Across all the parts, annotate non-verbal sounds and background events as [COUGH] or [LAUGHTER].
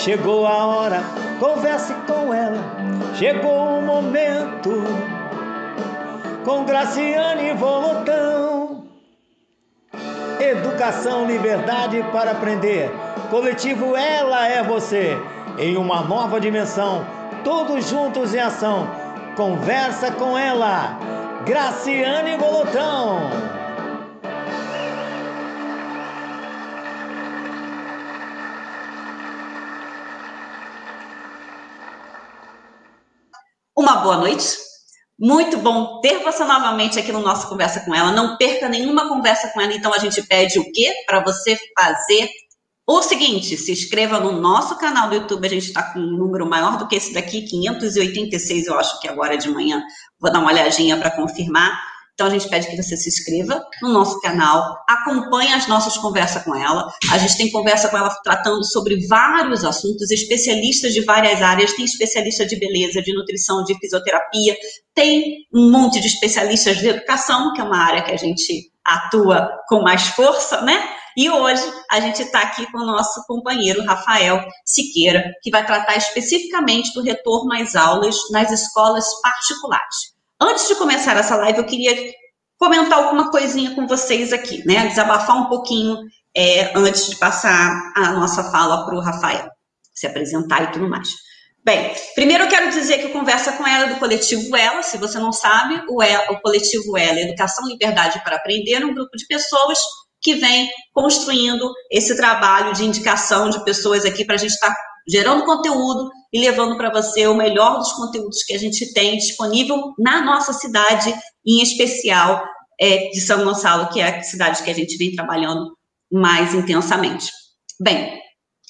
chegou a hora, converse com ela. Chegou o momento, com Graciane Volotão. Educação, liberdade para aprender. Coletivo Ela é Você. Em uma nova dimensão, todos juntos em ação. Conversa com ela, Graciane Volotão. Uma boa noite. Muito bom ter você novamente aqui no nosso Conversa com ela. Não perca nenhuma conversa com ela. Então a gente pede o quê? Para você fazer o seguinte, se inscreva no nosso canal do YouTube. A gente está com um número maior do que esse daqui, 586, eu acho que agora de manhã. Vou dar uma olhadinha para confirmar. Então a gente pede que você se inscreva no nosso canal, acompanhe as nossas conversas com ela. A gente tem conversa com ela tratando sobre vários assuntos, especialistas de várias áreas, tem especialista de beleza, de nutrição, de fisioterapia, tem um monte de especialistas de educação, que é uma área que a gente atua com mais força, né? E hoje a gente está aqui com o nosso companheiro Rafael Siqueira, que vai tratar especificamente do retorno às aulas nas escolas particulares. Antes de começar essa live, eu queria comentar alguma coisinha com vocês aqui, né? Desabafar um pouquinho é, antes de passar a nossa fala para o Rafael se apresentar e tudo mais. Bem, primeiro eu quero dizer que conversa com ela do coletivo Ela, se você não sabe, o, ela, o coletivo Ela, Educação e Liberdade para Aprender, é um grupo de pessoas que vem construindo esse trabalho de indicação de pessoas aqui para a gente estar tá gerando conteúdo e levando para você o melhor dos conteúdos que a gente tem disponível na nossa cidade, em especial é, de São Gonçalo, que é a cidade que a gente vem trabalhando mais intensamente. Bem,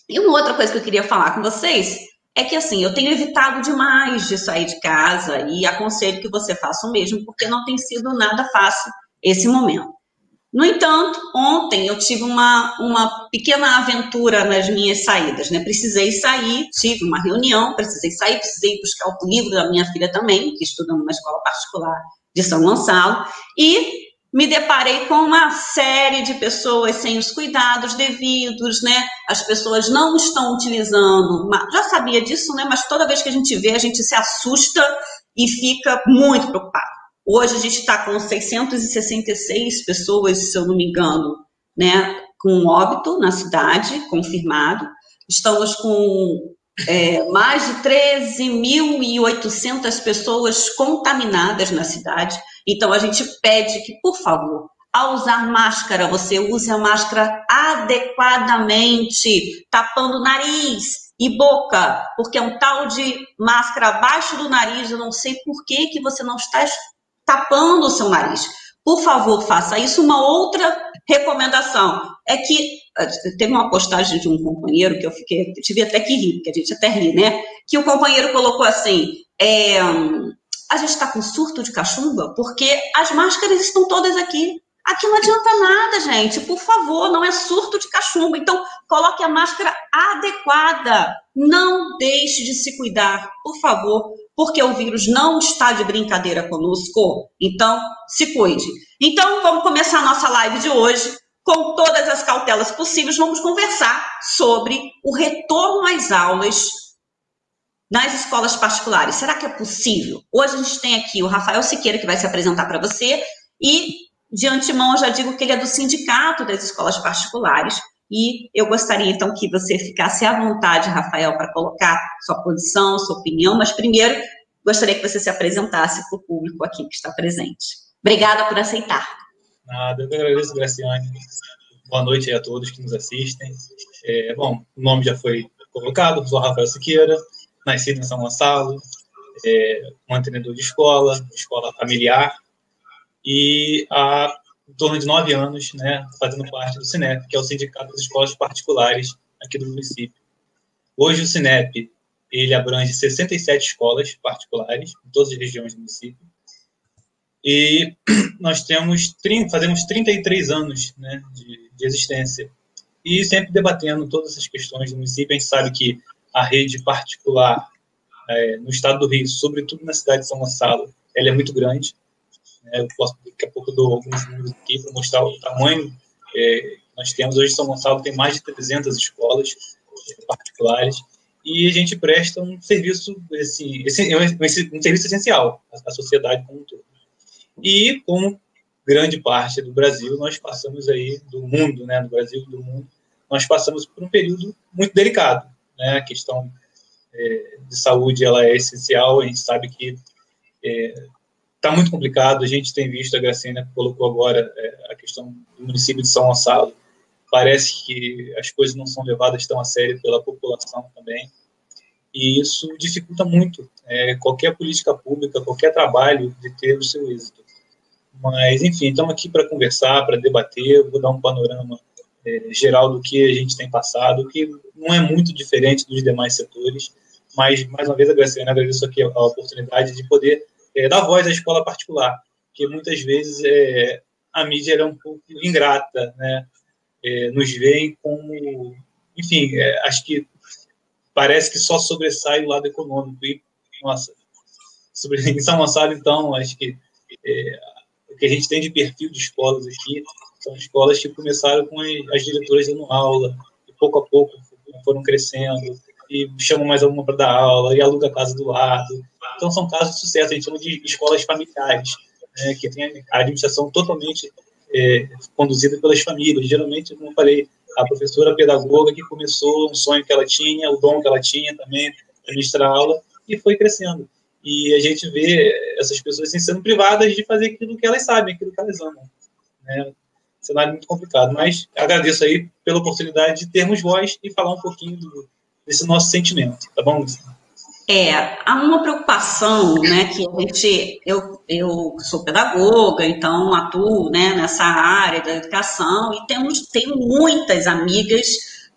e uma outra coisa que eu queria falar com vocês é que assim, eu tenho evitado demais de sair de casa e aconselho que você faça o mesmo, porque não tem sido nada fácil esse momento. No entanto, ontem eu tive uma, uma pequena aventura nas minhas saídas, né? Precisei sair, tive uma reunião, precisei sair, precisei buscar o livro da minha filha também, que estuda numa escola particular de São Gonçalo, e me deparei com uma série de pessoas sem os cuidados devidos, né? As pessoas não estão utilizando, já sabia disso, né? Mas toda vez que a gente vê, a gente se assusta e fica muito preocupado. Hoje a gente está com 666 pessoas, se eu não me engano, né, com óbito na cidade, confirmado. Estamos com é, mais de 13.800 pessoas contaminadas na cidade. Então a gente pede que, por favor, ao usar máscara, você use a máscara adequadamente, tapando nariz e boca, porque é um tal de máscara abaixo do nariz, eu não sei por que, que você não está tapando o seu nariz. Por favor, faça isso. Uma outra recomendação é que eh, teve uma postagem de um companheiro que eu fiquei, tive até que rir, porque a gente até ri, né? Que o companheiro colocou assim: é, a gente está com surto de cachumba porque as máscaras estão todas aqui. Aqui não adianta nada, gente. Por favor, não é surto de cachumba. Então, coloque a máscara adequada. Não deixe de se cuidar, por favor porque o vírus não está de brincadeira conosco. Então, se cuide. Então, vamos começar a nossa live de hoje com todas as cautelas possíveis. Vamos conversar sobre o retorno às aulas nas escolas particulares. Será que é possível? Hoje a gente tem aqui o Rafael Siqueira, que vai se apresentar para você, e de antemão eu já digo que ele é do Sindicato das Escolas Particulares. E eu gostaria então que você ficasse à vontade, Rafael, para colocar sua posição, sua opinião, mas primeiro gostaria que você se apresentasse para o público aqui que está presente. Obrigada por aceitar. Nada, eu agradeço, Graciane. Boa noite a todos que nos assistem. É, bom, o nome já foi colocado, sou Rafael Siqueira, nascido em São Gonçalo, é, mantenedor de escola, escola familiar, e há em torno de nove anos, né, fazendo parte do Cinep, que é o Sindicato das Escolas Particulares aqui do município. Hoje o Cinep ele abrange 67 escolas particulares em todas as regiões do município. E [CLEARS THROAT] nós temos fazemos 33 anos né, de, de existência. E sempre debatendo todas essas questões do município, a gente sabe que a rede particular é, no estado do Rio, sobretudo na cidade de São Gonçalo, ela é muito grande. Né? Eu posso, daqui a pouco, dou alguns números aqui para mostrar o tamanho é, nós temos. Hoje, São Gonçalo tem mais de 300 escolas é, particulares. e a gente presta um serviço, esse, esse, um serviço essencial à sociedade como um todo. E, como grande parte do Brasil, nós passamos aí, do mundo, né, do Brasil do mundo, nós passamos por um período muito delicado, né, a questão é, de saúde, ela é essencial, a gente sabe que está muito complicado, a gente tem visto, a Gracina colocou agora é, a questão do município de São Gonçalo, parece que as coisas não são levadas tão a sério pela população também, e isso dificulta muito é, qualquer política pública, qualquer trabalho de ter o seu êxito. Mas, enfim, estamos aqui para conversar, para debater, vou dar um panorama é, geral do que a gente tem passado, que não é muito diferente dos demais setores, mas, mais uma vez, Graciana, agradeço aqui a, a oportunidade de poder é, dar voz à escola particular, que muitas vezes é, a mídia é um pouco ingrata, né? É, nos veem como, enfim, é, acho que parece que só sobressai o lado econômico. E, nossa, sobre, [LAUGHS] em São Gonçalo, então, acho que é, o que a gente tem de perfil de escolas aqui são escolas que começaram com as diretoras dando aula, e pouco a pouco foram crescendo, e chamam mais alguma para dar aula, e aluga a casa do lado. Então, são casos de sucesso, a gente chama de escolas familiares, né, que tem a administração totalmente é, conduzida pelas famílias. Geralmente, como eu falei, a professora pedagoga que começou um sonho que ela tinha, o dom que ela tinha também, ministrar aula, e foi crescendo. E a gente vê essas pessoas assim, sendo privadas de fazer aquilo que elas sabem, aquilo que elas amam. Né? Cenário muito complicado, mas agradeço aí pela oportunidade de termos voz e falar um pouquinho do, desse nosso sentimento, tá bom, Luciana? É, há uma preocupação, né, que a gente, eu, eu sou pedagoga, então atuo, né, nessa área da educação e temos, tenho muitas amigas,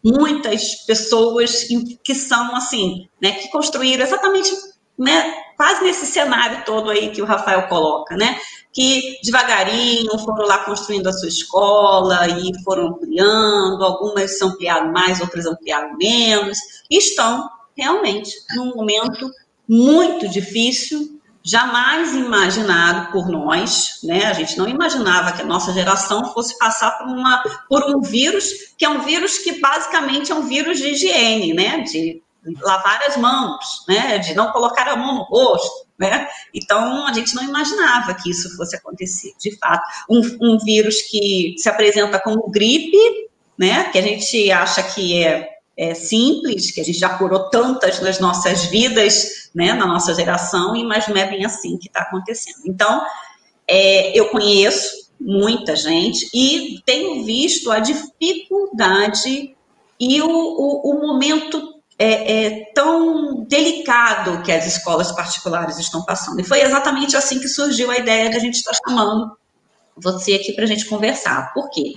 muitas pessoas que são, assim, né, que construíram exatamente, né, quase nesse cenário todo aí que o Rafael coloca, né, que devagarinho foram lá construindo a sua escola e foram ampliando, algumas ampliaram mais, outras ampliaram menos, e estão realmente num momento muito difícil, jamais imaginado por nós, né? A gente não imaginava que a nossa geração fosse passar por, uma, por um vírus que é um vírus que basicamente é um vírus de higiene, né? De lavar as mãos, né? De não colocar a mão no rosto, né? Então a gente não imaginava que isso fosse acontecer. De fato, um, um vírus que se apresenta como gripe, né? Que a gente acha que é é, simples, que a gente já curou tantas nas nossas vidas, né, na nossa geração, mas não é bem assim que está acontecendo. Então, é, eu conheço muita gente e tenho visto a dificuldade e o, o, o momento é, é, tão delicado que as escolas particulares estão passando. E foi exatamente assim que surgiu a ideia de a gente estar chamando você aqui para a gente conversar. Por quê?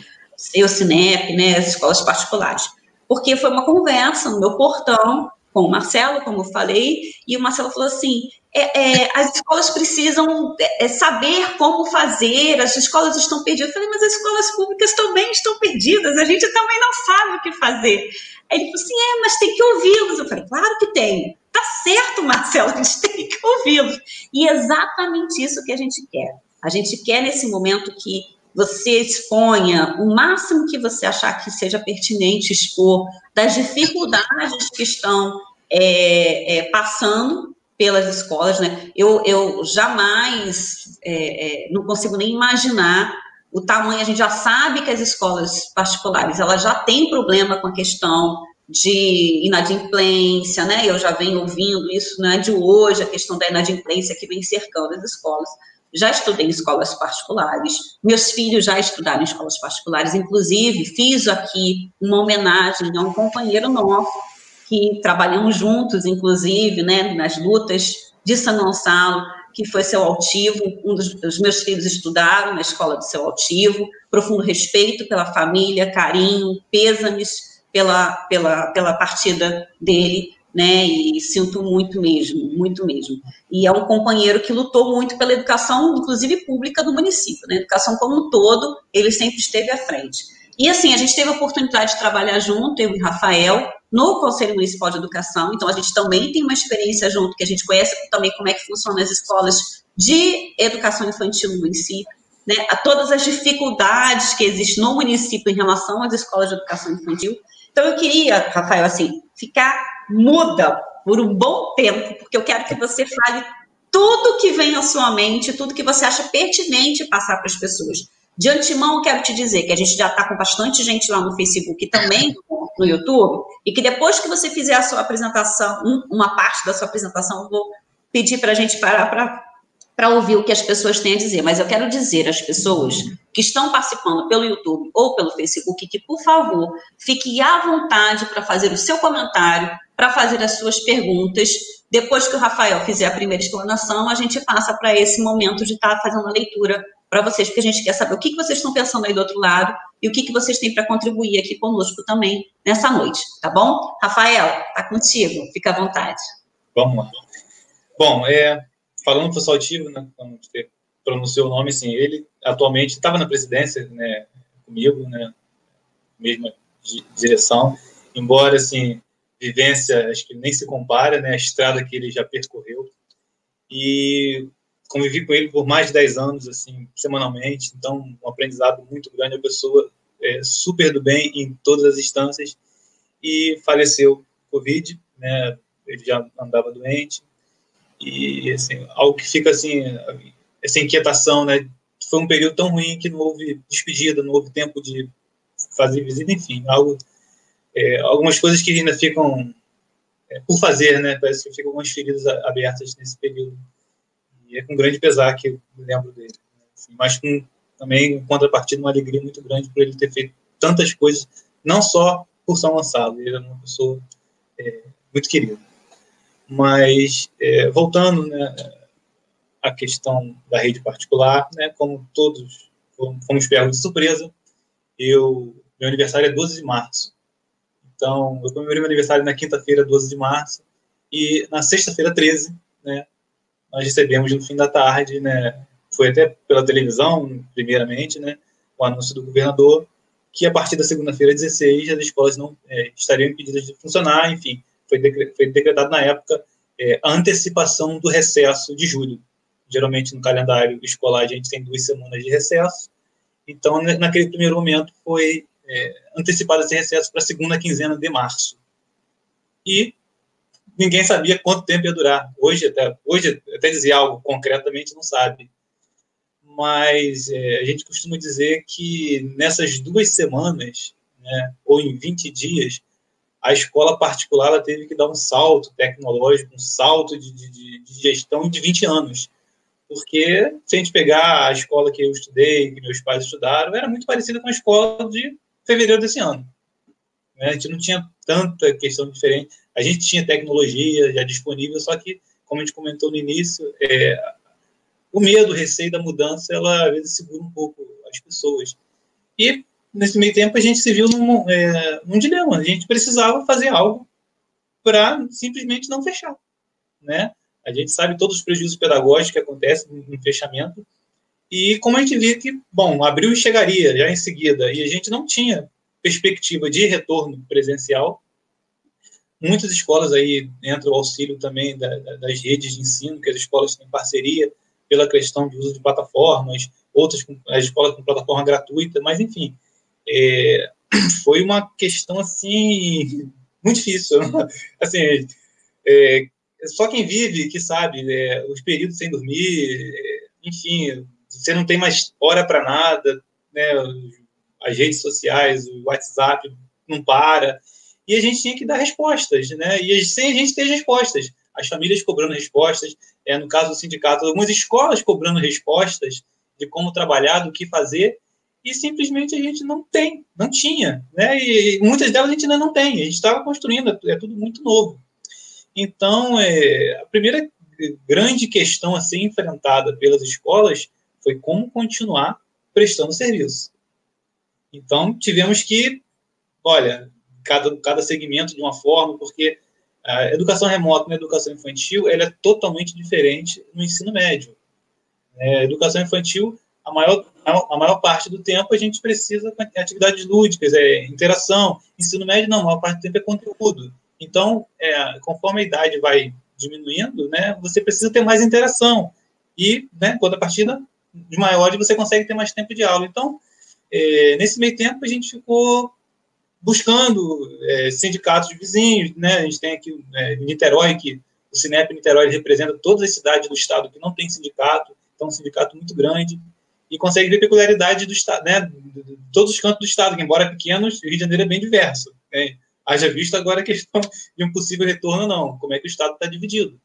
o Cinep, né, as escolas particulares porque foi uma conversa no meu portão com o Marcelo, como eu falei, e o Marcelo falou assim: é, é, as escolas precisam é, é, saber como fazer, as escolas estão perdidas. Eu falei, mas as escolas públicas também estão perdidas, a gente também não sabe o que fazer. Aí ele falou assim: é, mas tem que ouvi-los. Eu falei, claro que tem. Tá certo, Marcelo, [LAUGHS] a gente tem que ouvi-los. E é exatamente isso que a gente quer. A gente quer, nesse momento, que você exponha o máximo que você achar que seja pertinente expor das dificuldades que estão é, é, passando pelas escolas, né? Eu, eu jamais é, é, não consigo nem imaginar o tamanho. A gente já sabe que as escolas particulares elas já têm problema com a questão de inadimplência, né? Eu já venho ouvindo isso, não é de hoje, a questão da inadimplência que vem cercando as escolas já estudei em escolas particulares, meus filhos já estudaram em escolas particulares, inclusive fiz aqui uma homenagem a um companheiro nosso, que trabalhamos juntos, inclusive, né, nas lutas de São Gonçalo, que foi seu altivo, um dos, meus filhos estudaram na escola do seu altivo, profundo respeito pela família, carinho, pêsames pela, pela, pela partida dele, né? E sinto muito mesmo, muito mesmo. E é um companheiro que lutou muito pela educação, inclusive pública do município, né? Educação como um todo, ele sempre esteve à frente. E assim, a gente teve a oportunidade de trabalhar junto, eu e Rafael, no Conselho Municipal de Educação, então a gente também tem uma experiência junto, que a gente conhece também como é que funcionam as escolas de educação infantil no município, né, a todas as dificuldades que existem no município em relação às escolas de educação infantil. Então eu queria, Rafael, assim, ficar muda por um bom tempo, porque eu quero que você fale tudo que vem à sua mente, tudo que você acha pertinente passar para as pessoas. De antemão, quero te dizer que a gente já está com bastante gente lá no Facebook e também no YouTube, e que depois que você fizer a sua apresentação, uma parte da sua apresentação, eu vou pedir para a gente parar para ouvir o que as pessoas têm a dizer. Mas eu quero dizer às pessoas que estão participando pelo YouTube ou pelo Facebook que, por favor, fique à vontade para fazer o seu comentário, para fazer as suas perguntas. Depois que o Rafael fizer a primeira explanação, a gente passa para esse momento de estar tá fazendo a leitura para vocês, porque a gente quer saber o que, que vocês estão pensando aí do outro lado e o que, que vocês têm para contribuir aqui conosco também nessa noite, tá bom? Rafael, tá contigo, fica à vontade. Vamos lá. Bom, é, falando para o Saltivo, né, quando você pronunciou o nome, assim, ele atualmente estava na presidência, né, comigo, né, mesma direção, embora, assim, vivência, acho que nem se compara, né, a estrada que ele já percorreu, e convivi com ele por mais de 10 anos, assim, semanalmente, então um aprendizado muito grande, a pessoa é, super do bem em todas as instâncias, e faleceu Covid, né, ele já andava doente, e assim, algo que fica assim, essa inquietação, né, foi um período tão ruim que não houve despedida, não houve tempo de fazer visita, enfim, algo, é, algumas coisas que ainda ficam é, por fazer, né, parece que ficam algumas feridas abertas nesse período e é com grande pesar que eu lembro dele. Né? Assim, mas com também, em contrapartida, uma alegria muito grande por ele ter feito tantas coisas, não só por São Gonçalo, ele era uma pessoa é, muito querida. Mas, é, voltando né, à questão da rede particular, né, como todos fomos pegos de surpresa, eu, meu aniversário é 12 de março. Então, eu comemorei meu aniversário na quinta-feira, 12 de março, e na sexta-feira, 13, né, nós recebemos no fim da tarde, né, foi até pela televisão, primeiramente, né, o anúncio do governador, que a partir da segunda-feira, 16, as escolas não é, estariam impedidas de funcionar, enfim, foi, decre foi decretado na época é, a antecipação do recesso de julho. Geralmente, no calendário escolar, a gente tem duas semanas de recesso, então, naquele primeiro momento, foi é, antecipado esse recesso para a segunda quinzena de março. E ninguém sabia quanto tempo ia durar. Hoje, até, hoje, até dizer algo concretamente, não sabe. Mas é, a gente costuma dizer que nessas duas semanas, né, ou em 20 dias, a escola particular teve que dar um salto tecnológico, um salto de, de, de gestão de 20 anos. Porque, se a gente pegar a escola que eu estudei, que meus pais estudaram, era muito parecida com a escola de fevereiro desse ano. Né? A gente não tinha tanta questão diferente. A gente tinha tecnologia já disponível, só que, como a gente comentou no início, é, o medo, o receio da mudança, ela às vezes segura um pouco as pessoas. E, nesse meio tempo, a gente se viu num, é, num dilema. A gente precisava fazer algo para simplesmente não fechar. Né? A gente sabe todos os prejuízos pedagógicos que acontecem no fechamento. E como a gente via que, bom, abriu e chegaria já em seguida, e a gente não tinha perspectiva de retorno presencial, Muitas escolas aí entra o auxílio também da, das redes de ensino, que as escolas têm parceria pela questão de uso de plataformas, outras com, as escolas com plataforma gratuita, mas enfim, é, [CLEARS THROAT] foi uma questão assim [LAUGHS] muito difícil. [LAUGHS] assim, é, só quem vive que sabe é, os períodos sem dormir, é, enfim, você não tem mais hora para nada, né? As redes sociais, o WhatsApp não para e a gente tinha que dar respostas, né? E sem a gente ter respostas. As famílias cobrando respostas, é, no caso do sindicato, algumas escolas cobrando respostas de como trabalhar, do que fazer, e simplesmente a gente não tem, não tinha, né? E muitas delas a gente ainda não tem, a gente estava construindo, é tudo muito novo. Então, é, a primeira grande questão a ser enfrentada pelas escolas foi como continuar prestando serviço. Então, tivemos que, olha, cada, cada segmento de uma forma, porque a educação remota na educação infantil ela é totalmente diferente no ensino médio. É, educação infantil, a maior, a maior parte do tempo a gente precisa de atividades lúdicas, é interação. Ensino médio, não, a maior parte do tempo é conteúdo. Então, é, conforme a idade vai diminuindo, né, você precisa ter mais interação. E, né, quando a partida maiores, você consegue ter mais tempo de aula. Então, é, nesse meio tempo, a gente ficou buscando é, sindicatos vizinhos, né? A gente tem aqui é, Niterói, que o Cinep Niterói representa todas as cidades do estado que não tem sindicato, então é um sindicato muito grande, e consegue ver peculiaridade do estado, né? De todos os cantos do estado, que embora pequenos, o Rio de Janeiro é bem diverso. Né? Haja visto agora a questão de um possível retorno, não. Como é que o estado está dividido?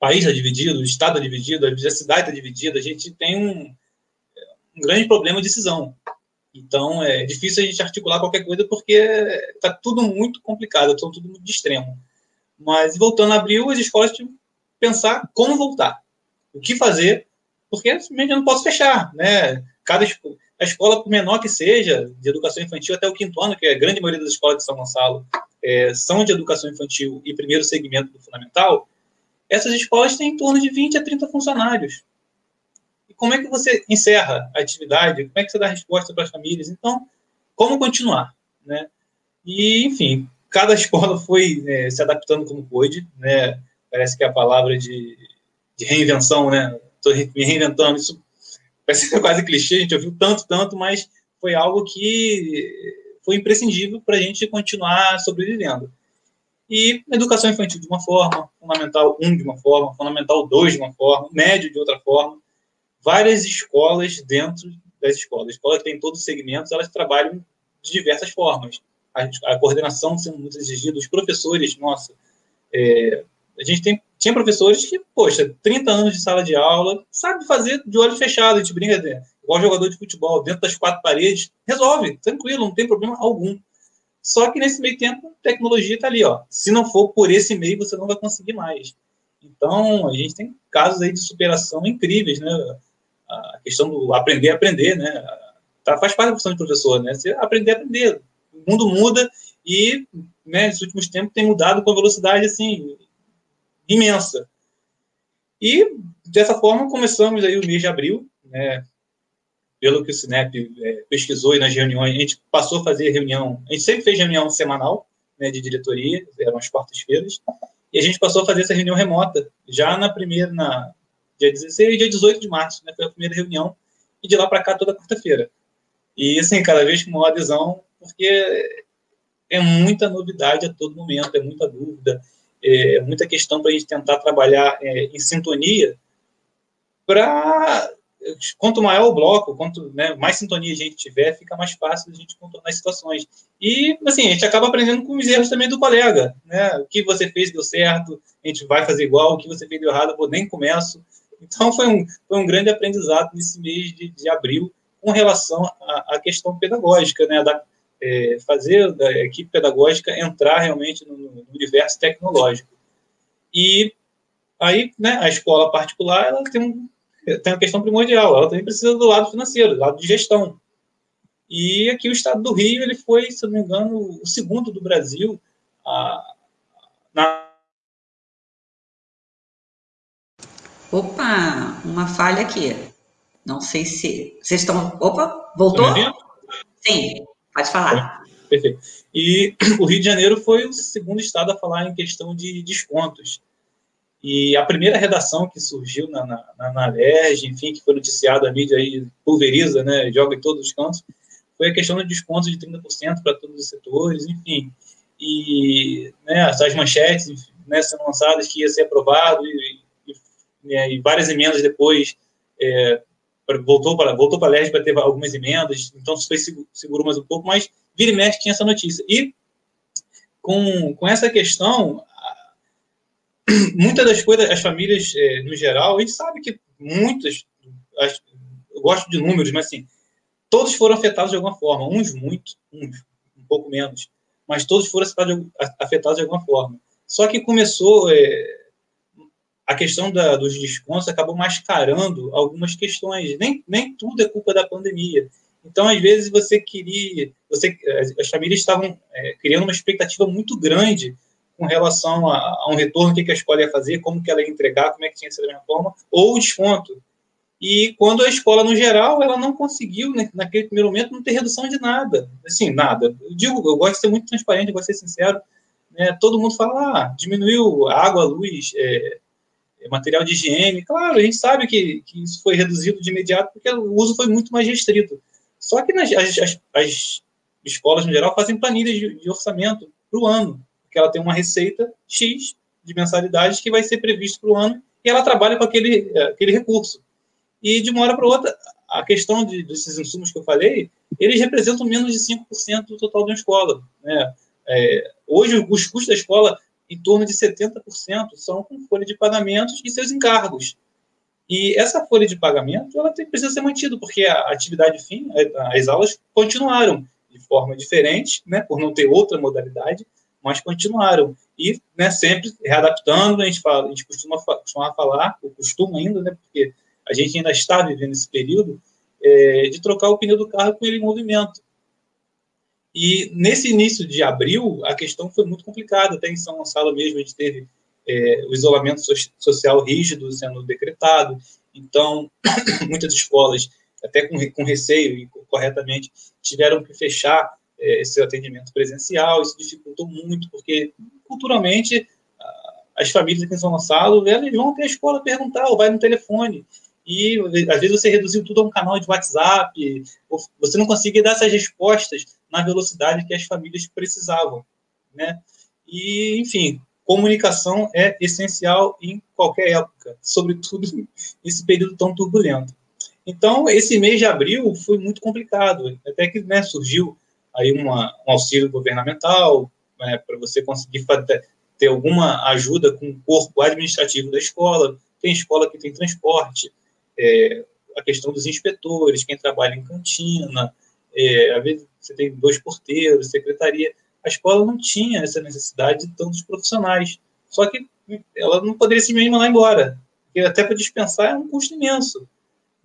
País está dividido, o estado está dividido, a cidade está dividida, a gente tem um, um grande problema de cisão. Então, é difícil a gente articular qualquer coisa porque está tudo muito complicado, está tudo muito de extremo. Mas, voltando a abril, as escolas tinham que pensar como voltar, o que fazer, porque simplesmente eu não posso fechar, né? Cada a escola, por menor que seja, de educação infantil até o quinto ano, que é a grande maioria das escolas de São Gonçalo é, são de educação infantil e primeiro segmento do fundamental, essas escolas têm em torno de 20 a 30 funcionários como é que você encerra a atividade, como é que você dá resposta para as famílias. Então, como continuar, né? E, enfim, cada [LAUGHS] escola foi né, se adaptando como pôde, né? Parece que é a palavra de, de reinvenção, né? Estou me reinventando, isso [LAUGHS] parece quase clichê, a gente ouviu tanto, tanto, mas foi algo que foi imprescindível para a gente continuar sobrevivendo. E educação infantil de uma forma, fundamental 1 um de uma forma, fundamental 2 de uma forma, médio de outra forma, várias escolas dentro das escolas. A escola tem todos os segmentos, elas trabalham de diversas formas. A, a coordenação sendo muito exigida, os professores, nossa, é, a gente tem, tinha professores que, poxa, 30 anos de sala de aula, sabe fazer de olhos fechados, a gente brinca, igual jogador de futebol, dentro das quatro paredes, resolve, tranquilo, não tem problema algum. Só que nesse meio tempo, a tecnologia está ali, ó. Se não for por esse meio, você não vai conseguir mais. Então, a gente tem casos aí de superação incríveis, né? a questão do aprender aprender, né? Tá, faz parte da função de professor, né? Você aprender aprender. O mundo muda e, né, nos últimos tempos tem mudado com velocidade, assim, imensa. E, dessa forma, começamos aí o mês de abril, né? Pelo que o Sinep é, pesquisou e nas reuniões, a gente passou a fazer reunião, a gente sempre fez reunião semanal, né, de diretoria, eram as quartas-feiras, e a gente passou a fazer essa reunião remota, já na primeira, na, dia 16 e dia 18 de março, né? Foi a primeira reunião, e de lá para cá toda quarta-feira. E, assim, cada vez com maior adesão, porque é muita novidade a todo momento, é muita dúvida, é muita questão para a gente tentar trabalhar é, em sintonia para quanto maior o bloco, quanto né, mais sintonia a gente tiver, fica mais fácil a gente contornar as situações. E, assim, a gente acaba aprendendo com os erros também do colega, né? O que você fez deu certo, a gente vai fazer igual, o que você fez deu errado, eu nem começo. Então, foi um, foi um grande aprendizado nesse mês de, de abril com relação à, questão pedagógica, né, da, é, fazer a equipe pedagógica entrar realmente no, no, universo tecnológico. E aí, né, a escola particular, ela tem, um, tem uma questão primordial, ela também precisa do lado financeiro, do lado de gestão. E aqui o estado do Rio, ele foi, se não me engano, o segundo do Brasil a, na Opa, uma falha aqui. Não sei se. Vocês estão. Opa, voltou? Sim, pode falar. Perfeito. E [CLEARS THROAT] o Rio de Janeiro foi o segundo estado a falar em questão de descontos. E a primeira redação que surgiu na, na, na LERJ, enfim, que foi noticiada, a mídia aí pulveriza, né, joga em todos os cantos, foi a questão de descontos de 30% para todos os setores, enfim. E né, as manchetes né, sendo lançadas que ia ser aprovado e, né, e várias emendas depois é, voltou para voltou para a LERJ para ter algumas emendas, então isso foi seguro mais um pouco, mas vira e mexe tinha essa notícia. E com, com essa questão, [CLEARS THROAT] muitas das coisas, as famílias, é, no geral, a gente sabe que muitas, as, eu gosto de números, mas assim, todos foram afetados de alguma forma, uns muito, uns um pouco menos, mas todos foram afetados de, alguma forma. Só que começou, é, a questão da, dos descontos acabou mascarando algumas questões. Nem, nem tudo é culpa da pandemia. Então, às vezes, você queria. Você, as famílias estavam é, criando uma expectativa muito grande com relação a, a, um retorno, o que, a escola ia fazer, como que ela ia entregar, como é que tinha que ser da minha forma, ou o desconto. E quando a escola, no geral, ela não conseguiu, né, naquele primeiro momento, não ter redução de nada. Assim, nada. Eu digo, eu gosto de ser muito transparente, eu gosto de ser sincero. Né, todo mundo fala, ah, diminuiu água, luz, é, é, material de higiene. Claro, a gente sabe que, que isso foi reduzido de imediato porque o uso foi muito mais restrito. Só que nas, as, as, as escolas, no geral, fazem planilhas de, de orçamento para o ano, porque ela tem uma receita X de mensalidades que vai ser previsto para o ano e ela trabalha com aquele, aquele recurso. E de uma hora para outra, a questão de, desses insumos que eu falei, eles representam menos de 5% do total de uma escola. Né? É, hoje, os custos da escola, em torno de 70%, são com folha de pagamentos e seus encargos. E essa folha de pagamento, ela tem, precisa ser mantida, porque a atividade fim, as aulas continuaram de forma diferente, né, por não ter outra modalidade, mas continuaram. E né, sempre readaptando, a gente, fala, a gente costuma, costuma falar, ou costuma ainda, né, porque a gente ainda está vivendo esse período, é, de trocar o pneu do carro com ele em movimento. E nesse início de abril, a questão foi muito complicada. Até em São Gonçalo mesmo, a gente teve é, o isolamento so social rígido sendo decretado. Então, [COUGHS] muitas escolas, até com, com receio e corretamente, tiveram que fechar esse atendimento presencial. Isso dificultou muito, porque culturalmente as famílias aqui em São Gonçalo elas vão até a escola perguntar, ou vai no telefone e às vezes você reduziu tudo a um canal de WhatsApp, você não conseguia dar essas respostas na velocidade que as famílias precisavam, né? E, enfim, comunicação é essencial em qualquer época, sobretudo [LAUGHS] nesse período tão turbulento. Então, esse mês de abril foi muito complicado, até que né, surgiu aí uma, um auxílio governamental né, para você conseguir ter alguma ajuda com o corpo administrativo da escola. Tem escola que tem transporte, é, a questão dos inspetores, quem trabalha em cantina, é, às vezes você tem dois porteiros, secretaria. A escola não tinha essa necessidade de tantos profissionais. Só que ela não poderia simplesmente mandar embora, porque até para dispensar é um custo imenso.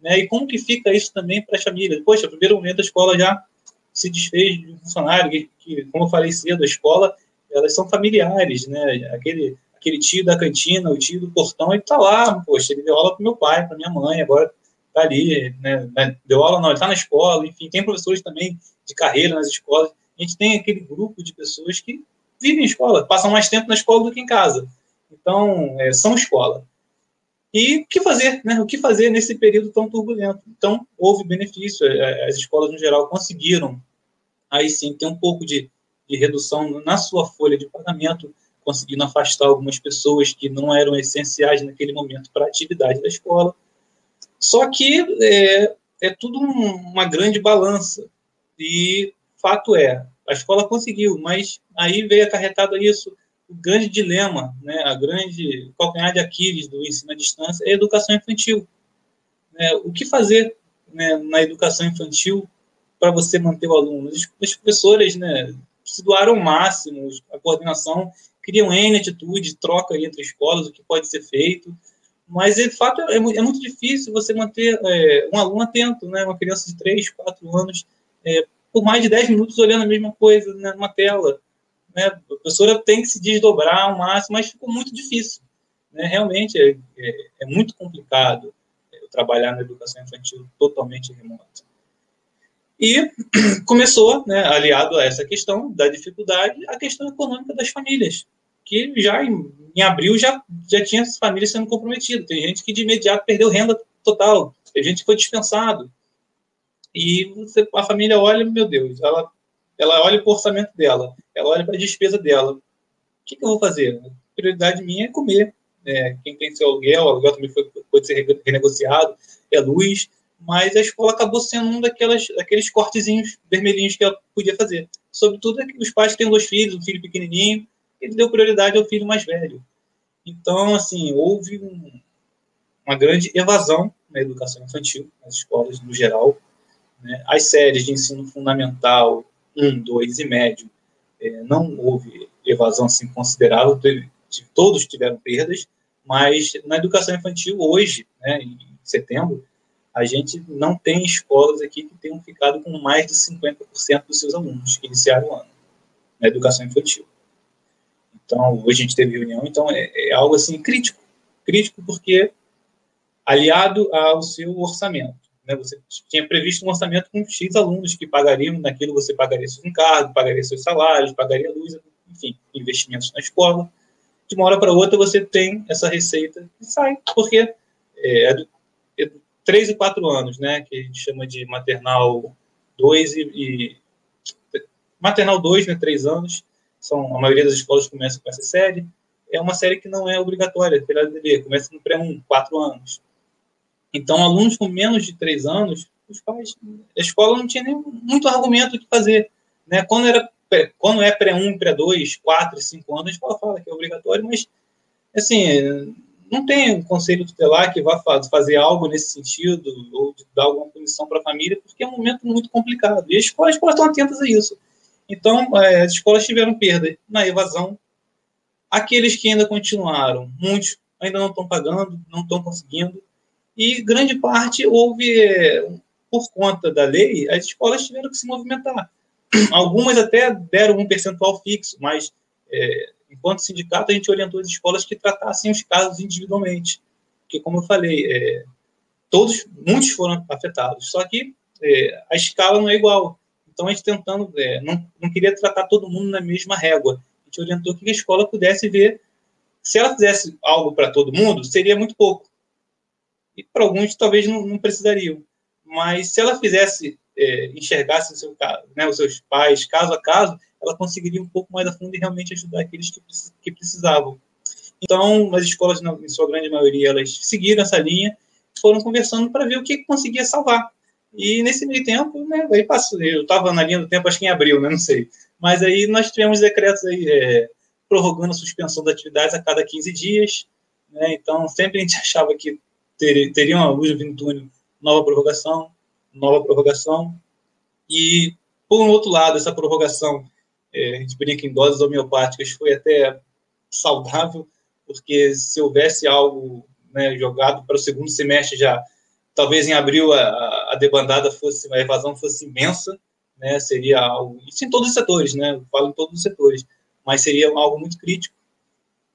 Né? E como que fica isso também para as famílias? Poxa, primeiro momento a escola já se desfez de um funcionário, que, que, como eu falei cedo, a escola, elas são familiares, né? Aquele, aquele tio da cantina, o tio do portão, ele está lá, poxa, ele deu aula para meu pai, para minha mãe, agora está ali, né, né? Deu aula, não, ele está na escola, enfim, tem professores também de carreira nas escolas. A gente tem aquele grupo de pessoas que vivem em escola, passam mais tempo na escola do que em casa. Então, é, são escola. E o que fazer, né? O que fazer nesse período tão turbulento? Então, houve benefício, é, é, as escolas, no geral, conseguiram, aí sim, ter um pouco de, de redução na sua folha de pagamento, conseguindo afastar algumas pessoas que não eram essenciais naquele momento para a atividade da escola. Só que é, é tudo um, uma grande balança. E fato é, a escola conseguiu, mas aí veio acarretado isso o grande dilema, né, a grande calcanhar de Aquiles do ensino à distância é a educação infantil. É, o que fazer né, na educação infantil para você manter o aluno? As, as professoras né, se doaram o máximo, a coordenação criam N atitude, troca entre escolas, o que pode ser feito, mas, de fato, é, é muito difícil você manter é, um aluno atento, né, uma criança de 3, 4 anos, é, por mais de 10 minutos olhando a mesma coisa né, numa tela. Né, a professora tem que se desdobrar ao máximo, mas ficou muito difícil. Né, realmente, é, é, é muito complicado é, trabalhar na educação infantil totalmente remota. E [CLEARS THROAT] começou, né, aliado a essa questão da dificuldade, a questão econômica das famílias, que já em, em abril já, já tinha as famílias sendo comprometidas. Tem gente que de imediato perdeu renda total, tem gente que foi dispensado. E você, a família olha, meu Deus, ela, ela olha para o orçamento dela, ela olha para a despesa dela. O que, que, eu vou fazer? A prioridade minha é comer. É, quem tem seu aluguel, o aluguel também foi, pode ser renegociado, é luz, mas a escola acabou sendo um daquelas, daqueles cortezinhos vermelhinhos que ela podia fazer. Sobretudo é os pais que têm dois filhos, um filho pequenininho, ele deu prioridade ao filho mais velho. Então, assim, houve um, uma grande evasão na educação infantil, nas escolas no geral. Né? As séries de ensino fundamental, 1, 2 e médio, é, não houve evasão assim considerável, teve, todos tiveram perdas, mas na educação infantil, hoje, né, em setembro, a gente não tem escolas aqui que tenham ficado com mais de 50% dos seus alunos que iniciaram o ano na educação infantil. Então, hoje a gente teve reunião, então é, é algo assim crítico. Crítico porque aliado ao seu orçamento. Né? Você tinha previsto um orçamento com X alunos que pagariam naquilo, você pagaria seus encargos, pagaria seus salários, pagaria luz, enfim, investimentos na escola. De uma hora para outra você tem essa receita e sai, porque é, é, do, é 3 e 4 anos, né, que a gente chama de maternal 2 e, e maternal 2, né, 3 anos, são, a maioria das escolas começa com essa série, é uma série que não é obrigatória pela LDB, começa no pré-1, 4 anos. Então, alunos com menos de 3 anos, os pais, a escola não tinha nem muito argumento de fazer. Né? Quando, era, quando é pré-1, pré-2, 4 e 5 anos, a escola fala que é obrigatório, mas, assim, não tem um conselho tutelar que vá fazer algo nesse sentido, ou dar alguma punição para a família, porque é um momento muito complicado. E as escolas, estão atentas a isso. Então, é, as escolas tiveram perda na evasão. Aqueles que ainda continuaram, muitos ainda não estão pagando, não estão conseguindo. E grande parte houve, por conta da lei, as escolas tiveram que se movimentar. Algumas até deram um percentual fixo, mas é, enquanto sindicato, a gente orientou as escolas que tratassem os casos individualmente. Porque, como eu falei, é, todos, muitos foram afetados, só que é, a escala não é igual. Então, a gente tentando, é, não, não queria tratar todo mundo na mesma régua. A gente orientou que a escola pudesse ver, se ela fizesse algo para todo mundo, seria muito pouco. E para alguns, talvez não, não, precisariam. Mas se ela fizesse, é, enxergasse seu, né, os seus pais caso a caso, ela conseguiria um pouco mais a fundo e realmente ajudar aqueles que, que precisavam. Então, as escolas, em sua grande maioria, elas seguiram essa linha, foram conversando para ver o que conseguia salvar. E nesse meio tempo, né, aí passou, eu estava na linha do tempo, acho que em abril, né, não sei. Mas aí nós tivemos decretos aí, é, prorrogando a suspensão das atividades a cada 15 dias. Né, então, sempre a gente [LAUGHS] achava que ter, teria uma luz vindo túnel, nova prorrogação, nova prorrogação. E, por um outro lado, essa prorrogação, é, a gente brinca em doses homeopáticas, foi até saudável, porque se houvesse algo né, jogado para o segundo semestre já talvez em abril a, a debandada fosse, a evasão fosse imensa, né, seria algo, isso em todos os setores, né, falo em todos os setores, mas seria algo muito crítico.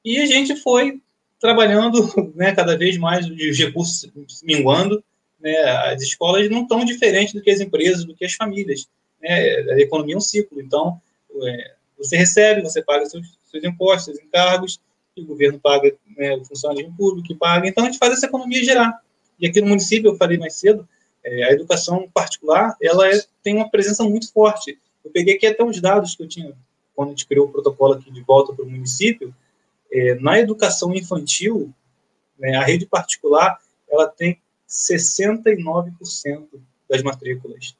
E a gente foi trabalhando né, cada vez mais os recursos minguando, né, as escolas não estão diferentes do que as empresas, do que as famílias. Né, a economia é um ciclo, então é, você recebe, você paga seus, seus impostos, seus encargos, o governo paga né, o funcionalismo público que paga, então a gente faz essa economia gerar. E aqui no município, eu falei mais cedo, é, a educação particular, ela é, tem uma presença muito forte. Eu peguei aqui até uns dados que eu tinha, quando a gente criou o protocolo aqui de volta para o município, é, na educação infantil, né, a rede particular, ela tem 69% das matrículas.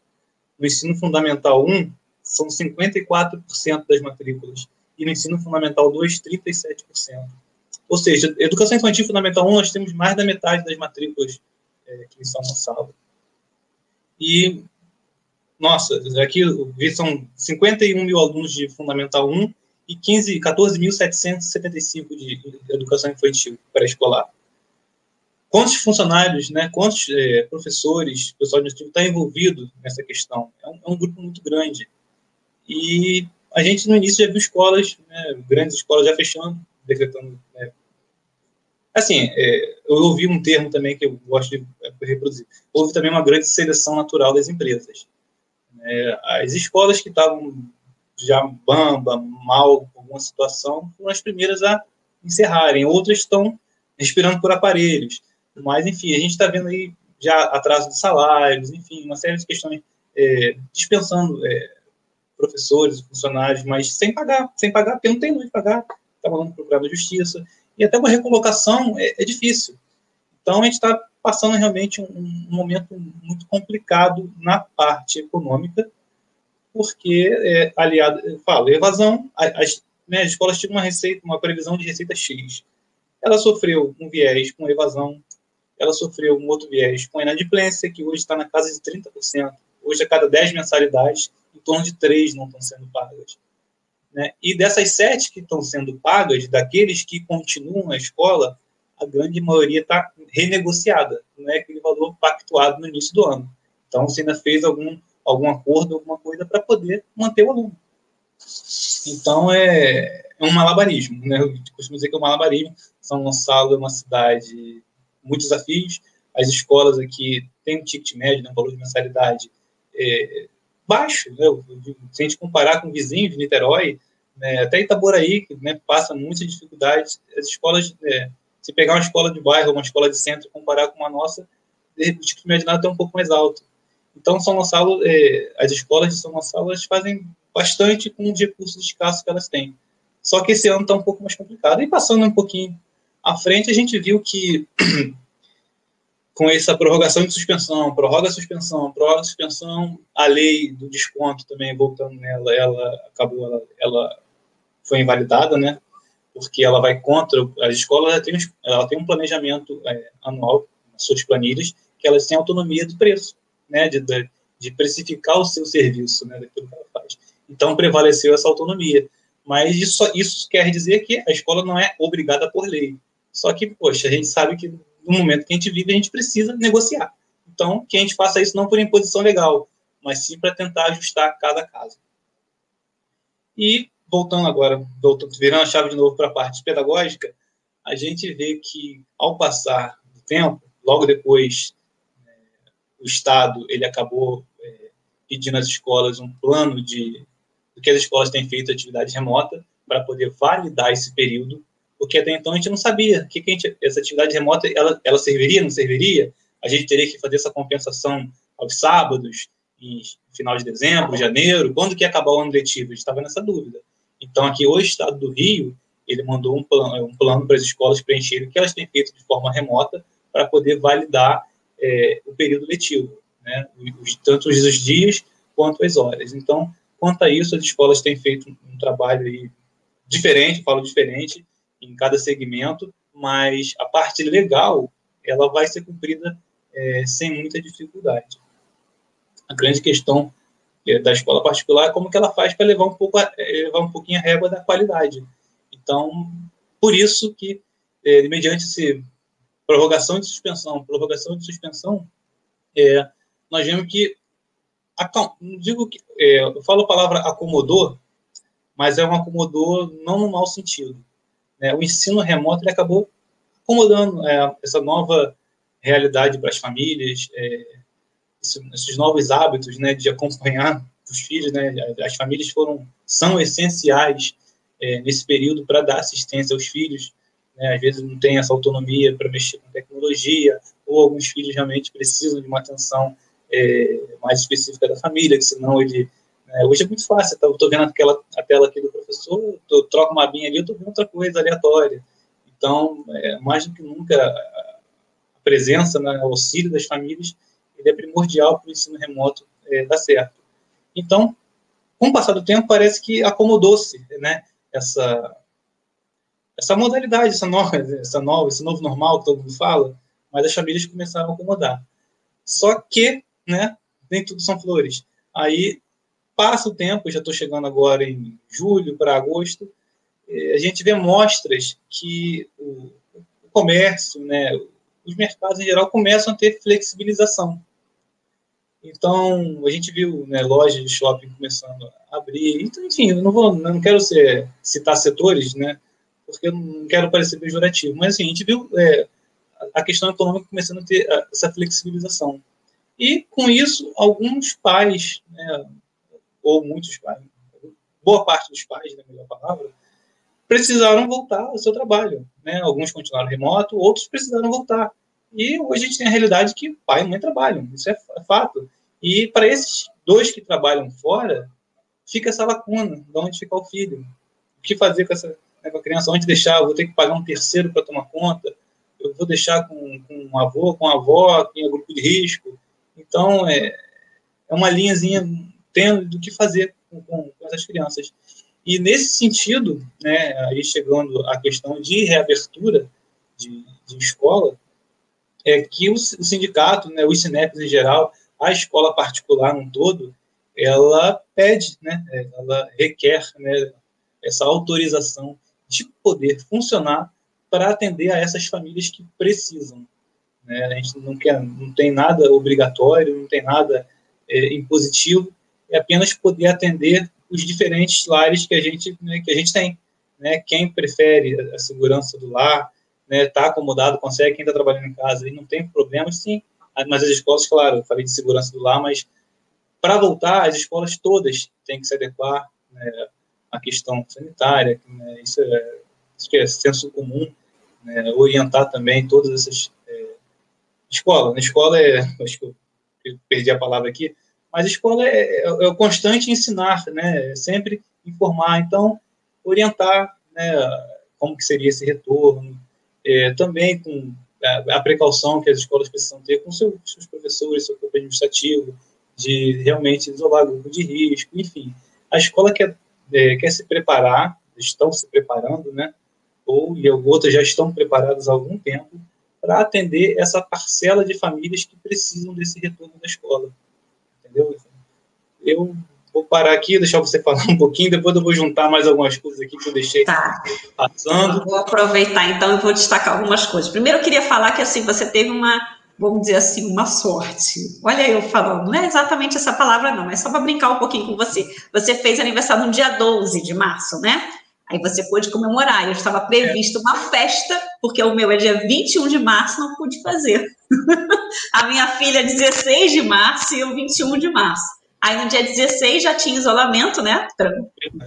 No ensino fundamental 1, são 54% das matrículas. E no ensino fundamental 2, 37%. Ou seja, educação infantil fundamental 1, nós temos mais da metade das matrículas é, aqui São Gonçalo. E, nossa, aqui são 51 mil alunos de Fundamental 1 e 15, 14.775 de educação infantil pré-escolar. Quantos funcionários, né, quantos é, professores, pessoal administrativo está envolvido nessa questão? É um, é um, grupo muito grande. E a gente, no início, já viu escolas, né, grandes escolas já fechando, decretando né, Assim, é, eu ouvi um termo também que eu gosto de reproduzir. Houve também uma grande seleção natural das empresas. É, as escolas que estavam já bamba, mal, alguma situação, foram as primeiras a encerrarem. Outras estão respirando por aparelhos. Mas, enfim, a gente está vendo aí já atraso de salários, enfim, uma série de questões é, dispensando é, professores, funcionários, mas sem pagar, sem pagar, porque não tem onde pagar, está mandando procurar na justiça e até uma recolocação é, é difícil. Então, a gente está passando realmente um, um, momento muito complicado na parte econômica, porque, é, aliado, eu falo, evasão, as, né, as escolas tinham uma receita, uma previsão de receita X. Ela sofreu um viés com evasão, ela sofreu um outro viés com inadimplência, que hoje está na casa de 30%. Hoje, a cada 10 mensalidades, em torno de 3 não estão sendo pagas. Né? E dessas sete que estão sendo pagas, daqueles que continuam na escola, a grande maioria está renegociada, não é aquele valor pactuado no início do ano. Então, você ainda fez algum, algum acordo, alguma coisa para poder manter o aluno. Então, é, é um malabarismo. Né? Eu costumo dizer que é um malabarismo. São Gonçalo é uma cidade muitos desafios. As escolas aqui têm um ticket médio, né, um valor de mensalidade é, baixo. Né? Se a gente comparar com o vizinho de Niterói, né, até Itaboraí, que né, passa muitas dificuldades, as escolas, é, se pegar uma escola de bairro, uma escola de centro comparar com a nossa, o ticket médio é um pouco mais alto. Então, São Gonçalo, é, as escolas de São Gonçalo, elas fazem bastante com os recursos escassos que elas têm. Só que esse ano está um pouco mais complicado. E passando um pouquinho à frente, a gente viu que [CLEARS THROAT] com essa prorrogação de suspensão, prorroga a suspensão, prorroga a suspensão, a lei do desconto também, voltando nela, ela acabou, ela, ela foi invalidada, né? Porque ela vai contra, as escolas ela tem, ela tem um planejamento é, anual, suas planilhas, que elas têm autonomia do preço, né? De, de, precificar o seu serviço, né? Daquilo que ela faz. Então, prevaleceu essa autonomia. Mas isso, isso quer dizer que a escola não é obrigada por lei. Só que, poxa, a gente sabe que no momento que a gente vive, a gente precisa negociar. Então, que a gente faça isso não por imposição legal, mas sim para tentar ajustar cada caso. E, voltando agora, voltando, virando a chave de novo para a parte pedagógica, a gente vê que, ao passar do tempo, logo depois, o Estado ele acabou é, pedindo às escolas um plano de do que as escolas têm feito atividade remota para poder validar esse período porque até então a gente não sabia que, que gente, essa atividade remota ela, ela serviria, não serviria. A gente teria que fazer essa compensação aos sábados, em final de dezembro, janeiro, quando que ia acabar o ano letivo? A gente estava nessa dúvida. Então, aqui, o Estado do Rio, ele mandou um plano, um plano para as escolas preencherem o que elas têm feito de forma remota para poder validar é, o período letivo, né? Os, tanto os dias quanto as horas. Então, quanto a isso, as escolas têm feito um, trabalho aí diferente, falo diferente, em cada segmento, mas a parte legal ela vai ser cumprida é, sem muita dificuldade. A grande questão é, da escola particular é como que ela faz para levar um pouco a, é, levar um pouquinho a régua da qualidade. Então, por isso que é, mediante esse prorrogação de suspensão, prorrogação de suspensão, é, nós vemos que digo que é, eu falo a palavra acomodou, mas é um acomodou não no mau sentido né, o ensino remoto ele acabou acomodando é, essa nova realidade para as famílias, é, esses novos hábitos né, de acompanhar os filhos. Né, as famílias foram são essenciais é, nesse período para dar assistência aos filhos. Né, às vezes não tem essa autonomia para mexer com tecnologia, ou alguns filhos realmente precisam de uma atenção é, mais específica da família, que senão ele é, hoje é muito fácil, tá? eu estou vendo aquela, a tela aqui do professor, eu troco uma binha ali, eu estou vendo outra coisa aleatória. Então, é, mais do que nunca, a presença, né, o auxílio das famílias, ele é primordial para o ensino remoto é, dar certo. Então, com o passar do tempo, parece que acomodou-se né, essa, essa modalidade, essa nova, essa nova, esse novo normal que todo mundo fala, mas as famílias começaram a acomodar. Só que, né, nem tudo são flores. Aí passa o tempo, já estou chegando agora em julho para agosto, a gente vê mostras que o, comércio, né, os mercados em geral começam a ter flexibilização. Então, a gente viu né, lojas de shopping começando a abrir. Então, enfim, eu não, vou, não quero ser, citar setores, né, porque eu não quero parecer pejorativo, mas assim, a gente viu é, a questão econômica começando a ter essa flexibilização. E, com isso, alguns pais, né, ou muitos pais, boa parte dos pais, na melhor palavra, precisaram voltar ao seu trabalho. Né? Alguns continuaram remoto, outros precisaram voltar. E hoje a gente tem a realidade que pai e mãe trabalham, isso é, é fato. E para esses dois que trabalham fora, fica essa lacuna, de onde ficar o filho. O que fazer com essa né, com a criança? Onde deixar? Eu vou ter que pagar um terceiro para tomar conta? Eu vou deixar com, com um avô, com a avó, que é grupo de risco? Então, é, é uma linhazinha tendo do que fazer com, com, com essas crianças. E nesse sentido, né, aí chegando à questão de reabertura de, de escola, é que o, o sindicato, né, os em geral, a escola particular no todo, ela pede, né, ela requer né, essa autorização de poder funcionar para atender a essas famílias que precisam. Né? A gente não, quer, não tem nada obrigatório, não tem nada é, impositivo, é apenas poder atender os diferentes lares que a gente, né, que a gente tem. Né? Quem prefere a segurança do lar, está né, tá acomodado, consegue, quem está trabalhando em casa e não tem problemas, sim. Mas as escolas, claro, eu falei de segurança do lar, mas para voltar, as escolas todas têm que se adequar né, à questão sanitária, né, isso, é, isso é senso comum, né, orientar também todas essas é, escolas. Na escola é, acho que eu perdi a palavra aqui, Mas a escola é, é, é o constante ensinar, né? É sempre informar, então orientar, né? Como que seria esse retorno, é, também com a, a, precaução que as escolas precisam ter com seus, professores, seu corpo administrativo, de realmente isolar grupo de risco, enfim. A escola quer, é, quer se preparar, estão se preparando, né? Ou e outras já estão preparadas há algum tempo para atender essa parcela de famílias que precisam desse retorno da escola. Entendeu? Eu vou parar aqui, deixar você [LAUGHS] falar um pouquinho, depois eu vou juntar mais algumas coisas aqui que eu deixei tá. passando. Vou aproveitar então e vou destacar algumas coisas. Primeiro eu queria falar que assim, você teve uma, vamos dizer assim, uma sorte. Olha eu falando, não é exatamente essa palavra não, é só para brincar um pouquinho com você. Você fez aniversário no dia 12 de março, né? Aí você pôde comemorar. Eu estava previsto uma festa, porque o meu é dia 21 de março, não pude fazer. [LAUGHS] a minha filha, 16 de março, e eu, 21 de março. Aí no dia 16 já tinha isolamento, né?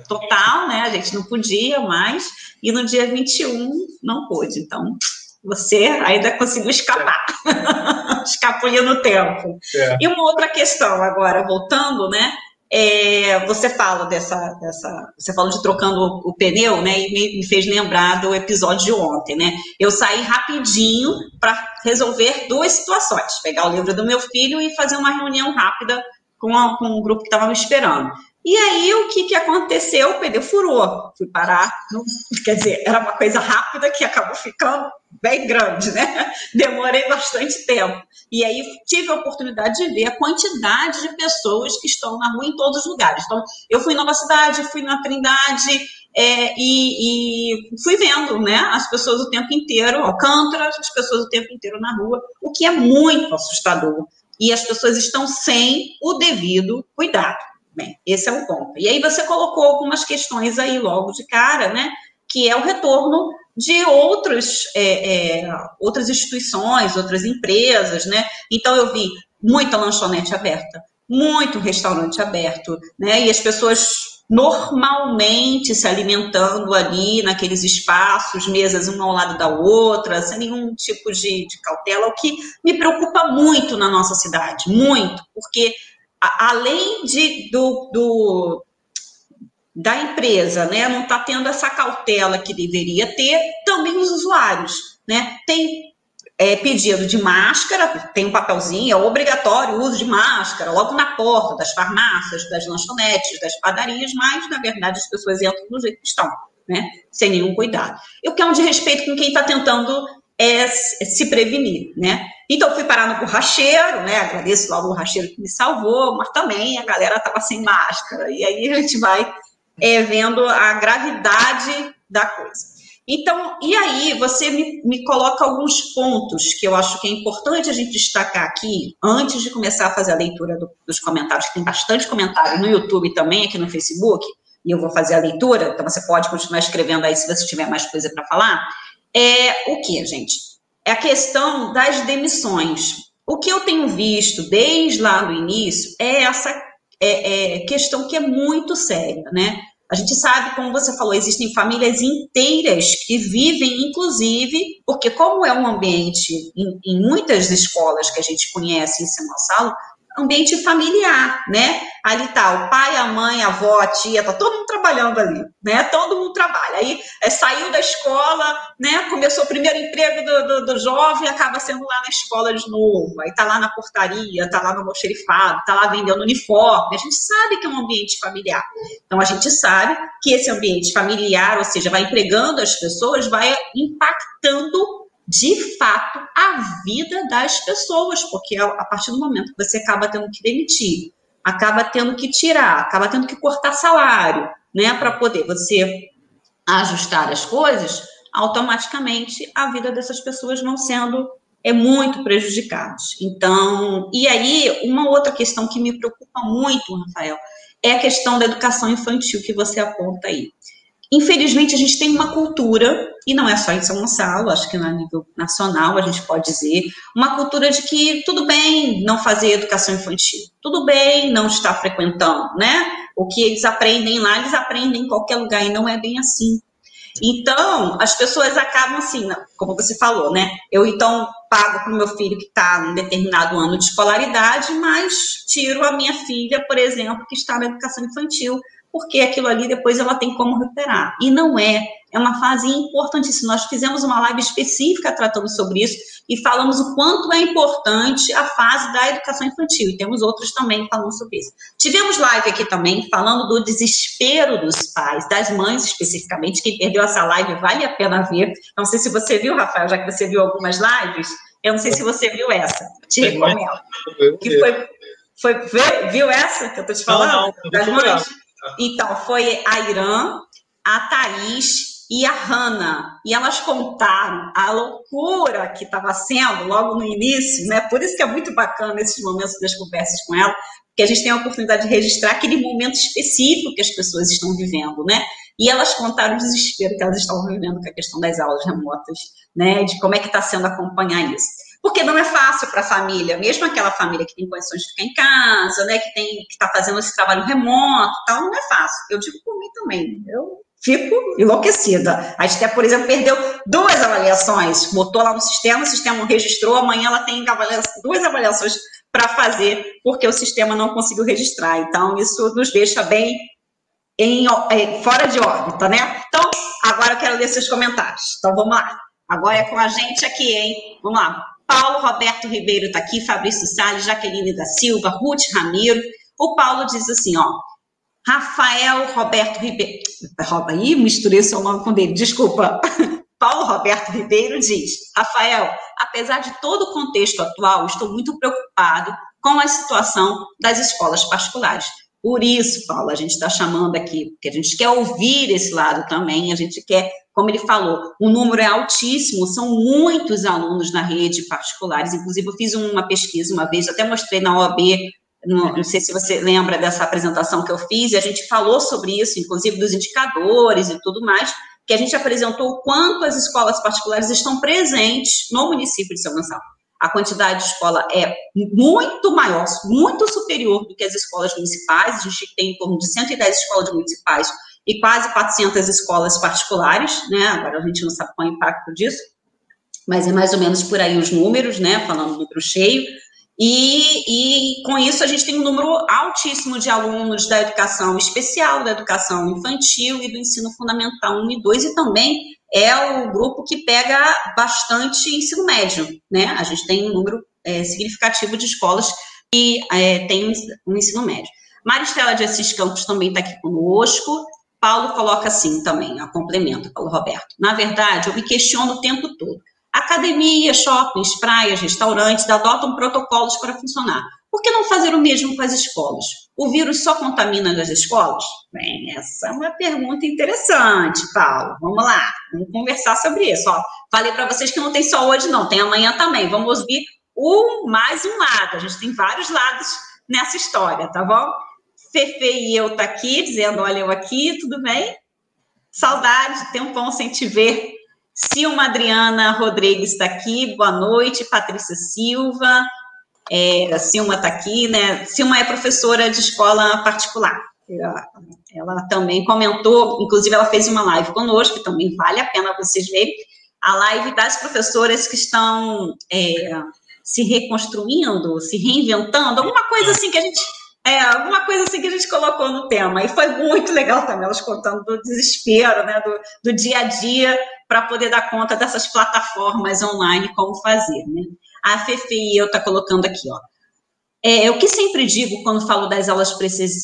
Total, né? A gente não podia mais. E no dia 21 não pôde. Então, você ainda conseguiu escapar. [LAUGHS] Escapuliu no tempo. É. E uma outra questão agora, voltando, né? É, você fala dessa, dessa, você falou de trocando o, o pneu, né? E me, me, fez lembrar do episódio de ontem, né? Eu saí rapidinho para resolver duas situações: pegar o livro do meu filho e fazer uma reunião rápida com, a, com um grupo que estava me esperando. E aí, o que, que aconteceu? O pneu furou. Fui parar. No, quer dizer, era uma coisa rápida que acabou ficando bem grande, né? [LAUGHS] Demorei bastante tempo. E aí, tive a oportunidade de ver a quantidade de pessoas que estão na rua em todos os lugares. Então, eu fui em Nova Cidade, fui na Trindade, é, e, e, fui vendo né, as pessoas o tempo inteiro, Alcântara, as pessoas o tempo inteiro na rua, o que é muito assustador. E as pessoas estão sem o devido cuidado. Bem, esse é o ponto. E aí você colocou algumas questões aí logo de cara, né? Que é o retorno de outros, é, é, outras instituições, outras empresas, né? Então eu vi muita lanchonete aberta, muito restaurante aberto, né? E as pessoas normalmente se alimentando ali naqueles espaços, mesas uma ao lado da outra, sem nenhum tipo de, de cautela, o que me preocupa muito na nossa cidade, muito, porque além de, do, do da empresa, né, não está tendo essa cautela que deveria ter, também os usuários, né, tem é, pedido de máscara, tem um papelzinho, é obrigatório o uso de máscara, logo na porta das farmácias, das lanchonetes, das padarias, mas, na verdade, as pessoas entram do jeito que estão, né, sem nenhum cuidado. Eu quero um de respeito com quem está tentando é, se prevenir, né, então, fui parar no borracheiro, né? Agradeço lá o borracheiro que me salvou, mas também a galera estava sem máscara. E aí a gente vai é, vendo a gravidade da coisa. Então, e aí você me, me coloca alguns pontos que eu acho que é importante a gente destacar aqui, antes de começar a fazer a leitura do, dos comentários, que tem bastante comentário no YouTube também, aqui no Facebook, e eu vou fazer a leitura, então você pode continuar escrevendo aí se você tiver mais coisa para falar. É o que, gente? é a questão das demissões. O que eu tenho visto desde lá do início é essa é, é, questão que é muito séria, né? A gente sabe, como você falou, existem famílias inteiras que vivem, inclusive, porque como é um ambiente, em, em muitas escolas que a gente conhece em São Gonçalo, ambiente familiar, né? Ali tá o pai, a mãe, a avó, a tia, tá todo mundo trabalhando ali, né? Todo mundo trabalha. Aí é, saiu da escola, né? Começou o primeiro emprego do, do, do, jovem, acaba sendo lá na escola de novo. Aí tá lá na portaria, tá lá no almoxerifado, tá lá vendendo uniforme. A gente sabe que é um ambiente familiar. Então a gente sabe que esse ambiente familiar, ou seja, vai empregando as pessoas, vai impactando de fato a vida das pessoas, porque a partir do momento que você acaba tendo que demitir, acaba tendo que tirar, acaba tendo que cortar salário, né, para poder você ajustar as coisas, automaticamente a vida dessas pessoas vão sendo é muito prejudicadas. Então, e aí uma outra questão que me preocupa muito, Rafael, é a questão da educação infantil que você aponta aí. Infelizmente, a gente tem uma cultura, e não é só em São Gonçalo, acho que a nível nacional a gente pode dizer, uma cultura de que tudo bem não fazer educação infantil, tudo bem não estar frequentando, né? O que eles aprendem lá, eles aprendem em qualquer lugar, e não é bem assim. Então, as pessoas acabam assim, como você falou, né? Eu então pago para o meu filho que está em determinado ano de escolaridade, mas tiro a minha filha, por exemplo, que está na educação infantil, porque aquilo ali depois ela tem como recuperar. E não é, é uma fase importantíssima. Nós fizemos uma live específica tratando sobre isso e falamos o quanto é importante a fase da educação infantil. E temos outros também falando sobre isso. Tivemos live aqui também falando do desespero dos pais, das mães especificamente. Quem perdeu essa live vale a pena ver. Não sei se você viu, Rafael, já que você viu algumas lives. Eu não sei se você viu essa. Te recomendo. Que foi, foi, viu essa que eu estou te falando? Não, não, das mães? Então, foi a Irã, a Thaís e a Hanna. E elas contaram a loucura que estava sendo logo no início, né? Por isso que é muito bacana esses momentos das conversas com ela, porque a gente tem a oportunidade de registrar aquele momento específico que as pessoas estão vivendo, né? E elas contaram o desespero que elas estavam vivendo com a questão das aulas remotas, né? De como é que está sendo acompanhar isso porque não é fácil para a família, mesmo aquela família que tem condições de ficar em casa, né, que tem que está fazendo esse trabalho remoto, tal, não é fácil. Eu digo por mim também, eu fico enlouquecida. A Esté, por exemplo, perdeu duas avaliações, botou lá no sistema, o sistema registrou, amanhã ela tem duas avaliações para fazer, porque o sistema não conseguiu registrar. Então, isso nos deixa bem em, em, fora de órbita, né? Então, agora eu quero ler seus comentários. Então, vamos lá. Agora é com a gente aqui, hein? Vamos lá. Paulo Roberto Ribeiro está aqui, Fabrício Salles, Jaqueline da Silva, Ruth Ramiro. O Paulo diz assim, ó, Rafael Roberto Ribeiro. Ih, misturei seu nome com dele, desculpa. [LAUGHS] Paulo Roberto Ribeiro diz: Rafael, apesar de todo o contexto atual, estou muito preocupado com a situação das escolas particulares. Por isso, Paulo, a gente está chamando aqui, porque a gente quer ouvir esse lado também, a gente quer como ele falou, o número é altíssimo, são muitos alunos na rede particulares. Inclusive, eu fiz uma pesquisa uma vez, até mostrei na OAB, não, não sei se você lembra dessa apresentação que eu fiz, e a gente falou sobre isso, inclusive dos indicadores e tudo mais, que a gente apresentou o quanto as escolas particulares estão presentes no município de São Gonçalo. A quantidade de escola é muito maior, muito superior do que as escolas municipais. A gente tem em torno de 110 escolas municipais e quase 400 escolas particulares, né? Agora a gente não sabe qual é o impacto disso, mas é mais ou menos por aí os números, né? Falando número cheio. E, e com isso a gente tem um número altíssimo de alunos da educação especial, da educação infantil e do ensino fundamental 1 e 2, e também é o grupo que pega bastante ensino médio, né? A gente tem um número é, significativo de escolas que é, tem um ensino médio. Maristela de Assis Campos também está aqui conosco. Paulo coloca assim também, a complemento, Paulo Roberto. Na verdade, eu me questiono o tempo todo. Academias, shoppings, praias, restaurantes adotam protocolos para funcionar. Por que não fazer o mesmo com as escolas? O vírus só contamina nas escolas? Bem, essa é uma pergunta interessante, Paulo. Vamos lá, vamos conversar sobre isso. Ó, falei para vocês que não tem só hoje, não, tem amanhã também. Vamos ouvir um, mais um lado. A gente tem vários lados nessa história, tá bom? Fefe e eu tá aqui, dizendo, olha eu aqui, tudo bem? Saudade, tempão sem te ver. Silma Adriana Rodrigues está aqui, boa noite. Patrícia Silva, é, Silma está aqui, né? Silma é professora de escola particular. Ela, ela, também comentou, inclusive ela fez uma live conosco, também vale a pena vocês verem, a live das professoras que estão é, se reconstruindo, se reinventando, alguma coisa assim que a gente é, alguma coisa assim que a gente colocou no tema. E foi muito legal também, elas contando do desespero, né, do, do dia a dia, para poder dar conta dessas plataformas online, como fazer. Né? A Fefe e eu tá colocando aqui, ó. É, o que sempre digo quando falo das aulas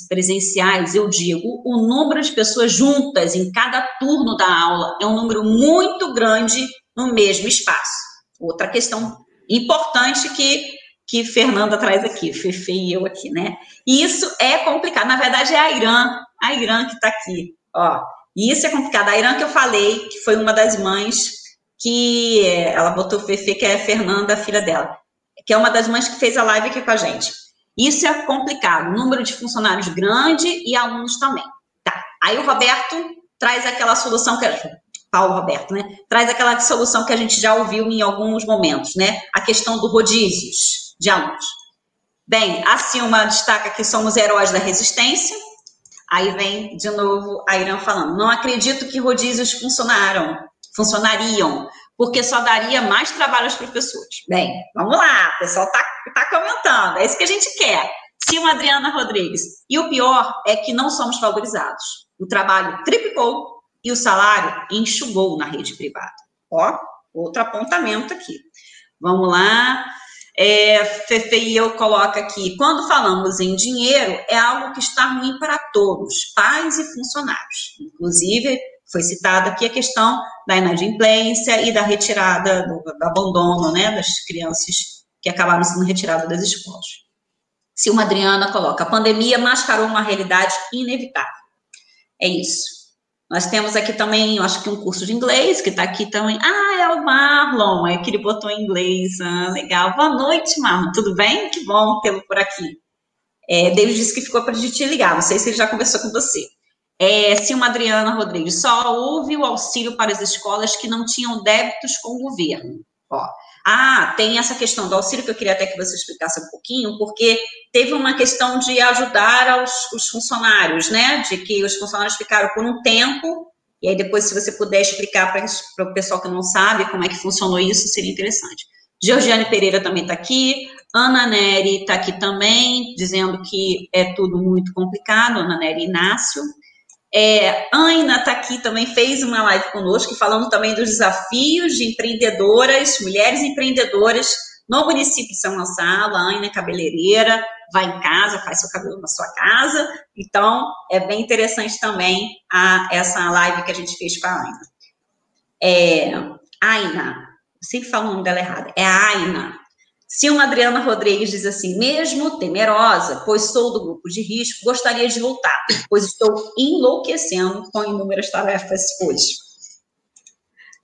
presenciais, eu digo o número de pessoas juntas em cada turno da aula é um número muito grande no mesmo espaço. Outra questão importante que que Fernanda traz aqui, Fefe e eu aqui, né? E isso é complicado. Na verdade, é a Irã, a Irã que está aqui, ó. E isso é complicado. A Irã que eu falei, que foi uma das mães que ela botou Fefe, que é a Fernanda, a filha dela, que é uma das mães que fez a live aqui com a gente. Isso é complicado. Número de funcionários grande e alunos também. Tá. Aí o Roberto traz aquela solução que Paulo Roberto, né? Traz aquela solução que a gente já ouviu em alguns momentos, né? A questão do rodízios de alunos. Bem, a Silma destaca que somos heróis da resistência. Aí vem de novo a Irã falando: não acredito que rodízios funcionaram, funcionariam, porque só daria mais trabalho aos professores. Bem, vamos lá, o pessoal está tá comentando, é isso que a gente quer. Silma Adriana Rodrigues. E o pior é que não somos favorizados. O trabalho triplicou e o salário enxugou na rede privada. Ó, outro apontamento aqui. Vamos lá. É, Fefe e eu coloco aqui, quando falamos em dinheiro, é algo que está ruim para todos, pais e funcionários. Inclusive, foi citada aqui a questão da inadimplência e da retirada, do, do abandono né, das crianças que acabaram sendo retiradas das escolas. Silma Adriana coloca, a pandemia mascarou uma realidade inevitável. É isso. Nós temos aqui também, eu acho que um curso de inglês, que está aqui também. Ah, é o Marlon, é que ele botou em inglês. Ah, legal. Boa noite, Marlon. Tudo bem? Que bom tê-lo por aqui. É, David disse que ficou para a gente te ligar. Não sei se ele já conversou com você. É, Silma Adriana Rodrigues, só houve o auxílio para as escolas que não tinham débitos com o governo. Ó, ah, tem essa questão do auxílio que eu queria até que você explicasse um pouquinho, porque teve uma questão de ajudar aos, os funcionários, né? De que os funcionários ficaram por um tempo, e aí depois, se você puder explicar para o pessoal que não sabe como é que funcionou isso, seria interessante. Georgiane Pereira também está aqui, Ana Neri está aqui também, dizendo que é tudo muito complicado, Ana Neri Inácio. É, Aina está aqui também, fez uma live conosco, falando também dos desafios de empreendedoras, mulheres empreendedoras no município de São Gonçalo. A Aina é cabeleireira, vai em casa, faz seu cabelo na sua casa. Então, é bem interessante também a, essa live que a gente fez com a Aina. É, Aina, sempre falo o nome dela errado, é a Aina. Silma Adriana Rodrigues diz assim: mesmo temerosa, pois sou do grupo de risco, gostaria de voltar, pois estou enlouquecendo com inúmeras tarefas hoje.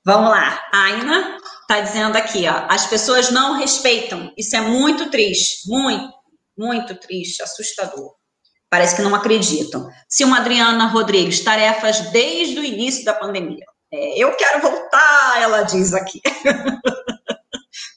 Vamos lá, Aina está dizendo aqui, ó, as pessoas não respeitam. Isso é muito triste, muito, muito triste, assustador. Parece que não acreditam. Silma Adriana Rodrigues, tarefas desde o início da pandemia. É, eu quero voltar, ela diz aqui. [LAUGHS]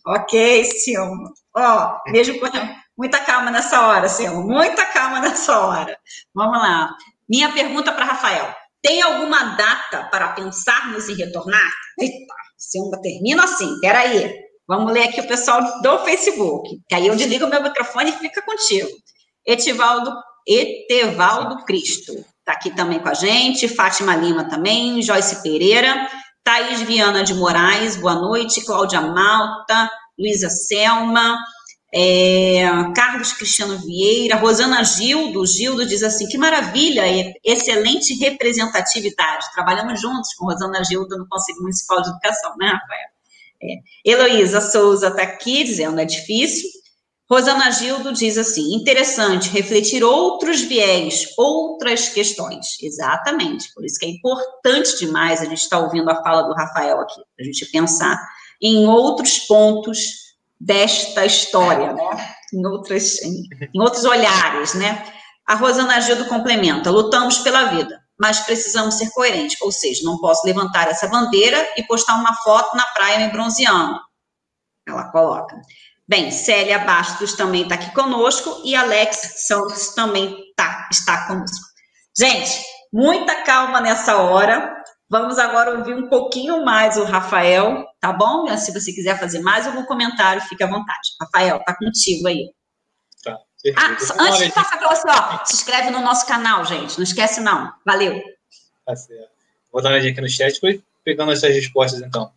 Ok, Silma. Ó, oh, com muita calma nessa hora, Silma. Muita calma nessa hora. Vamos lá. Minha pergunta para Rafael. Tem alguma data para pensarmos em retornar? Eita, Silma termina assim. Peraí. Vamos ler aqui o pessoal do Facebook. Que aí eu desligo o meu microfone e fica contigo. Etivaldo, Etevaldo Cristo. Está aqui também com a gente. Fátima Lima também. Joyce Pereira. Thaís Viana de Moraes, boa noite. Cláudia Malta, Luísa Selma, é, Carlos Cristiano Vieira, Rosana Gildo. Gildo diz assim: que maravilha, excelente representatividade. Trabalhamos juntos com Rosana Gildo no Conselho Municipal de Educação, né, Rafael? É. Heloísa Souza está aqui dizendo: é difícil. Rosana Gildo diz assim: interessante refletir outros viés, outras questões. Exatamente, por isso que é importante demais a gente estar tá ouvindo a fala do Rafael aqui, a gente pensar em outros pontos desta história, né? Em, outras, em, em outros olhares, né? A Rosana Gildo complementa: lutamos pela vida, mas precisamos ser coerentes, ou seja, não posso levantar essa bandeira e postar uma foto na praia me bronzeando. Ela coloca. Bem, Célia Bastos também está aqui conosco e Alex Santos também tá, está conosco. Gente, muita calma nessa hora. Vamos agora ouvir um pouquinho mais o Rafael, tá bom? Se você quiser fazer mais algum comentário, fique à vontade. Rafael, tá contigo aí. Tá. Ah, antes de passar para você, ó, se inscreve no nosso canal, gente. Não esquece, não. Valeu. Tá certo. Vou dar uma olhadinha aqui no chat, foi pegando essas respostas, então.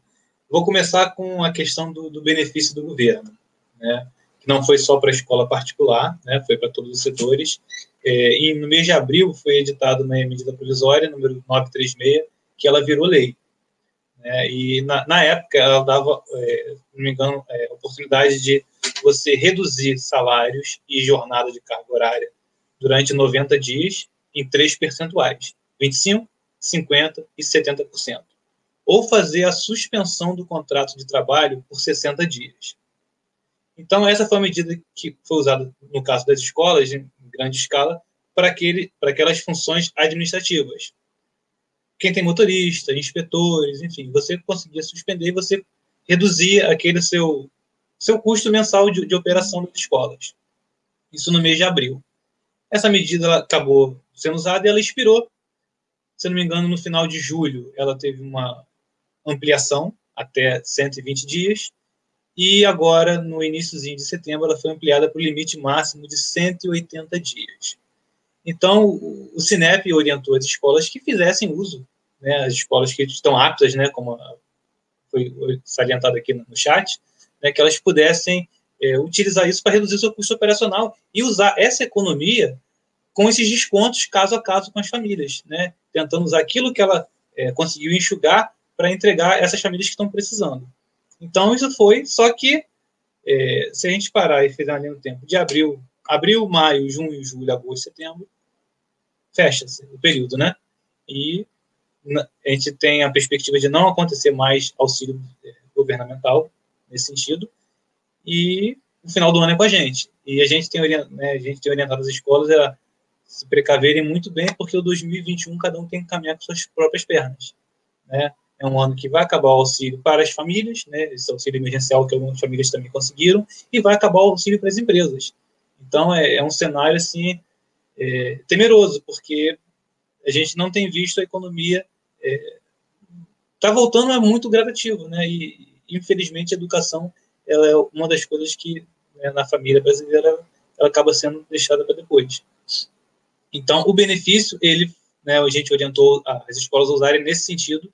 Vou começar com a questão do, do benefício do governo né, que não foi só para a escola particular, né, foi para todos os setores. É, e no mês de abril foi editada uma medida provisória, número 936, que ela virou lei. Né, e na, na, época ela dava, é, não me engano, é, oportunidade de você reduzir salários e jornada de carga horária durante 90 dias em três percentuais: 25, 50 e 70%. Ou fazer a suspensão do contrato de trabalho por 60 dias. Então, essa foi a medida que foi usada, no caso das escolas, em grande escala, para, aquele, para aquelas funções administrativas. Quem tem motorista, inspetores, enfim, você conseguia suspender e você reduzia aquele seu, seu custo mensal de, de operação das escolas. Isso no mês de abril. Essa medida acabou sendo usada e ela expirou. Se não me engano, no final de julho, ela teve uma ampliação até 120 dias, e agora, no iníciozinho de setembro, ela foi ampliada para o limite máximo de 180 dias. Então, o Cinep orientou as escolas que fizessem uso, né, as escolas que estão aptas, né, como foi salientado aqui no chat, né, que elas pudessem é, utilizar isso para reduzir seu custo operacional e usar essa economia com esses descontos caso a caso com as famílias, né, tentando usar aquilo que ela é, conseguiu enxugar para entregar essas famílias que estão precisando. Então, isso foi, só que é, se a gente parar e fizer uma tempo de abril, abril, maio, junho, julho, agosto, setembro, fecha-se o período, né? E a gente tem a perspectiva de não acontecer mais auxílio é, governamental nesse sentido, e no final do ano é com a gente. E a gente tem, né, a gente tem orientado as escolas a se precaverem muito bem, porque o 2021 cada um tem que caminhar com suas próprias pernas. Né? É um ano que vai acabar o auxílio para as famílias, né, esse auxílio emergencial que algumas famílias também conseguiram, e vai acabar o auxílio para as empresas. Então, é, é um cenário, assim, é, temeroso, porque a gente não tem visto a economia... Está é, voltando, é muito gradativo, né, e, infelizmente, a educação ela é uma das coisas que, né, na família brasileira, ela acaba sendo deixada para depois. Então, o benefício, ele, né, a gente orientou as escolas a usarem nesse sentido,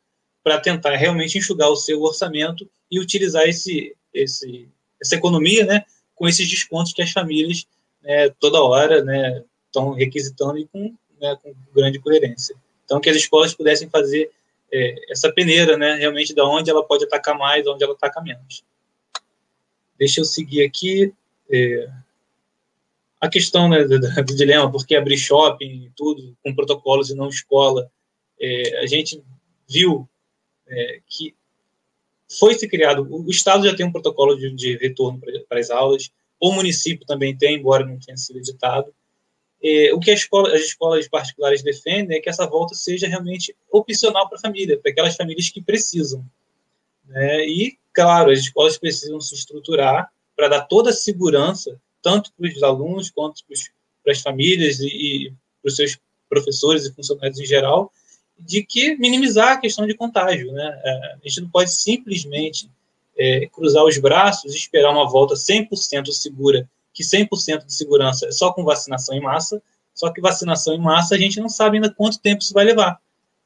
para tentar realmente enxugar o seu orçamento e utilizar esse, esse, essa economia né, com esses descontos que as famílias né, toda hora né, estão requisitando e com, né, com grande coerência. Então, que as escolas pudessem fazer é, essa peneira, né, realmente, da onde ela pode atacar mais, onde ela ataca menos. Deixa eu seguir aqui. É, a questão né, do, do, dilema, por que abrir shopping e tudo, com protocolos e não escola, é, a gente viu é, que foi se criado, o Estado já tem um protocolo de, de retorno para as aulas, o município também tem, embora não tenha sido editado. É, o que escola, as escolas particulares defendem é que essa volta seja realmente opcional para a família, para aquelas famílias que precisam. Né? E, claro, as escolas precisam se estruturar para dar toda a segurança, tanto para os alunos quanto para as famílias e, e para os seus professores e funcionários em geral, de que minimizar a questão de contágio. Né? É, a gente não pode simplesmente é, cruzar os braços e esperar uma volta 100% segura, que 100% de segurança é só com vacinação em massa, só que vacinação em massa a gente não sabe ainda quanto tempo isso vai levar.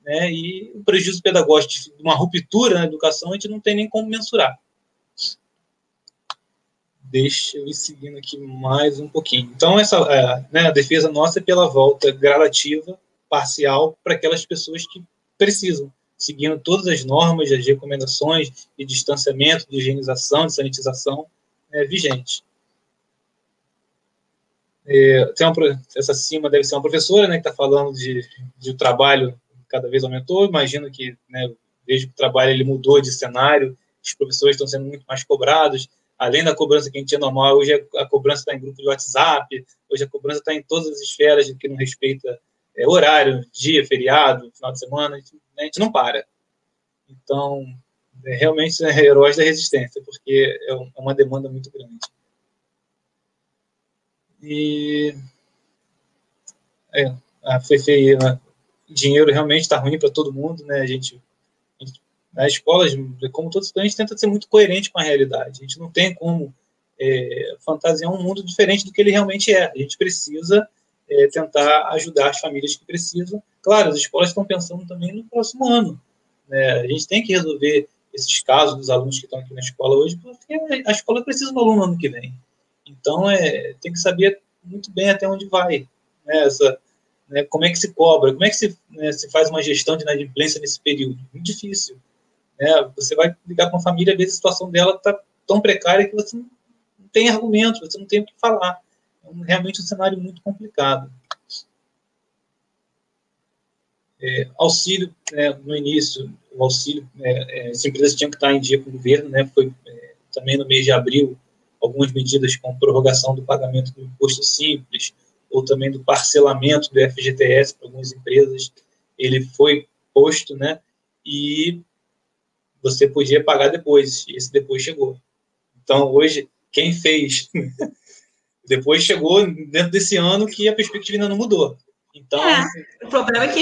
Né? E o prejuízo pedagógico de uma ruptura na educação a gente não tem nem como mensurar. Deixa eu ir seguindo aqui mais um pouquinho. Então, essa, é, né, a defesa nossa é pela volta gradativa parcial para aquelas pessoas que precisam, seguindo todas as normas, as recomendações de distanciamento, de higienização, de sanitização é, vigentes. É, tem uma, essa cima deve ser uma professora, né, que está falando de, de o trabalho cada vez aumentou. Imagino que, né, vejo que o trabalho ele mudou de cenário, os professores estão sendo muito mais cobrados. Além da cobrança que a gente tinha normal, hoje a cobrança está em grupo de WhatsApp, hoje a cobrança está em todas as esferas que não respeita é, horário, dia, feriado, final de semana, a gente, a gente não para. Então, é, realmente é heróis da resistência, porque é, é uma demanda muito grande. E é, a Fefe, dinheiro realmente está ruim para todo mundo, né? A gente, a gente, as escolas, como todos estudantes, tenta ser muito coerente com a realidade. A gente não tem como é, fantasiar um mundo diferente do que ele realmente é. A gente precisa é, tentar ajudar as famílias que precisam. Claro, as escolas estão pensando também no próximo ano. Né? A gente tem que resolver esses casos dos alunos que estão aqui na escola hoje, porque a escola precisa do aluno no ano que vem. Então, é, tem que saber muito bem até onde vai. Né? Essa, né, como é que se cobra, como é que se, né, se faz uma gestão de inadimplência nesse período? Muito difícil. Né? Você vai ligar com a família, às vezes a situação dela está tão precária que você não tem argumento, você não tem o que falar realmente um cenário muito complicado. É, auxílio, né, no início, o auxílio, é, é, as empresas tinham que estar em dia com o governo, né, foi é, também no mês de abril, algumas medidas com prorrogação do pagamento do imposto simples, ou também do parcelamento do FGTS para algumas empresas, ele foi posto, né, e você podia pagar depois, e esse depois chegou. Então, hoje, quem fez [LAUGHS] Depois chegou dentro desse ano que a perspectiva ainda não mudou. Então, é, o problema é que,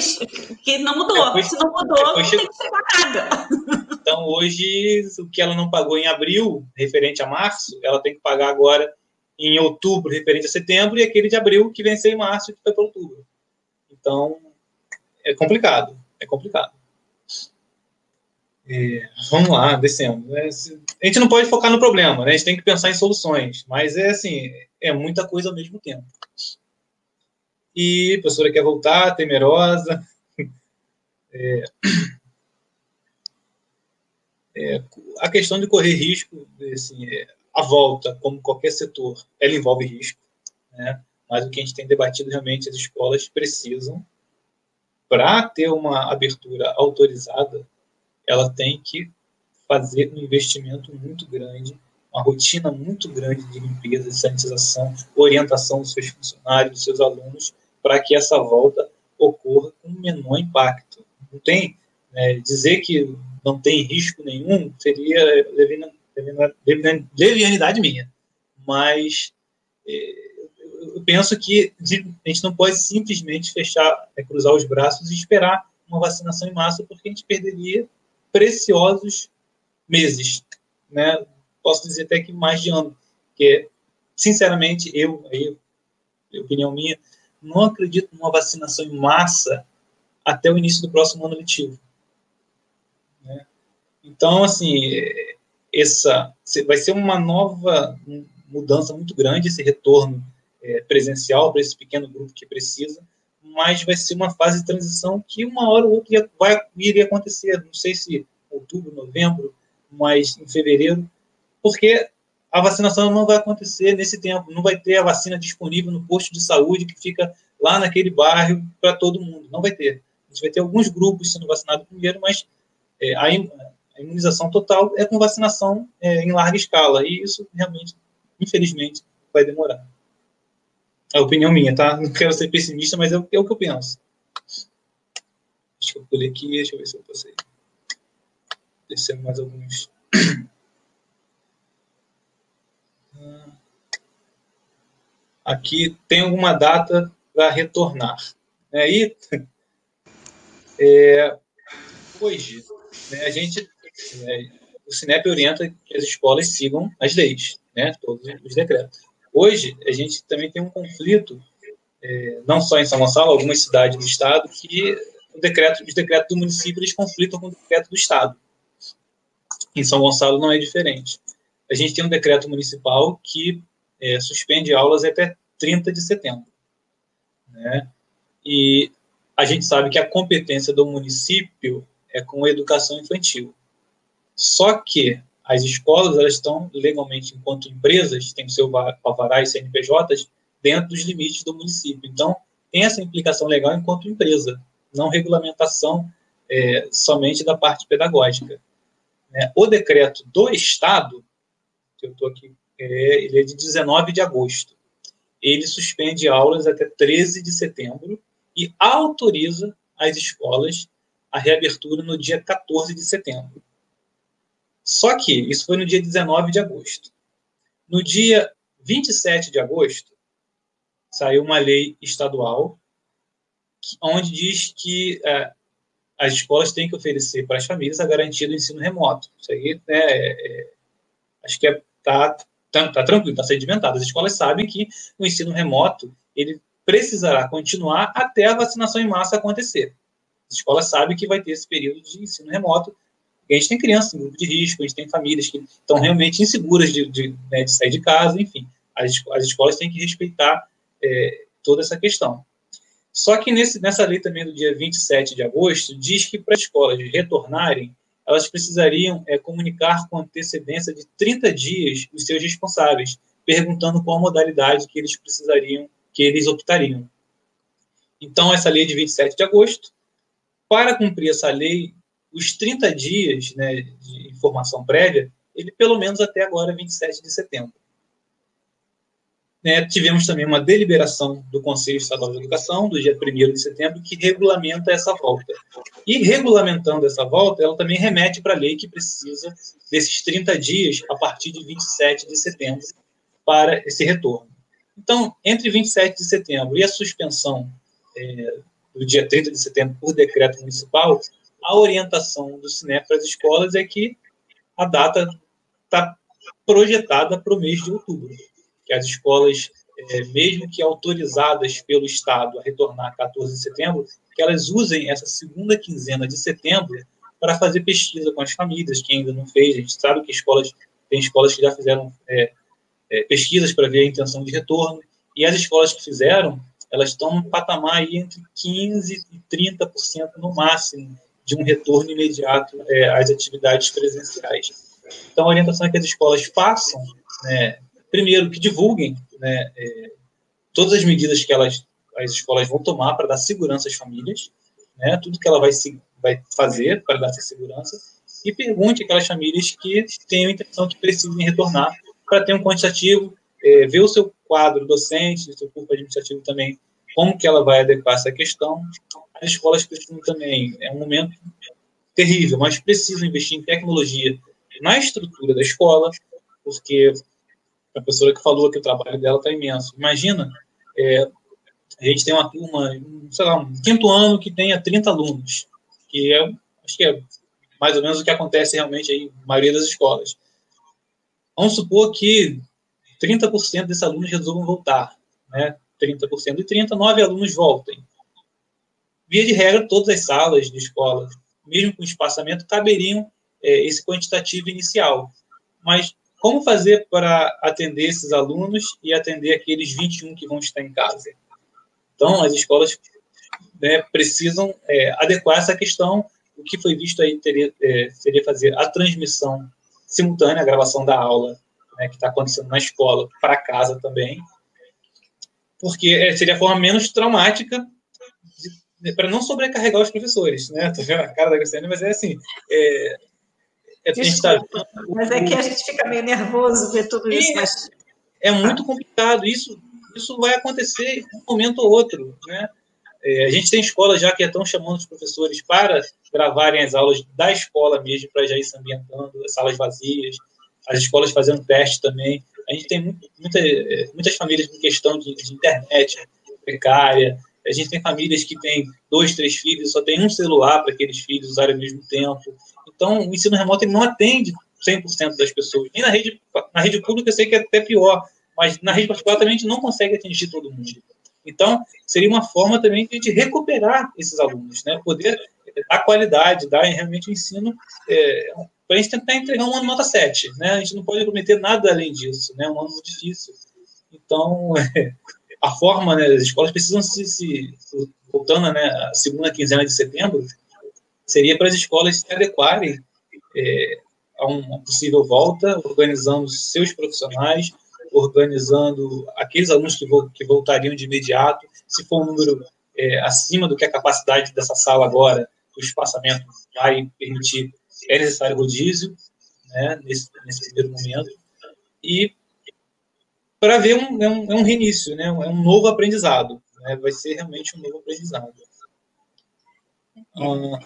que não mudou. Depois, Se não mudou, não chegou, tem que chegar nada. Então, hoje, o que ela não pagou em abril, referente a março, ela tem que pagar agora em outubro, referente a setembro, e aquele de abril que venceu em março, que foi para outubro. Então, é complicado, é complicado. É, vamos lá, descendo. É, a gente não pode focar no problema, né? a gente tem que pensar em soluções, mas é assim, é muita coisa ao mesmo tempo. E a professora quer voltar, temerosa. [LAUGHS] É, é, a questão de correr risco, assim, é, a volta, como qualquer setor, ela envolve risco, né? mas o que a gente tem debatido realmente, as escolas precisam, para ter uma abertura autorizada, ela tem que fazer um investimento muito grande, uma rotina muito grande de limpeza, de sanitização, orientação dos seus funcionários, dos seus alunos, para que essa volta ocorra com menor impacto. Não tem né, dizer que não tem risco nenhum seria levianidade minha, mas é, eu penso que a gente não pode simplesmente fechar, é, cruzar os braços e esperar uma vacinação em massa, porque a gente perderia preciosos meses, né? Posso dizer até que mais de ano, porque sinceramente eu, aí, opinião minha, não acredito numa vacinação em massa até o início do próximo ano letivo. Né? Então, assim, essa vai ser uma nova mudança muito grande esse retorno é, presencial para esse pequeno grupo que precisa, mas vai ser uma fase de transição que uma hora ou outra vai iria acontecer. Não sei se outubro, novembro, mas em fevereiro, porque a vacinação não vai acontecer nesse tempo, não vai ter a vacina disponível no posto de saúde que fica lá naquele bairro para todo mundo, não vai ter. A gente vai ter alguns grupos sendo vacinados primeiro, mas é, a, imunização total é com vacinação é, em larga escala, e isso realmente, infelizmente, vai demorar. É a opinião minha, tá? Não quero ser pessimista, mas é o, é que eu penso. Deixa eu pulei aqui, deixa eu ver se eu passei. Descendo mais alguns. [CLEARS THROAT] aqui tem alguma data para retornar. Né? E [LAUGHS] é, hoje, né, a gente, é, o Sinep orienta que as escolas sigam as leis, né, todos os decretos. Hoje, a gente também tem um conflito, é, não só em São Gonçalo, algumas cidades do estado, que o decreto, os decretos do município eles conflitam com o decreto do estado. Em São Gonçalo não é diferente. A gente tem um decreto municipal que é, suspende aulas até 30 de setembro. Né? E a gente sabe que a competência do município é com a educação infantil. Só que as escolas elas estão legalmente, enquanto empresas, têm o seu alvará e CNPJs, dentro dos limites do município. Então, tem essa implicação legal enquanto empresa, não regulamentação é, somente da parte pedagógica. Né? O decreto do Estado, que eu estou aqui, é, ele é de 19 de agosto ele suspende aulas até 13 de setembro e autoriza as escolas a reabertura no dia 14 de setembro. Só que isso foi no dia 19 de agosto. No dia 27 de agosto, saiu uma lei estadual onde diz que é, as escolas têm que oferecer para as famílias a garantia do ensino remoto. Isso aí né, é, é, acho que é, tá Tá, tá tranquilo, está sedimentado. As escolas sabem que o ensino remoto ele precisará continuar até a vacinação em massa acontecer. As escolas sabem que vai ter esse período de ensino remoto. A gente tem crianças em grupo de risco, a gente tem famílias que estão realmente inseguras de, de, né, de sair de casa, enfim. As, as escolas têm que respeitar é, toda essa questão. Só que nesse, nessa lei também do dia 27 de agosto, diz que para as escolas retornarem, elas precisariam é, comunicar com antecedência de 30 dias os seus responsáveis, perguntando qual modalidade que eles precisariam, que eles optariam. Então, essa lei de 27 de agosto, para cumprir essa lei, os 30 dias né, de informação prévia, ele pelo menos até agora, 27 de setembro. Né, tivemos também uma deliberação do Conselho Estadual de Educação, do dia 1 de setembro, que regulamenta essa volta. E regulamentando essa volta, ela também remete para a lei que precisa desses 30 dias a partir de 27 de setembro para esse retorno. Então, entre 27 de setembro e a suspensão é, do dia 30 de setembro por decreto municipal, a orientação do Cinep para as escolas é que a data está projetada para o mês de outubro, que as escolas, é, mesmo que autorizadas pelo Estado a retornar 14 de setembro, que elas usem essa segunda quinzena de setembro para fazer pesquisa com as famílias, que ainda não fez. A gente sabe que escolas tem escolas que já fizeram é, é, pesquisas para ver a intenção de retorno, e as escolas que fizeram, elas estão num patamar aí entre 15% e 30% no máximo de um retorno imediato é, às atividades presenciais. Então, a orientação é que as escolas façam, né, primeiro, que divulguem né, é, todas as medidas que elas, as escolas vão tomar para dar segurança às famílias, né, tudo que ela vai, vai fazer para dar essa segurança, e pergunte aquelas famílias que tenham intenção que precisem retornar para ter um quantitativo, é, ver o seu quadro docente, o seu corpo administrativo também, como que ela vai adequar essa questão. As escolas precisam também, é um momento terrível, mas precisam investir em tecnologia na estrutura da escola, porque a professora que falou que o trabalho dela está imenso. Imagina, é, a gente tem uma turma, sei lá, um quinto ano que tenha 30 alunos, que é, acho que é mais ou menos o que acontece realmente aí na maioria das escolas. Vamos supor que 30% desses alunos resolvam voltar, né? 30% e 30, 9 alunos voltem. Via de regra, todas as salas de escola, mesmo com espaçamento, caberiam é, esse quantitativo inicial. Mas como fazer para atender esses alunos e atender aqueles 21 que vão estar em casa? Então, as escolas né, precisam é, adequar essa questão o que foi visto aí teria, é, seria fazer a transmissão simultânea, a gravação da aula, né, que está acontecendo na escola, para casa também, porque é, seria a forma menos traumática para não sobrecarregar os professores, né? [LAUGHS] Vendo a cara da Graciane, mas é assim, é, é Desculpa, tá, mas é que a gente fica meio nervoso ver tudo isso. Mas... É muito complicado, isso, isso vai acontecer um momento ou outro, né? É, a gente tem escolas já que estão chamando os professores para gravarem as aulas da escola mesmo, para já ir se ambientando, as salas vazias, as escolas fazendo teste também. A gente tem muita, é, muitas famílias com questão de, de, internet precária, a gente tem famílias que têm dois, três filhos, só tem um celular para aqueles filhos usarem ao mesmo tempo. Então, o ensino remoto ele não atende 100% das pessoas. Nem na rede, na rede pública eu sei que é até pior, mas na rede particular também a gente não consegue atingir todo mundo. Então, seria uma forma também de a gente recuperar esses alunos, né? Poder dar qualidade, dar realmente o ensino é, para a gente tentar entregar um ano nota 7, né? A gente não pode prometer nada além disso, né? Um ano difícil. Então, é, [LAUGHS] a forma, né? As escolas precisam se, se voltando, né? A segunda quinzena de setembro seria para as escolas se adequarem é, a uma possível volta, organizando seus profissionais, organizando aqueles alunos que, vo que voltariam de imediato. Se for um número é, acima do que a capacidade dessa sala agora, o espaçamento vai permitir, é necessário rodízio, né, nesse, nesse primeiro momento. E para ver um, é, um, é um reinício, né, é um novo aprendizado. Né, vai ser realmente um novo aprendizado. Ah,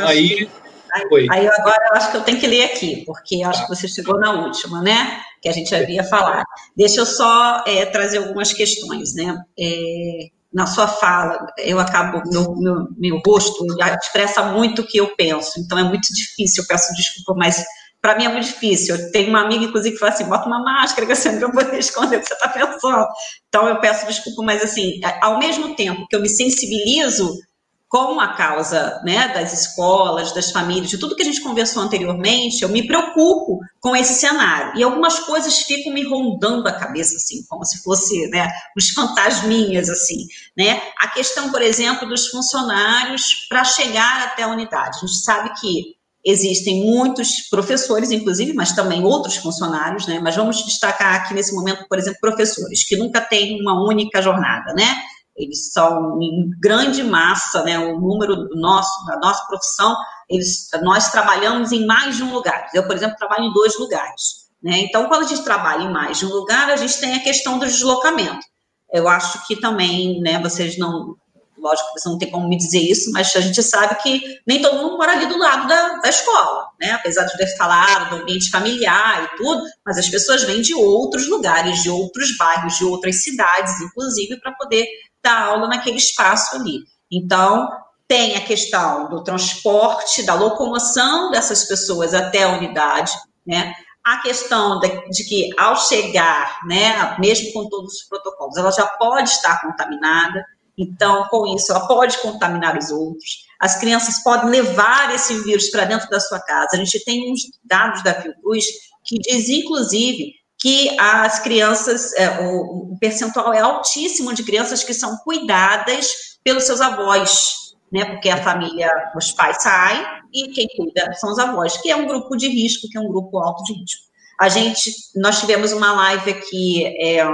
aí, que... Aí, aí, agora eu acho que eu tenho que ler aqui, porque eu acho tá. que você chegou na última, né? Que a gente havia falado. Deixa eu só é, trazer algumas questões, né? É, na sua fala, eu acabo, meu, meu, meu rosto expressa muito o que eu penso, então é muito difícil, eu peço desculpa, mas para mim é muito difícil. Eu tenho uma amiga, inclusive, que fala assim: bota uma máscara que você não poder esconder o que você está pensando. Então eu peço desculpa, mas assim, ao mesmo tempo que eu me sensibilizo com a causa né, das escolas, das famílias, de tudo que a gente conversou anteriormente, eu me preocupo com esse cenário. E algumas coisas ficam me rondando a cabeça, assim, como se fosse né, uns fantasminhas, assim. Né? A questão, por exemplo, dos funcionários para chegar até a unidade. A gente sabe que existem muitos professores, inclusive, mas também outros funcionários, né? Mas vamos destacar aqui nesse momento, por exemplo, professores, que nunca têm uma única jornada, né? Eles são em grande massa, né, o número nosso, da nossa profissão, eles, nós trabalhamos em mais de um lugar. Eu, por exemplo, trabalho em dois lugares. Né? Então, quando a gente trabalha em mais de um lugar, a gente tem a questão do deslocamento. Eu acho que também, né, vocês não, lógico que você não tem como me dizer isso, mas a gente sabe que nem todo mundo mora ali do lado da, da escola, né? Apesar de ter falado do ambiente familiar e tudo, mas as pessoas vêm de outros lugares, de outros bairros, de outras cidades, inclusive, para poder dar aula naquele espaço ali. Então, tem a questão do transporte, da locomoção dessas pessoas até a unidade, né? A questão de, que ao chegar, né, mesmo com todos os protocolos, ela já pode estar contaminada, então, com isso, ela pode contaminar os outros. As crianças podem levar esse vírus para dentro da sua casa. A gente tem uns dados da Fiocruz que diz, inclusive, que as crianças, é, o, o percentual é altíssimo de crianças que são cuidadas pelos seus avós, né? Porque a família, os pais saem e quem cuida são os avós, que é um grupo de risco, que é um grupo alto de risco. A gente, nós tivemos uma live aqui é,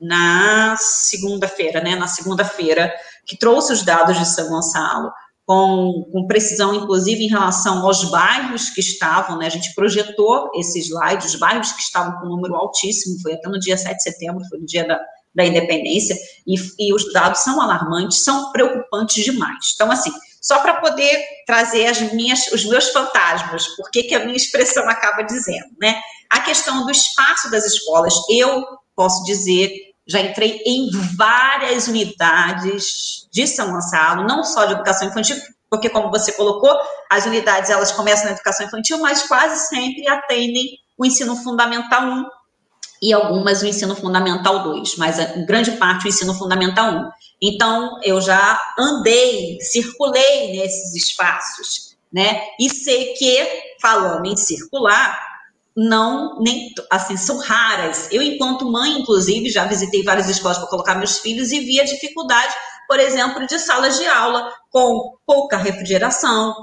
na segunda-feira, né? Na segunda-feira, que trouxe os dados de São Gonçalo com, com, precisão, inclusive, em relação aos bairros que estavam, né? A gente projetou esses slides, os bairros que estavam com um número altíssimo, foi até no dia 7 de setembro, foi no dia da, da independência, e, e os dados são alarmantes, são preocupantes demais. Então, assim, só para poder trazer as minhas, os meus fantasmas, porque que a minha expressão acaba dizendo, né? A questão do espaço das escolas, eu posso dizer já entrei em várias unidades de São Gonçalo, não só de educação infantil, porque como você colocou, as unidades elas começam na educação infantil, mas quase sempre atendem o ensino fundamental 1 e algumas o ensino fundamental 2, mas em grande parte o ensino fundamental 1. Então, eu já andei, circulei nesses espaços, né? E sei que, falando em circular, não, nem, assim, são raras. Eu, enquanto mãe, inclusive, já visitei várias escolas para colocar meus filhos e vi a dificuldade, por exemplo, de salas de aula com pouca refrigeração,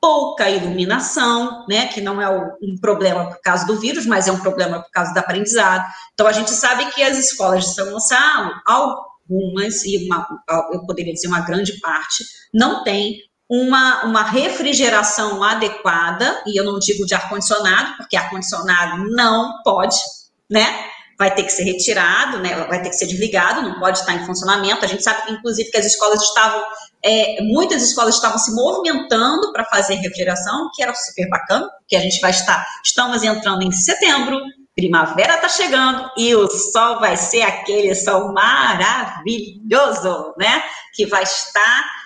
pouca iluminação, né, que não é um problema por causa do vírus, mas é um problema por causa do aprendizado. Então, a gente sabe que as escolas de São Gonçalo, algumas, e uma, eu poderia dizer uma grande parte, não têm uma, uma refrigeração adequada, e eu não digo de ar-condicionado, porque ar-condicionado não pode, né? Vai ter que ser retirado, né? Vai ter que ser desligado, não pode estar em funcionamento. A gente sabe, inclusive, que as escolas estavam, é, muitas escolas estavam se movimentando para fazer refrigeração, que era super bacana, porque a gente vai estar, estamos entrando em setembro, primavera está chegando e o sol vai ser aquele sol maravilhoso, né? Que vai estar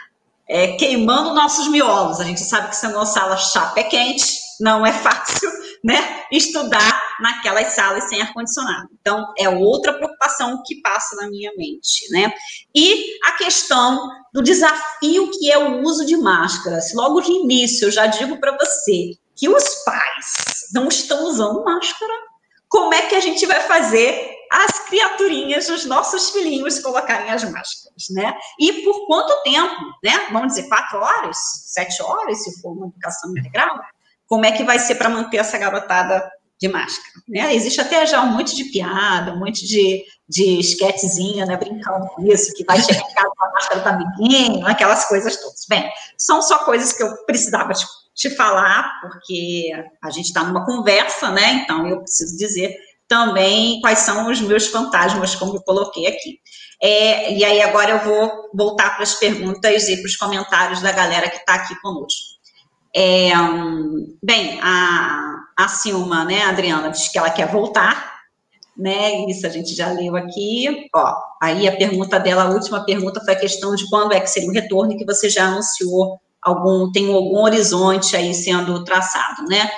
é, queimando nossos miolos. A gente sabe que sendo uma sala chapa é quente, não é fácil, [LAUGHS] né, estudar naquelas salas sem ar-condicionado. Então, é outra preocupação que passa na minha mente, né? E a questão do desafio que é o uso de máscaras. Logo de início, eu já digo para você que os pais não estão usando máscara. Como é que a gente vai fazer as criaturinhas, os nossos filhinhos colocarem as máscaras, né? E por quanto tempo, né? Vamos dizer, quatro horas, sete horas, se for uma educação integral? Como é que vai ser para manter essa garotada de máscara? Né? Existe até já um monte de piada, um monte de, de esquetezinha, né? Brincando com isso, que vai chegar em casa com a máscara do amiguinho, aquelas coisas todas. Bem, são só coisas que eu precisava te, te falar, porque a gente está numa conversa, né? Então eu preciso dizer também quais são os meus fantasmas, como eu coloquei aqui. É, e aí agora eu vou voltar para as perguntas e para os comentários da galera que está aqui conosco. É, bem, a, a Silma, né, a Adriana, diz que ela quer voltar, né, isso a gente já leu aqui, ó, aí a pergunta dela, a última pergunta foi a questão de quando é que seria o retorno, que você já anunciou algum, tem algum horizonte aí sendo traçado, né,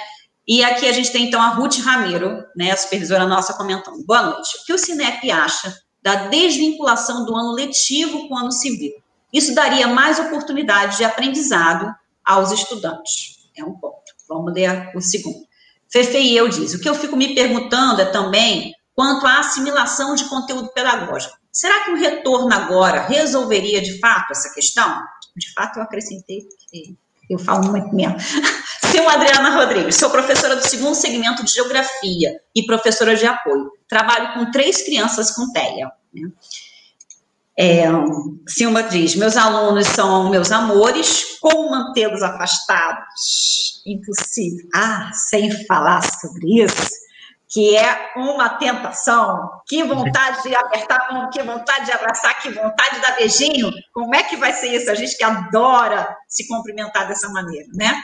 e aqui a gente tem, então, a Ruth Ramiro, né, a supervisora nossa, comentando. Boa noite. O que o Cinep acha da desvinculação do ano letivo com o ano civil? Isso daria mais oportunidade de aprendizado aos estudantes. É um ponto. Vamos ler o segundo. Fefe e eu diz, o que eu fico me perguntando é também quanto à assimilação de conteúdo pedagógico. Será que o retorno agora resolveria de fato essa questão? De fato, eu acrescentei, porque eu falo muito mesmo. [LAUGHS] Sim, Adriana Rodrigues, sou professora do segundo segmento de Geografia e professora de apoio. Trabalho com três crianças com TEA. Né? É, Silma diz, meus alunos são meus amores, como mantê-los afastados? Impossível. Ah, sem falar sobre isso, que é uma tentação. Que vontade de apertar a mão, que vontade de abraçar, que vontade de dar beijinho. Como é que vai ser isso? A gente que adora se cumprimentar dessa maneira, né?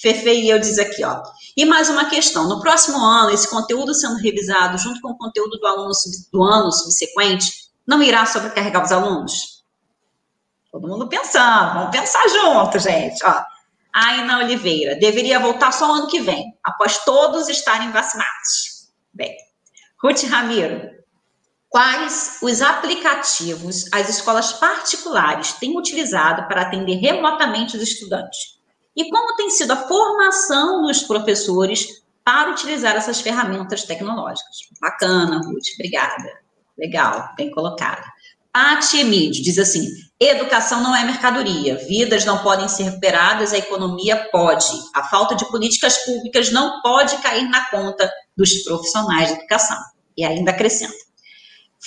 Fefe e eu diz aqui, ó. E mais uma questão. No próximo ano, esse conteúdo sendo revisado junto com o conteúdo do aluno do ano subsequente, não irá sobrecarregar os alunos? Todo mundo pensando, vamos pensar junto, gente. Ó, Aina Oliveira, deveria voltar só ano que vem, após todos estarem vacinados. Bem, Ruth Ramiro, quais os aplicativos as escolas particulares têm utilizado para atender remotamente os estudantes? E como tem sido a formação dos professores para utilizar essas ferramentas tecnológicas? Bacana, Ruth, obrigada. Legal, bem colocada. Pati Emílio diz assim: educação não é mercadoria, vidas não podem ser recuperadas, a economia pode. A falta de políticas públicas não pode cair na conta dos profissionais de educação. E ainda acrescenta: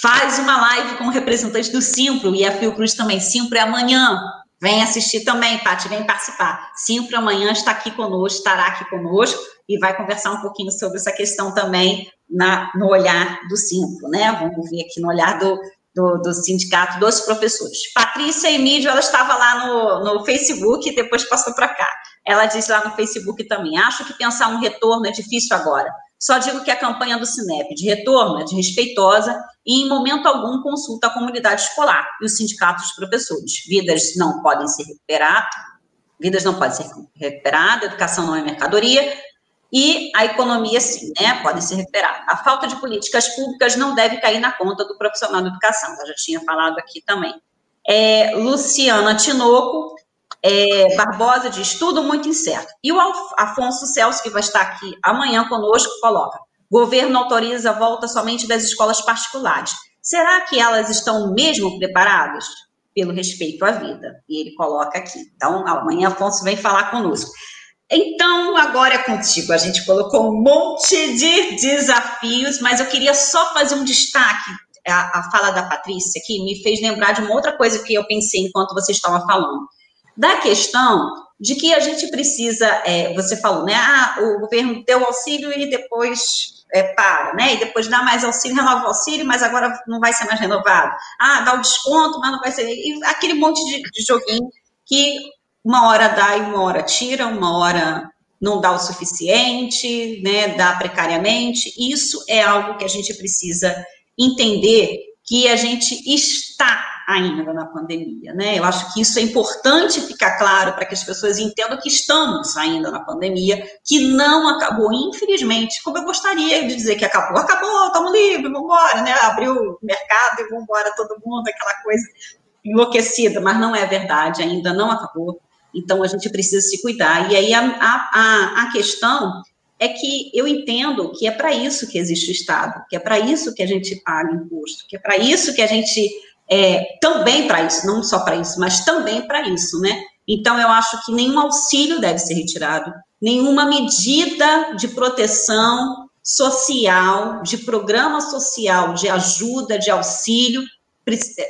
faz uma live com representantes do Simpro e a Fiocruz também. Simpro é amanhã. Vem assistir também, Pati, vem participar. Simpro amanhã está aqui conosco, estará aqui conosco e vai conversar um pouquinho sobre essa questão também na, no olhar do Simpro, né? Vamos ver aqui no olhar do, do, do, sindicato dos professores. Patrícia Emílio, ela estava lá no, no Facebook e depois passou para cá. Ela disse lá no Facebook também, acho que pensar um retorno é difícil agora. Só digo que a campanha do Cinep de retorno é desrespeitosa e, em momento algum, consulta a comunidade escolar e os sindicatos dos professores. Vidas não podem ser recuperadas, vidas não podem ser recuperadas, educação não é mercadoria, e a economia, sim, né, pode ser recuperada. A falta de políticas públicas não deve cair na conta do profissional da educação, eu já tinha falado aqui também. É, Luciana Tinoco é, Barbosa diz, tudo muito incerto. E o Afonso Celso, que vai estar aqui amanhã conosco, coloca, governo autoriza a volta somente das escolas particulares. Será que elas estão mesmo preparadas? Pelo respeito à vida. E ele coloca aqui. Então, amanhã Afonso vem falar conosco. Então, agora é contigo. A gente colocou um monte de desafios, mas eu queria só fazer um destaque. A, a fala da Patrícia aqui me fez lembrar de uma outra coisa que eu pensei enquanto você estava falando. Da questão de que a gente precisa, é, você falou, né? Ah, o governo deu auxílio e depois é, para, né? E depois dá mais auxílio, renova o auxílio, mas agora não vai ser mais renovado. Ah, dá o desconto, mas não vai ser. E aquele monte de, de joguinho que uma hora dá e uma hora tira, uma hora não dá o suficiente, né, dá precariamente. Isso é algo que a gente precisa entender que a gente está ainda na pandemia, né? Eu acho que isso é importante ficar claro para que as pessoas entendam que estamos ainda na pandemia, que não acabou, infelizmente, como eu gostaria de dizer que acabou. Acabou, estamos livres, vamos embora, né? Abriu o mercado e vamos embora todo mundo, aquela coisa enlouquecida, mas não é verdade, ainda não acabou. Então, a gente precisa se cuidar. E aí, a, a, a questão é que eu entendo que é para isso que existe o Estado, que é para isso que a gente paga imposto, que é para isso que a gente. É, também para isso, não só para isso, mas também para isso, né? Então, eu acho que nenhum auxílio deve ser retirado, nenhuma medida de proteção social, de programa social, de ajuda, de auxílio,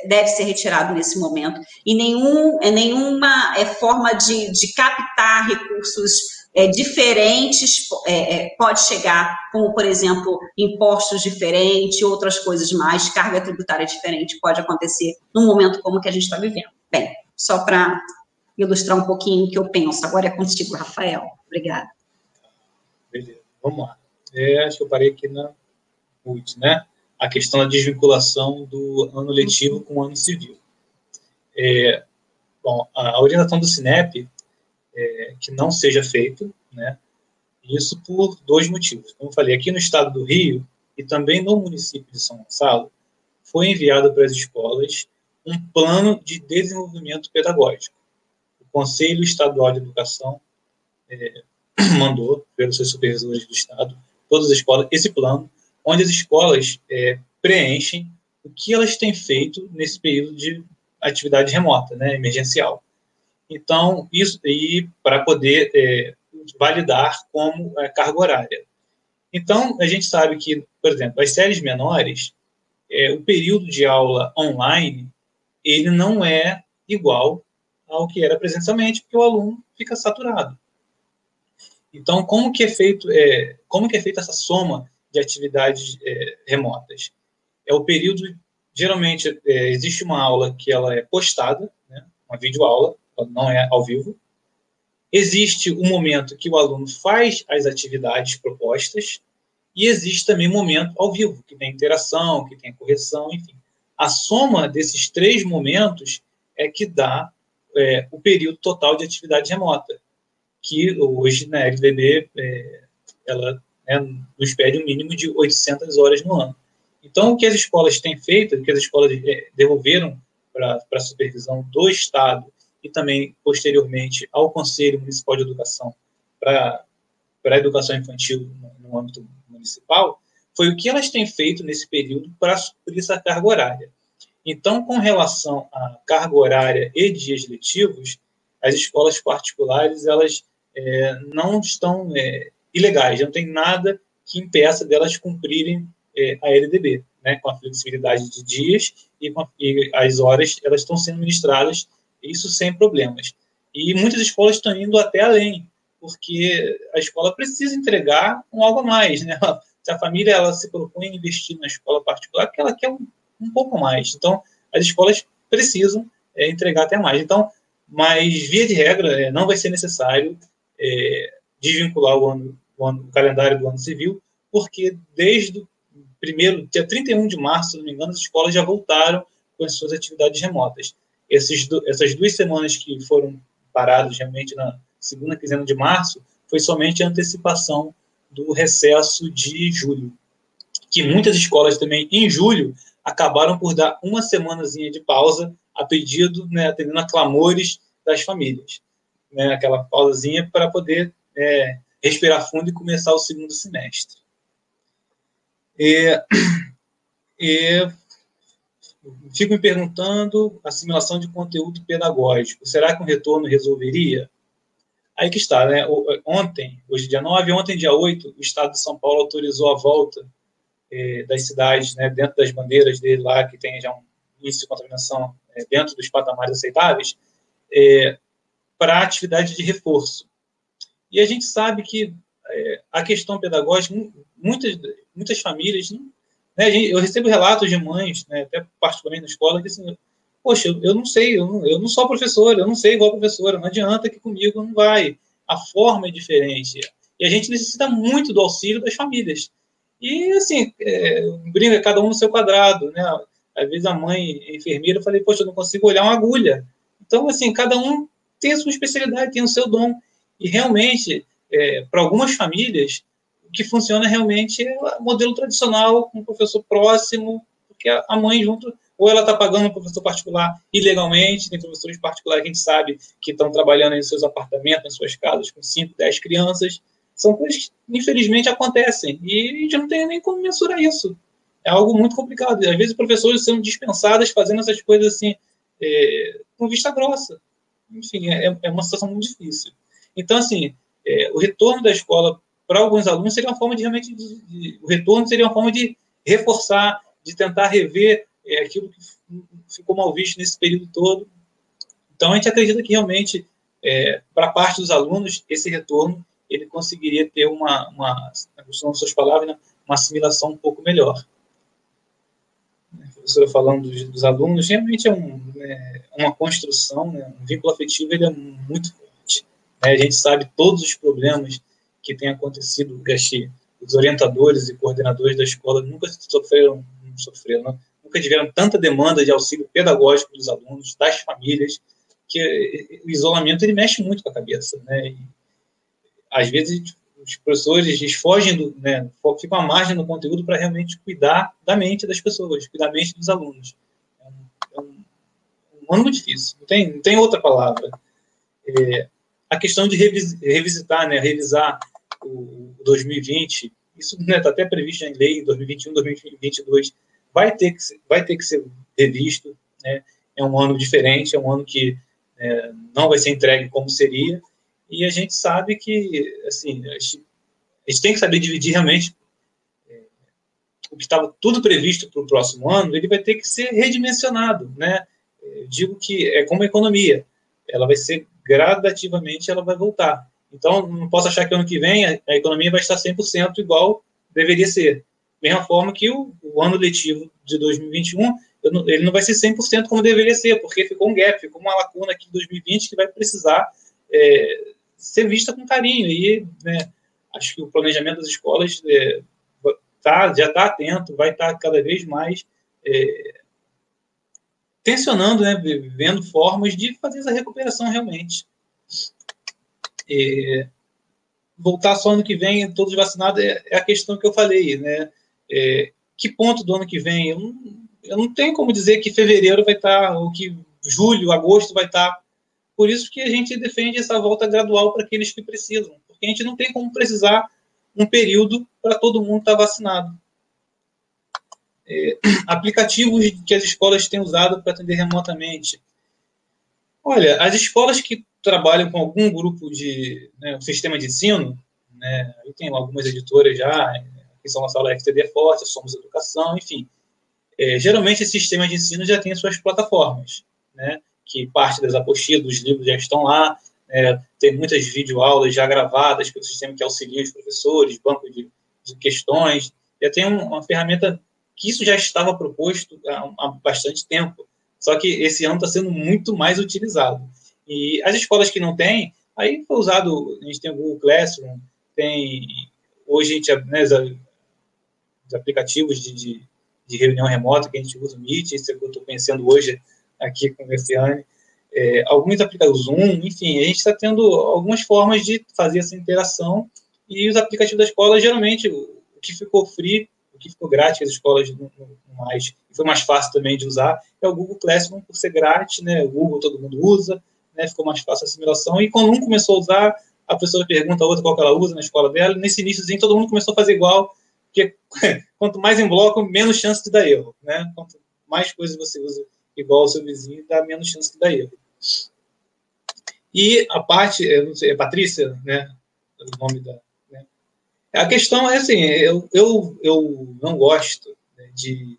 deve ser retirado nesse momento, e nenhum, é nenhuma é, forma de, de captar recursos é, diferentes é, é, pode chegar, como, por exemplo, impostos diferentes, outras coisas mais, carga tributária diferente pode acontecer num momento como que a gente está vivendo. Bem, só para ilustrar um pouquinho o que eu penso. Agora é contigo, Rafael. Obrigada. Beleza, vamos lá. É, acho que eu parei aqui na UIT, né? A questão da desvinculação do ano letivo com o ano civil. É, bom, a orientação do Cinep é que não seja feito, né? Isso por dois motivos. Como eu falei, aqui no estado do Rio e também no município de São Gonçalo, foi enviado para as escolas um plano de desenvolvimento pedagógico. O Conselho Estadual de Educação é, [CLEARS THROAT] mandou, pelos seus supervisores do Estado, todas as escolas, esse plano onde as escolas é, preenchem o que elas têm feito nesse período de atividade remota, né, emergencial. Então, isso e para poder é, validar como é, carga horária. Então, a gente sabe que, por exemplo, as séries menores, é, o período de aula online, ele não é igual ao que era presencialmente, porque o aluno fica saturado. Então, como que é feito, é, como que é feita essa soma de atividades é, remotas. É o período, geralmente, é, existe uma aula que ela é postada, né, uma videoaula, não é ao vivo. Existe o um momento que o aluno faz as atividades propostas e existe também o um momento ao vivo, que tem interação, que tem correção, enfim. A soma desses três momentos é que dá é, o período total de atividade remota, que hoje na LDB é, ela né, nos pede um mínimo de 800 horas no ano. Então, o que as escolas têm feito, o que as escolas é, devolveram para a supervisão do Estado e também, posteriormente, ao Conselho Municipal de Educação para a educação infantil no, âmbito municipal, foi o que elas têm feito nesse período para suprir essa carga horária. Então, com relação à carga horária e dias letivos, as escolas particulares elas é, não estão é, ilegais, não tem nada que impeça delas cumprirem é, a LDB, né, com a flexibilidade de dias e, a, e, as horas elas estão sendo ministradas, isso sem problemas. E muitas escolas estão indo até além, porque a escola precisa entregar um algo a mais, né? Se a família ela se propõe a investir na escola particular, porque ela quer um, um pouco mais. Então, as escolas precisam é, entregar até mais. Então, mas via de regra, é, não vai ser necessário é, desvincular o, ano, ano, o calendário do ano civil, porque desde o primeiro, dia 31 de março, se não me engano, as escolas já voltaram com as suas atividades remotas. Esses, essas duas semanas que foram paradas realmente na segunda quinzena de março, foi somente a antecipação do recesso de julho, que muitas escolas também, em julho, acabaram por dar uma semanazinha de pausa a pedido, né, atendendo a clamores das famílias. Né, aquela pausazinha para poder é, respirar fundo e começar o segundo semestre. E, e fico me perguntando, assimilação de conteúdo pedagógico, será que um retorno resolveria? Aí que está, né? Ontem, hoje dia 9, ontem dia 8, o Estado de São Paulo autorizou a volta é, das cidades, né, dentro das bandeiras dele lá, que tem já um índice de contaminação é, dentro dos patamares aceitáveis, é, para atividade de reforço. E a gente sabe que é, a questão pedagógica, muitas, muitas famílias, né, eu recebo relatos de mães, né, até particularmente na escola, que assim, poxa, eu, eu não sei, eu não, eu não sou professora, eu não sei igual professora, não adianta que comigo não vai. A forma é diferente. E a gente necessita muito do auxílio das famílias. E, assim, é, brinca cada um no seu quadrado, né? Às vezes a mãe enfermeira, eu falei, poxa, eu não consigo olhar uma agulha. Então, assim, cada um tem a sua especialidade, tem o seu dom. E realmente, é, para algumas famílias, o que funciona realmente é o modelo tradicional, com o professor próximo, porque a mãe junto, ou ela está pagando um professor particular ilegalmente, tem professores particulares que a gente sabe que estão trabalhando em seus apartamentos, em suas casas, com 5, 10 crianças, são coisas que, infelizmente, acontecem. E a gente não tem nem como mensurar isso. É algo muito complicado. Às vezes, professores são dispensados fazendo essas coisas assim, é, com vista grossa. Enfim, é, é, uma situação muito difícil. Então, assim, é, o retorno da escola para alguns alunos seria uma forma de realmente. De, de, o retorno seria uma forma de reforçar, de tentar rever é, aquilo que ficou mal visto nesse período todo. Então, a gente acredita que realmente, é, para parte dos alunos, esse retorno ele conseguiria ter uma, uma usando suas palavras, né, uma assimilação um pouco melhor. A professora falando dos, dos alunos, realmente é, um, é, uma construção, né, um vínculo afetivo ele é muito. Né, a gente sabe todos os problemas que têm acontecido, que os orientadores e coordenadores da escola nunca sofreram, sofreram, não, nunca tiveram tanta demanda de auxílio pedagógico dos alunos, das famílias, que o isolamento ele mexe muito com a cabeça, né? E, às vezes os professores eles fogem do, né, ficam à margem do conteúdo para realmente cuidar da mente das pessoas, cuidar da mente dos alunos. É um, é um, ano difícil, não tem, não tem outra palavra. É, a questão de revis, revisitar, né, revisar o, o 2020, isso está né, tá até previsto em lei, 2021, 2022, vai ter que, vai ter que ser revisto, né, é um ano diferente, é um ano que é, não vai ser entregue como seria, e a gente sabe que, assim, a gente, a gente tem que saber dividir realmente é, o que estava tudo previsto para o próximo ano, ele vai ter que ser redimensionado, né? Digo que é como a economia, ela vai ser gradativamente, ela vai voltar. Então, não posso achar que ano que vem a, a economia vai estar 100% igual deveria ser. Mesma forma que o, o ano letivo de 2021, ele não vai ser 100% como deveria ser, porque ficou um gap, ficou uma lacuna aqui em 2020 que vai precisar é, ser vista com carinho. E né, acho que o planejamento das escolas é, tá, já está atento, vai estar tá cada vez mais é, tensionando, né, vendo formas de fazer essa recuperação realmente. E, voltar só ano que vem, todos vacinados, é, é, a questão que eu falei, né? É, que ponto do ano que vem? Eu não, eu não tenho como dizer que fevereiro vai estar, ou que julho, agosto vai estar. Por isso que a gente defende essa volta gradual para aqueles que precisam, porque a gente não tem como precisar um período para todo mundo estar vacinado. É, [CLEARS THROAT] aplicativos que as escolas têm usado para atender remotamente. Olha, as escolas que trabalham com algum grupo de né, um sistema de ensino, né, eu tenho algumas editoras já, que são a sala FTD Forte, Somos Educação, enfim. É, geralmente, esse sistema de ensino já tem suas plataformas, né, que parte das apostilas, dos livros já estão lá, é, tem muitas videoaulas já gravadas pelo sistema que auxilia os professores, banco de, de questões, já tem um, uma ferramenta que isso já estava proposto há, há bastante tempo, só que esse ano está sendo muito mais utilizado. E as escolas que não têm, aí foi usado, a gente tem o Google Classroom, tem, hoje a gente, né, os, aplicativos de, de, de, reunião remota que a gente usa, o Meet, esse é que eu estou conhecendo hoje aqui com o Graciane, é, alguns aplicativos, Zoom, enfim, a gente está tendo algumas formas de fazer essa interação e os aplicativos da escola, geralmente, o que ficou free que ficou grátis, as escolas não, mais, foi mais fácil também de usar, é o Google Classroom, por ser grátis, né, o Google todo mundo usa, né, ficou mais fácil a assimilação, e quando um começou a usar, a pessoa pergunta a outra qual que ela usa na escola dela, nesse iníciozinho todo mundo começou a fazer igual, porque [LAUGHS] quanto mais em bloco, menos chance de dar erro, né, quanto mais coisas você usa igual ao seu vizinho, dá menos chance de dar erro. E a parte, eu não sei, é Patrícia, né, o nome da, a questão é assim, eu, eu, eu não gosto né, de,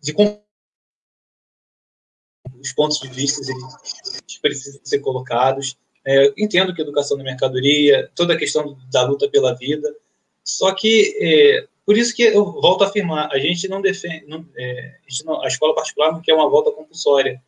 de os pontos de vista precisam ser colocados. É, entendo que educação da mercadoria, toda a questão da luta pela vida, só que é, por isso que eu volto a afirmar, a gente não defende, não, é, a, gente não, a escola particular não quer uma volta compulsória,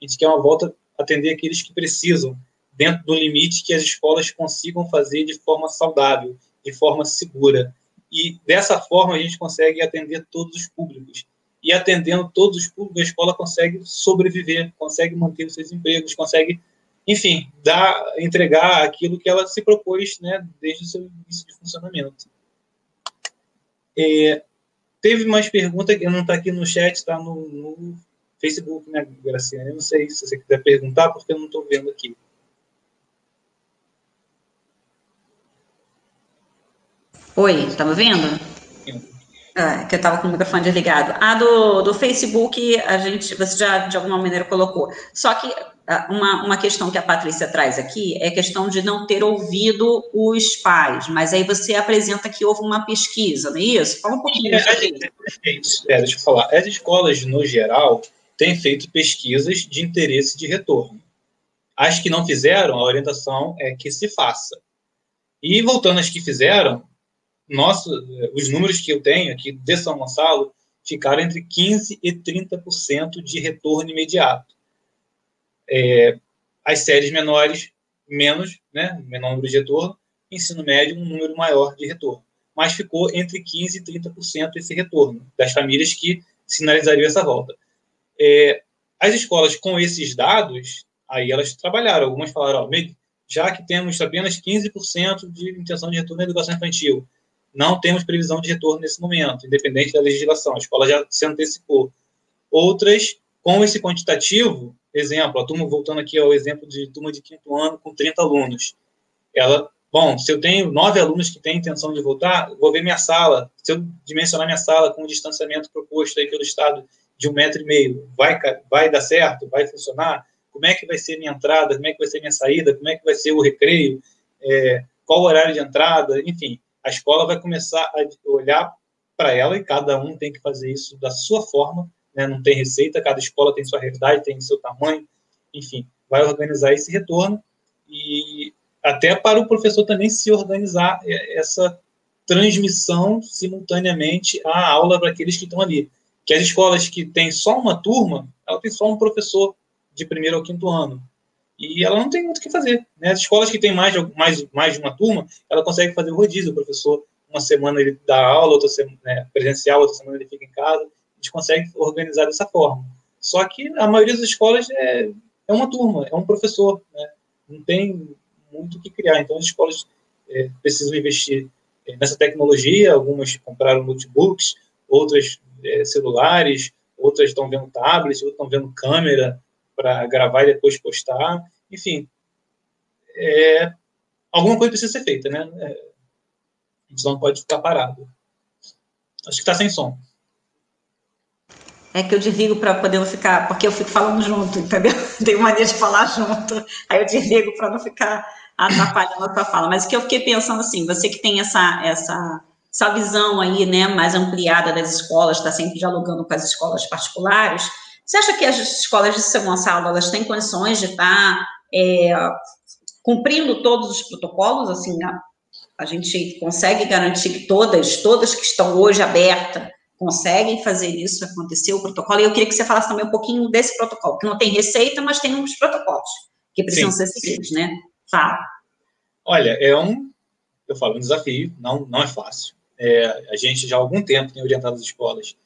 a gente quer uma volta atender aqueles que precisam, dentro do limite que as escolas consigam fazer de forma saudável, de forma segura. E dessa forma a gente consegue atender todos os públicos. E atendendo todos os públicos, a escola consegue sobreviver, consegue manter os seus empregos, consegue, enfim, dar, entregar aquilo que ela se propôs né, desde o seu início de funcionamento. É, teve mais pergunta que não está aqui no chat, está no, no, Facebook, né, Graciane? Eu não sei se você quiser perguntar, porque eu não estou vendo aqui. Oi, tá me ouvindo? Ah, que eu estava com o microfone desligado. A do, do Facebook, a gente, você já de alguma maneira colocou. Só que ah, uma, uma questão que a Patrícia traz aqui é a questão de não ter ouvido os pais, mas aí você apresenta que houve uma pesquisa, não é isso? Fala um pouquinho é, isso. É, deixa eu falar. As escolas, no geral, têm feito pesquisas de interesse de retorno. As que não fizeram, a orientação é que se faça. E voltando às que fizeram, nosso, os números que eu tenho aqui de São Gonçalo ficaram entre 15% e 30% de retorno imediato. É, as séries menores, menos, né, menor número de retorno, ensino médio, um número maior de retorno. Mas ficou entre 15% e 30% esse retorno das famílias que sinalizariam essa volta. É, as escolas com esses dados, aí elas trabalharam. Algumas falaram, ó, já que temos apenas 15% de intenção de retorno na educação infantil, não temos previsão de retorno nesse momento, independente da legislação. A escola já se antecipou. Outras, com esse quantitativo, exemplo, a turma, voltando aqui ao exemplo de turma de quinto ano com 30 alunos. Ela, bom, se eu tenho nove alunos que têm intenção de voltar, vou ver minha sala. Se eu dimensionar minha sala com o distanciamento proposto aí pelo Estado de um metro e meio, vai, vai dar certo? Vai funcionar? Como é que vai ser minha entrada? Como é que vai ser minha saída? Como é que vai ser o recreio? É, qual o horário de entrada? Enfim, a escola vai começar a olhar para ela e cada um tem que fazer isso da sua forma, né? não tem receita, cada escola tem sua realidade, tem seu tamanho, enfim, vai organizar esse retorno e até para o professor também se organizar essa transmissão simultaneamente à aula para aqueles que estão ali. Que as escolas que têm só uma turma, ela tem só um professor de primeiro ao quinto ano e ela não tem muito o que fazer. Né? As escolas que têm mais, mais, mais de uma turma, ela consegue fazer o rodízio. O professor, uma semana ele dá aula, outra semana né, presencial, outra semana ele fica em casa. A gente consegue organizar dessa forma. Só que a maioria das escolas é, é uma turma, é um professor, né? não tem muito o que criar. Então, as escolas é, precisam investir é, nessa tecnologia, algumas compraram notebooks, outras é, celulares, outras estão vendo tablets, outras estão vendo câmera para gravar e depois postar. Enfim, é, alguma coisa precisa ser feita, né? É, a gente não pode ficar parado. Acho que está sem som. É que eu desligo para poder ficar, porque eu fico falando junto, entendeu? [LAUGHS] Tenho mania de falar junto, aí eu desligo para não ficar atrapalhando a tua fala. Mas o que eu fiquei pensando assim, você que tem essa, essa, essa visão aí, né, mais ampliada das escolas, está sempre dialogando com as escolas particulares, você acha que as escolas de São Gonçalo, elas têm condições de estar tá, é, cumprindo todos os protocolos, assim, a, a gente consegue garantir que todas, todas que estão hoje abertas, conseguem fazer isso acontecer, o protocolo, e eu queria que você falasse também um pouquinho desse protocolo, que não tem receita, mas tem uns protocolos que precisam Sim. ser seguidos, né? Fala. Olha, é um, eu falo, um desafio, não, não é fácil. É, a gente já há algum tempo tem orientado as escolas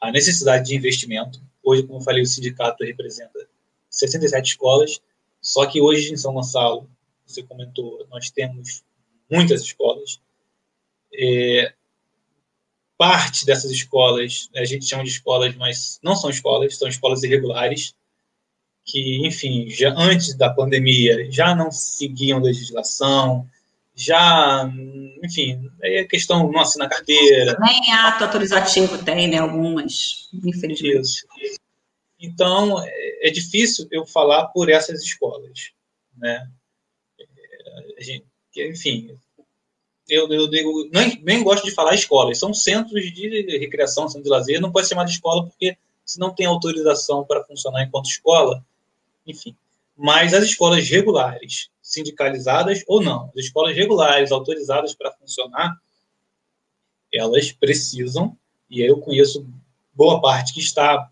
a necessidade de investimento. Hoje, como eu falei, o sindicato representa 67 escolas, só que hoje em São Gonçalo, você comentou, nós temos muitas escolas. É, parte dessas escolas, a gente chama de escolas, mas não são escolas, são escolas irregulares, que, enfim, já antes da pandemia já não seguiam legislação, já, enfim, é questão não assina carteira. Nem ato autorizativo tem, né? Algumas, infelizmente. Isso. Então, é, é difícil eu falar por essas escolas, né? É, a gente, enfim, eu, eu digo, nem, nem gosto de falar escolas, são centros de recreação, centros de lazer, não pode ser chamar de escola porque se não tem autorização para funcionar enquanto escola, enfim. Mas as escolas regulares, sindicalizadas ou não, as escolas regulares, autorizadas para funcionar, elas precisam, e eu conheço boa parte que está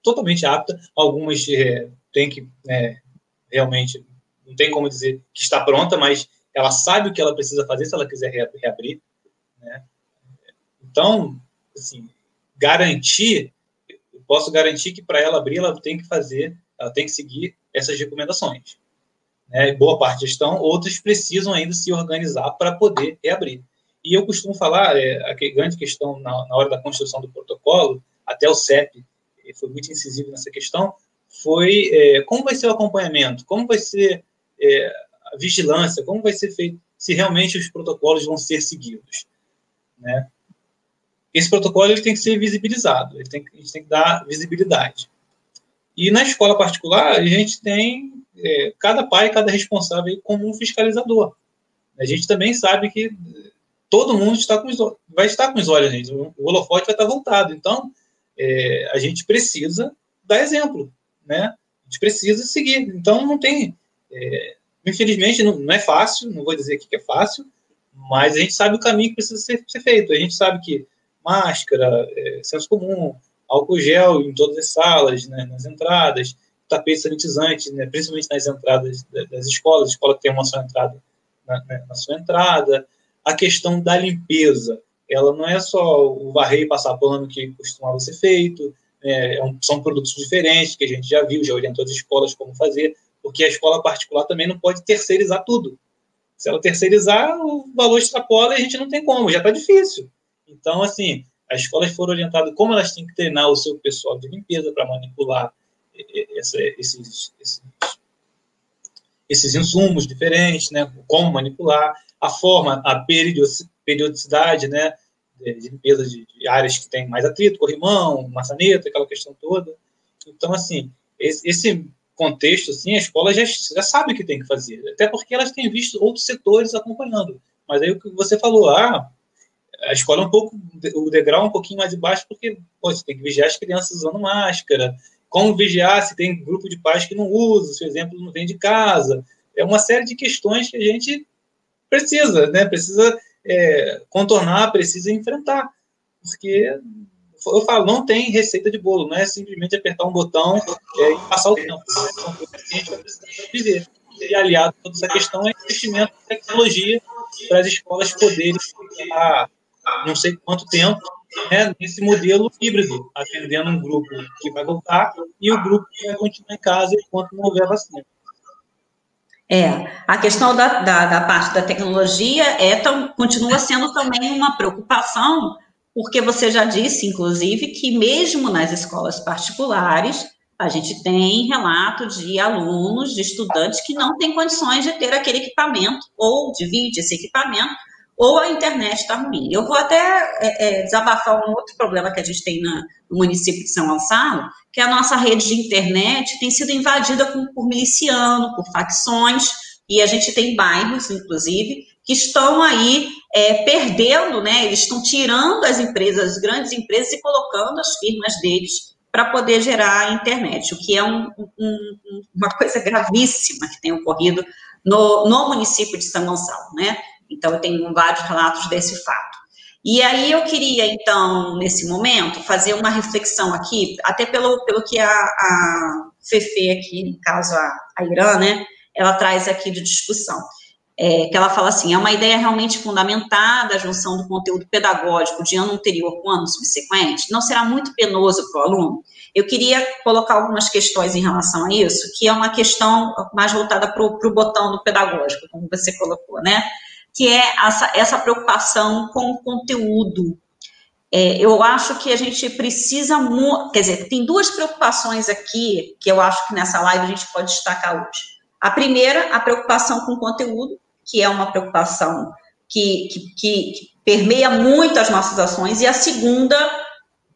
totalmente apta, algumas é, tem que, é, realmente, não tem como dizer que está pronta, mas ela sabe o que ela precisa fazer se ela quiser reabrir. Né? Então, assim, garantir, posso garantir que para ela abrir, ela tem que fazer, ela tem que seguir essas recomendações. Né? Boa parte estão, outros precisam ainda se organizar para poder reabrir. E eu costumo falar, é, a grande questão na, na hora da construção do protocolo, até o CEP foi muito incisivo nessa questão, foi é, como vai ser o acompanhamento, como vai ser é, a vigilância, como vai ser feito, se realmente os protocolos vão ser seguidos. Né? Esse protocolo ele tem que ser visibilizado, ele tem, a gente tem que dar visibilidade. E na escola particular, a gente tem é, cada pai, cada responsável como um fiscalizador. A gente também sabe que todo mundo está com os, vai estar com os olhos, gente. o holofote vai estar voltado. Então, é, a gente precisa dar exemplo, né? A gente precisa seguir. Então, não tem... É, Infelizmente, não, não, é fácil, não vou dizer aqui que é fácil, mas a gente sabe o caminho que precisa ser, ser feito. A gente sabe que máscara, é, senso comum, álcool gel em todas as salas, né, nas entradas, tapete sanitizante, né, principalmente nas entradas das escolas, a escola tem uma só entrada na, né, na sua entrada. A questão da limpeza, ela não é só o varrer e passar pano que costumava ser feito, né, é são produtos diferentes que a gente já viu, já orientou as escolas como fazer, porque a escola particular também não pode terceirizar tudo. Se ela terceirizar, o valor extrapola e a gente não tem como, já está difícil. Então, assim, as escolas foram orientadas como elas têm que treinar o seu pessoal de limpeza para manipular essa, esses, esses, esses insumos diferentes, né? como manipular, a forma, a periodicidade né? de limpeza de, de áreas que tem mais atrito, corrimão, maçaneta, aquela questão toda. Então, assim, esse, esse contexto, assim, a escola já, já sabe o que tem que fazer, até porque elas têm visto outros setores acompanhando. Mas aí o que você falou, ah, a escola é um pouco, o degrau é um pouquinho mais baixo, porque pô, você tem que vigiar as crianças usando máscara, como vigiar se tem grupo de pais que não usa, se o exemplo não vem de casa. É uma série de questões que a gente precisa, né? Precisa é, contornar, precisa enfrentar, porque eu falo, não tem receita de bolo, não é simplesmente apertar um botão é, e passar o tempo. São coisas que a gente vai precisar viver. E aliado a toda essa questão é investimento em tecnologia para as escolas poderem, há não sei quanto tempo, né, nesse modelo híbrido, atendendo um grupo que vai voltar e o grupo que vai continuar em casa enquanto não houver vacina. É, a questão da, da, da parte da tecnologia é tão, continua sendo também uma preocupação, porque você já disse, inclusive, que mesmo nas escolas particulares, a gente tem relato de alunos, de estudantes que não têm condições de ter aquele equipamento, ou divide esse equipamento, ou a internet está ruim. Eu vou até é, é, desabafar um outro problema que a gente tem na, no município de São Gonçalo, que a nossa rede de internet tem sido invadida por, por miliciano, por facções, e a gente tem bairros, inclusive, que estão aí é, perdendo, né? Eles estão tirando as empresas, as grandes empresas, e colocando as firmas deles para poder gerar a internet, o que é um, um, uma coisa gravíssima que tem ocorrido no, no município de São Gonçalo, né? Então, eu tenho vários relatos desse fato. E aí eu queria, então, nesse momento, fazer uma reflexão aqui, até pelo, pelo que a, a Fefe aqui, no caso a, a Irã, né, ela traz aqui de discussão. É, que ela fala assim, é uma ideia realmente fundamentada a junção do conteúdo pedagógico de ano anterior com ano subsequente, não será muito penoso para o aluno? Eu queria colocar algumas questões em relação a isso, que é uma questão mais voltada para o botão do pedagógico, como você colocou, né? Que é essa, essa preocupação com o conteúdo. É, eu acho que a gente precisa, quer dizer, tem duas preocupações aqui que eu acho que nessa live a gente pode destacar hoje. A primeira, a preocupação com o conteúdo, que é uma preocupação que, que, que permeia muito as nossas ações, e a segunda,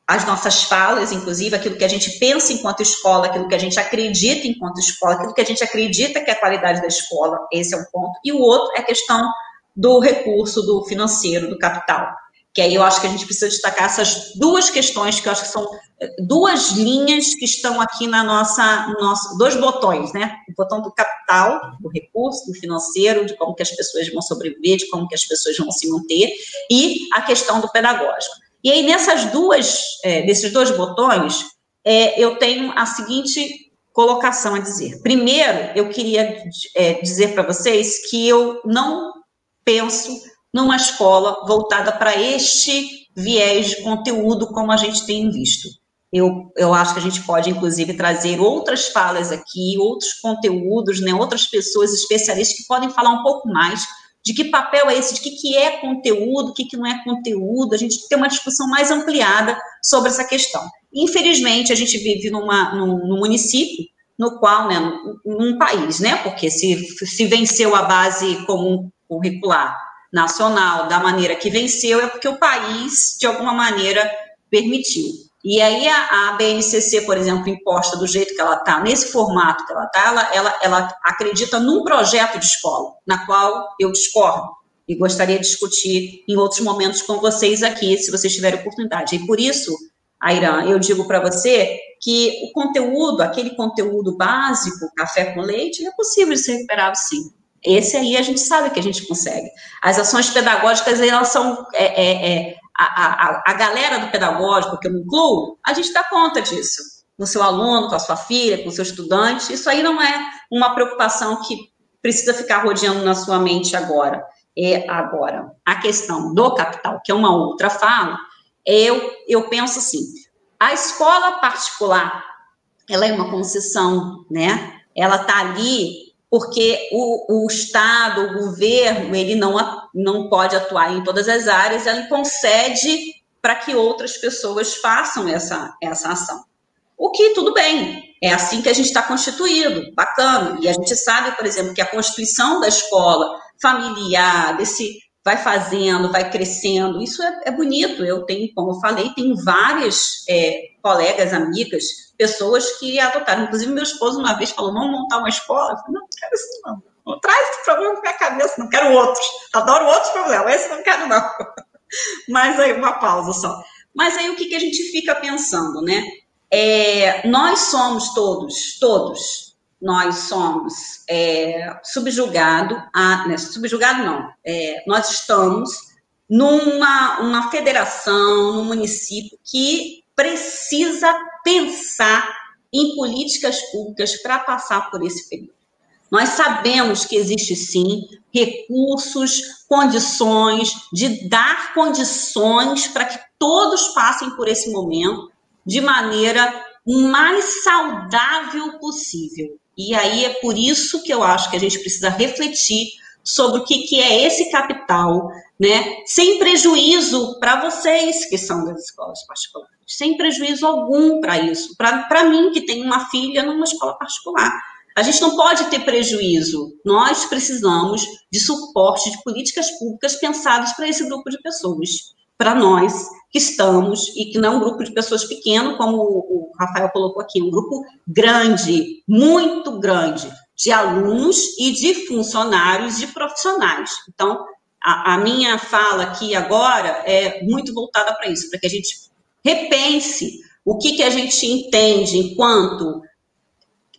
as nossas falas, inclusive, aquilo que a gente pensa enquanto escola, aquilo que a gente acredita enquanto escola, aquilo que a gente acredita que é a qualidade da escola, esse é um ponto. E o outro é a questão do recurso do financeiro, do capital. Que aí eu acho que a gente precisa destacar essas duas questões, que eu acho que são eh, duas linhas que estão aqui na nossa, no dois botões, né? O botão do capital, do recurso, do financeiro, de como que as pessoas vão sobreviver, de como que as pessoas vão se manter, e a questão do pedagógico. E aí, nessas duas, é, desses dois botões, é, eu tenho a seguinte colocação a dizer. Primeiro, eu queria é, dizer para vocês que eu não penso numa escola voltada para este viés de conteúdo, como a gente tem visto. Eu, eu acho que a gente pode, inclusive, trazer outras falas aqui, outros conteúdos, né, outras pessoas especialistas que podem falar um pouco mais de que papel é esse, de que, que é conteúdo, o que, que não é conteúdo, a gente tem uma discussão mais ampliada sobre essa questão. Infelizmente, a gente vive numa, num, num município no qual, né, num país, né, porque se, se venceu a base comum curricular nacional da maneira que venceu é porque o país, de alguma maneira, permitiu. E aí a, a BNCC, por exemplo, imposta do jeito que ela está, nesse formato que ela está, ela, ela, ela acredita num projeto de escola, na qual eu discordo e gostaria de discutir em outros momentos com vocês aqui, se vocês tiverem oportunidade. E por isso, Airan, eu digo para você que o conteúdo, aquele conteúdo básico, café com leite, é possível de ser recuperado sim. Esse aí a gente sabe que a gente consegue. As ações pedagógicas, elas são. É, é, é, a, a, a galera do pedagógico, que eu me incluo, a gente dá conta disso. Com seu aluno, com a sua filha, com o seu estudante. Isso aí não é uma preocupação que precisa ficar rodeando na sua mente agora. É agora. A questão do capital, que é uma outra fala, eu, eu penso assim: a escola particular, ela é uma concessão, né? Ela está ali porque o, o, Estado, o governo, ele não, não pode atuar em todas as áreas, ele concede para que outras pessoas façam essa, essa ação. O que tudo bem, é assim que a gente está constituído, bacana. E a gente sabe, por exemplo, que a constituição da escola familiar, desse vai fazendo, vai crescendo, isso é, é bonito. Eu tenho, como eu falei, tenho várias é, colegas, amigas, pessoas que adotaram. Inclusive, meu esposo uma vez falou: vamos montar uma escola. Eu falei, não, não quero isso não. Não traz esse problema na minha cabeça, não quero outros. Adoro outros problemas, esse não quero não. [LAUGHS] Mas aí, uma pausa só. Mas aí, o que, que a gente fica pensando, né? É, nós somos todos, todos, nós somos é, subjugado a, né, subjugado não, é, nós estamos numa uma federação, num município que precisa pensar em políticas públicas para passar por esse período. Nós sabemos que existe sim recursos, condições de dar condições para que todos passem por esse momento de maneira mais saudável possível. E aí é por isso que eu acho que a gente precisa refletir sobre o que, que é esse capital, né? Sem prejuízo para vocês que são das escolas particulares, sem prejuízo algum para isso. Para mim, que tenho uma filha numa escola particular. A gente não pode ter prejuízo. Nós precisamos de suporte de políticas públicas pensadas para esse grupo de pessoas. Para nós que estamos, e que não é um grupo de pessoas pequeno, como o Rafael colocou aqui, um grupo grande, muito grande, de alunos e de funcionários, de profissionais. Então, a, a minha fala aqui agora é muito voltada para isso, para que a gente repense o que, que a gente entende enquanto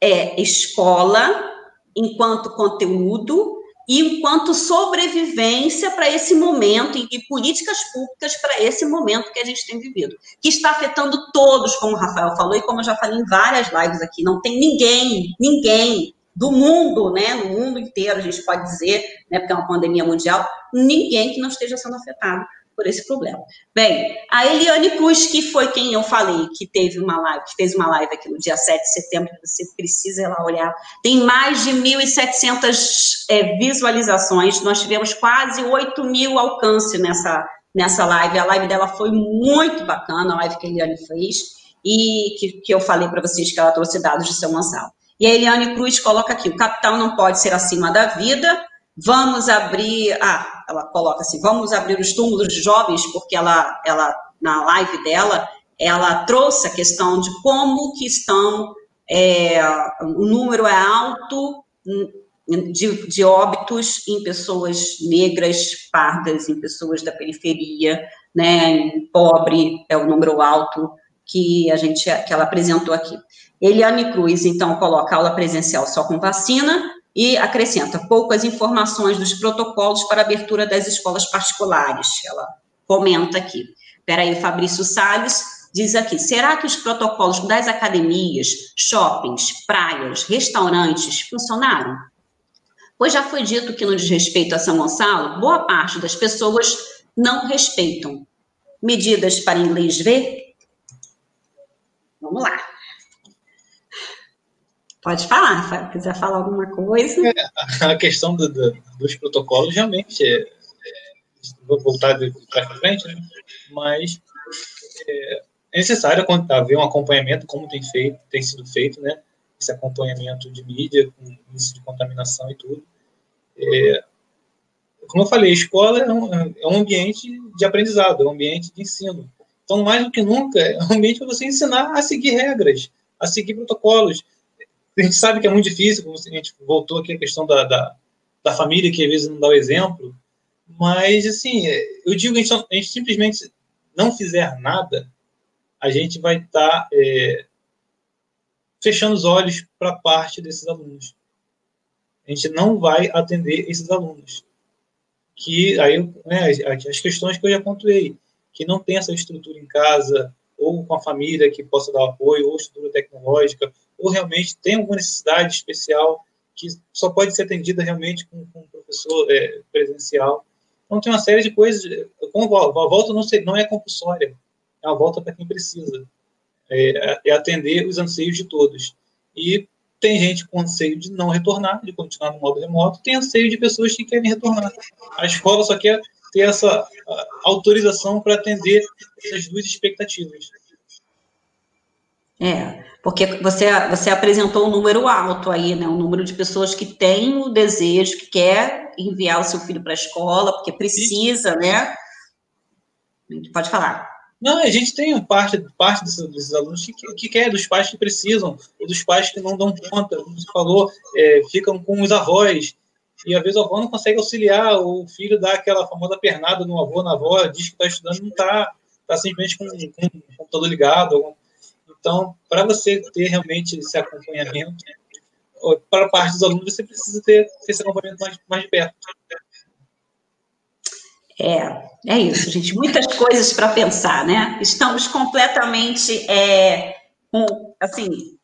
é, escola, enquanto conteúdo e enquanto sobrevivência para esse momento e, políticas públicas para esse momento que a gente tem vivido, que está afetando todos, como o Rafael falou e como eu já falei em várias lives aqui, não tem ninguém, ninguém do mundo, né, no mundo inteiro, a gente pode dizer, né, porque é uma pandemia mundial, ninguém que não esteja sendo afetado por esse problema. Bem, a Eliane Cruz, que foi quem eu falei, que teve uma live, que fez uma live aqui no dia 7 de setembro, você precisa ir lá olhar, tem mais de 1.700 é, visualizações, nós tivemos quase 8 mil alcance nessa, nessa live, a live dela foi muito bacana, a live que a Eliane fez, e que, que eu falei para vocês que ela trouxe dados de seu Mansal. E a Eliane Cruz coloca aqui: o capital não pode ser acima da vida. Vamos abrir. Ah, ela coloca assim: vamos abrir os túmulos de jovens, porque ela, ela na live dela, ela trouxe a questão de como que estão. É, o número é alto de, de óbitos em pessoas negras, pardas, em pessoas da periferia, né? Pobre é o número alto que a gente que ela apresentou aqui. Eliane Cruz, então, coloca aula presencial só com vacina e acrescenta poucas informações dos protocolos para abertura das escolas particulares. Ela comenta aqui. Peraí, Fabrício Salles diz aqui: será que os protocolos das academias, shoppings, praias, restaurantes funcionaram? Pois já foi dito que, no desrespeito a São Gonçalo, boa parte das pessoas não respeitam. Medidas para inglês ver? Vamos lá. Pode falar, se quiser falar alguma coisa. É, a questão do, do, dos protocolos realmente é, é, vou voltar para frente, né? mas é, é necessário haver um acompanhamento, como tem feito, tem sido feito, né? Esse acompanhamento de mídia, com índice de contaminação e tudo. É, como eu falei, a escola é um, é um ambiente de aprendizado, é um ambiente de ensino. Então, mais do que nunca, é um ambiente para você ensinar a seguir regras, a seguir protocolos a gente sabe que é muito difícil, como a gente voltou aqui a questão da, da, da família, que às vezes não dá o exemplo, mas, assim, eu digo que a gente, a gente simplesmente não fizer nada, a gente vai estar tá, é, fechando os olhos para parte desses alunos. A gente não vai atender esses alunos. Que aí, né, as questões que eu já pontuei, que não tem essa estrutura em casa, ou com a família que possa dar apoio, ou estrutura tecnológica, ou realmente tem alguma necessidade especial que só pode ser atendida realmente com, com um professor é, presencial. Então, tem uma série de coisas. Como a volta não, não é compulsória, é uma volta para quem precisa. É, é, atender os anseios de todos. E tem gente com anseio de não retornar, de continuar no modo remoto, tem anseio de pessoas que querem retornar. A escola só quer ter essa autorização para atender essas duas expectativas. É, porque você, você apresentou um número alto aí, né? Um número de pessoas que têm o desejo, que quer enviar o seu filho para a escola, porque precisa, Sim. né? Pode falar. Não, a gente tem parte, parte desses, desses alunos que, que quer, dos pais que precisam, ou dos pais que não dão conta, como você falou, é, ficam com os avós, e às vezes o avô não consegue auxiliar, o filho dá aquela famosa pernada no avô, na avó, diz que está estudando, não está, está simplesmente com, com o computador ligado, então, para você ter realmente esse acompanhamento, para a parte dos alunos, você precisa ter, ter esse acompanhamento mais, mais de perto. É, é isso, gente. Muitas coisas para pensar, né? Estamos completamente, é, com, assim,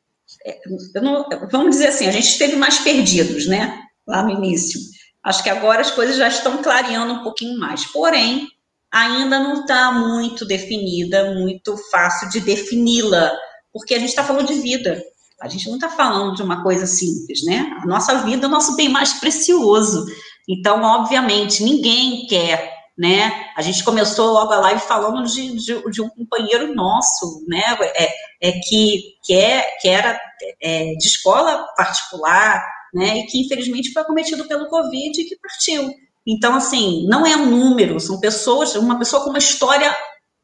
é, não, vamos dizer assim, a gente esteve mais perdidos, né? Lá no início. Acho que agora as coisas já estão clareando um pouquinho mais. Porém, ainda não está muito definida, muito fácil de defini-la, porque a gente está falando de vida. A gente não está falando de uma coisa simples, né? A nossa vida é o nosso bem mais precioso. Então, obviamente, ninguém quer, né? A gente começou logo a live falando de, de, de um companheiro nosso, né? É, é que, que, é, que era é, de escola particular, né? E que infelizmente foi acometido pelo Covid e que partiu. Então, assim, não é um número, são pessoas, uma pessoa com uma história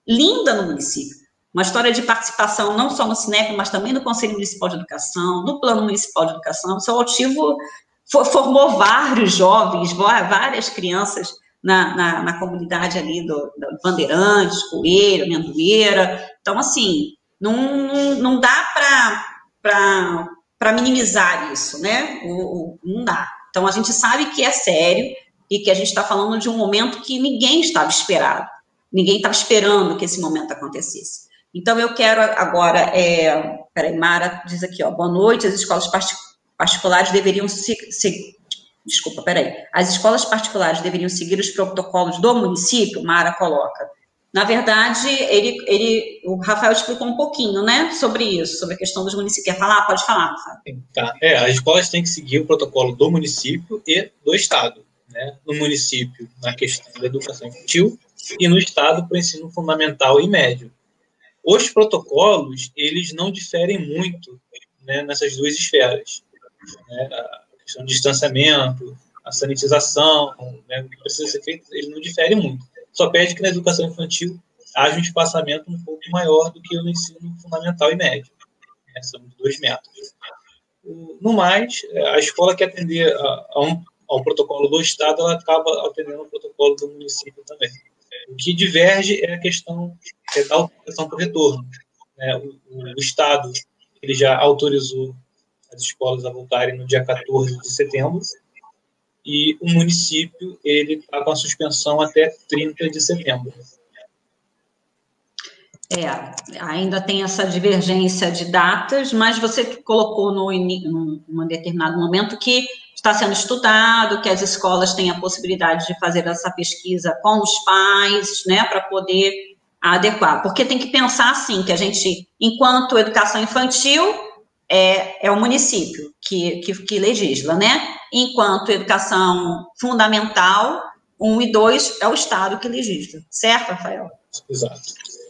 linda no município. Uma história de participação não só no Cinep, mas também no Conselho Municipal de Educação, no Plano Municipal de Educação. Seu Altivo formou vários jovens, várias crianças na, na, na comunidade ali do, do Bandeirantes, Coelho, Amendoeira. Então, assim, não, não dá para minimizar isso, né? O, o, não dá. Então, a gente sabe que é sério, e que a gente está falando de um momento que ninguém estava esperado, ninguém estava esperando que esse momento acontecesse. Então, eu quero agora, é, peraí, Mara diz aqui, ó, boa noite, as escolas particulares deveriam se, se, desculpa, peraí, as escolas particulares deveriam seguir os protocolos do município, Mara coloca. Na verdade, ele, ele, o Rafael explicou um pouquinho, né, sobre isso, sobre a questão dos municípios. Quer falar? Pode falar, Rafael. Tá. É, as escolas têm que seguir o protocolo do município e do estado né, no município na questão da educação infantil e no estado para o ensino fundamental e médio. Os protocolos, eles não diferem muito né, nessas duas esferas. Né, a questão de distanciamento, a sanitização, né, o que precisa ser feito, eles não diferem muito. Só pede que na educação infantil haja um espaçamento um pouco maior do que no ensino fundamental e médio. Né, são dois métodos. No mais, a escola quer atender a, a um ao protocolo do Estado, ela acaba atendendo ao protocolo do município também. O que diverge é a questão é da autorização para o retorno. Né? O, o, Estado ele já autorizou as escolas a voltarem no dia 14 de setembro e o município ele está com a suspensão até 30 de setembro. É, ainda tem essa divergência de datas, mas você colocou no, num determinado momento que está sendo estudado, que as escolas têm a possibilidade de fazer essa pesquisa com os pais, né, para poder adequar. Porque tem que pensar assim, que a gente, enquanto educação infantil, é, é o município que, que, que legisla, né? Enquanto educação fundamental, um e dois, é o Estado que legisla, certo, Rafael? Exato.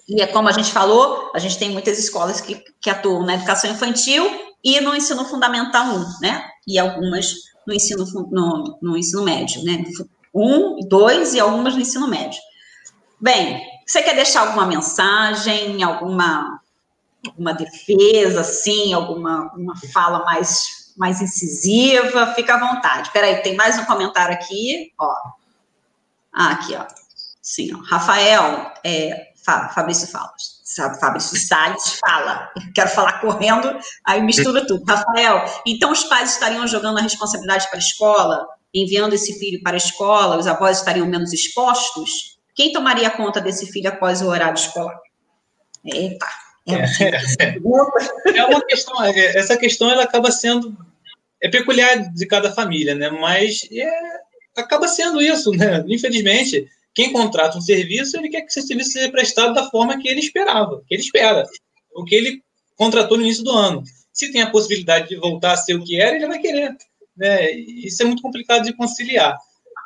E é como a gente falou, a gente tem muitas escolas que, que atuam na educação infantil e no ensino fundamental 1, né? E algumas no ensino, no, no ensino médio, né? Um, dois e algumas no ensino médio. Bem, você quer deixar alguma mensagem, alguma, alguma defesa, assim, alguma uma fala mais, mais incisiva? Fica à vontade. Peraí, tem mais um comentário aqui, ó. Ah, aqui, ó. Sim, ó. Rafael, é, Fabrício fala Fabrício Salles fala, quero falar correndo, aí mistura tudo. Rafael, então os pais estariam jogando a responsabilidade para a escola, enviando esse filho para a escola, os avós estariam menos expostos? Quem tomaria conta desse filho após o horário escolar? Eita, é, é, é uma questão, é, essa questão ela acaba sendo, é peculiar de cada família, né, mas é, acaba sendo isso, né, infelizmente, quem contrata um serviço, ele quer que esse serviço seja prestado da forma que ele esperava, que ele espera, o que ele contratou no início do ano. Se tem a possibilidade de voltar a ser o que era, ele vai querer. Né? Isso é muito complicado de conciliar.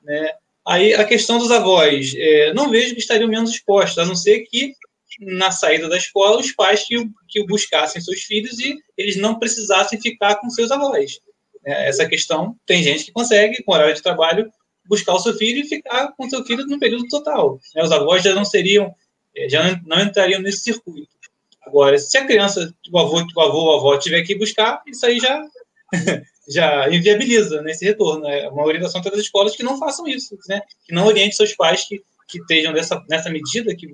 Né? Aí a questão dos avós, é, não vejo que estariam menos expostos, a não ser que na saída da escola os pais que, que buscassem seus filhos e eles não precisassem ficar com seus avós. É, essa questão, tem gente que consegue, com horário de trabalho, buscar o seu filho e ficar com seu filho no período total. Né? Os avós já não seriam, eh, já não entrariam nesse circuito. Agora, se a criança, o avô, o avô ou a avó tiver que buscar, isso aí já, [LAUGHS] já inviabiliza né, retorno. É uma orientação das escolas que não façam isso, né? que não orientem seus pais que, que estejam nessa, nessa medida, que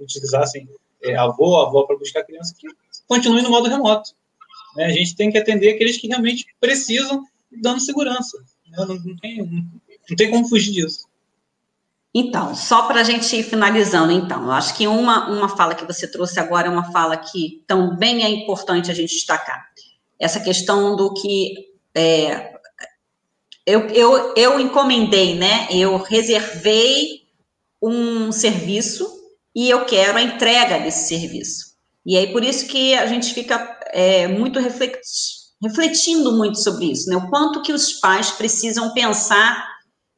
utilizassem é, avô avó para buscar criança, que continuem no modo remoto. Né? A gente tem que atender aqueles que realmente precisam, dando segurança. Né? Não, não, tem, não tem como fugir disso. Então, só para a gente ir finalizando, então, eu acho que uma, uma fala que você trouxe agora é uma fala que também é importante a gente destacar. Essa questão do que é, eu, eu, eu encomendei, né? Eu reservei um serviço e eu quero a entrega desse serviço. E aí, por isso que a gente fica é, muito refletindo muito sobre isso, né? O quanto que os pais precisam pensar,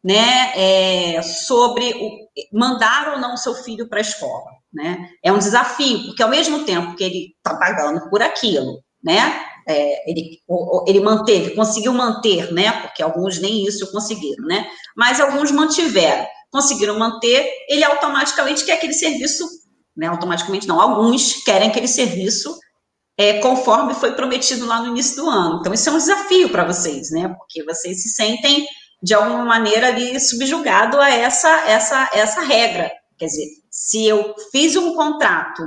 né, é, sobre o, mandar ou não seu filho para a escola, né? É um desafio, porque ao mesmo tempo que ele está pagando por aquilo, né? É, ele, ele manteve, conseguiu manter, né? Porque alguns nem isso conseguiram, né? Mas alguns mantiveram, conseguiram manter, ele automaticamente quer aquele serviço, né? Automaticamente não, alguns querem aquele serviço é, conforme foi prometido lá no início do ano. Então, isso é um desafio para vocês, né? Porque vocês se sentem, de alguma maneira, ali subjugado a essa, essa, essa regra. Quer dizer, se eu fiz um contrato,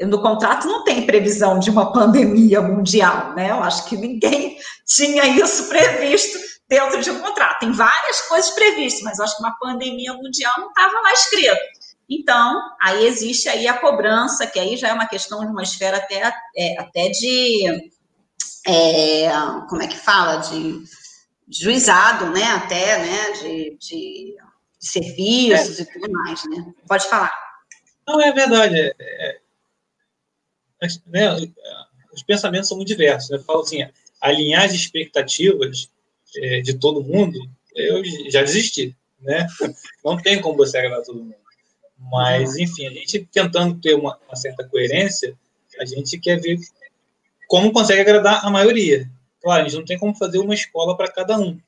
no contrato não tem previsão de uma [LAUGHS] pandemia mundial, né? Eu acho que ninguém tinha isso previsto dentro de um contrato. Tem várias coisas previstas, mas acho que uma pandemia mundial não estava lá escrito. Então, aí existe aí a cobrança, que aí já é uma questão de uma esfera até, é, até de, é, como é que fala, de, de, juizado, né, até, né, de, de, serviços é. e tudo mais, né. Pode falar. Não, é verdade, é, é né, os pensamentos são muito diversos, eu falo assim, alinhar as expectativas é, de todo mundo, eu já desisti, né, não tem como você agradar todo mundo. Mas, enfim, a gente tentando ter uma, uma, certa coerência, a gente quer ver como consegue agradar a maioria. Claro, a gente não tem como fazer uma escola para cada um,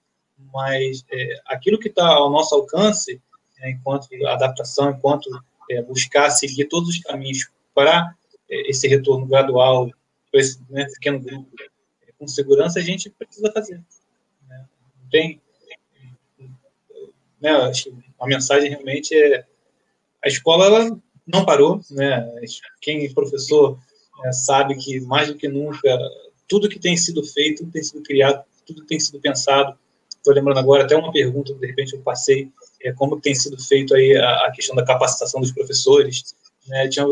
mas é, aquilo que está ao nosso alcance, né, enquanto adaptação, enquanto é, buscar seguir todos os caminhos para é, esse retorno gradual, para esse né, pequeno grupo, é, com segurança, a gente precisa fazer. Tem. Né, que a mensagem realmente é a escola ela não parou, né? Quem é professor é, sabe que mais do que nunca tudo que tem sido feito, tudo tem sido criado, tudo tem sido pensado. Estou lembrando agora até uma pergunta, de repente eu passei, é, como tem sido feito aí a, a questão da capacitação dos professores. Né? Tinha,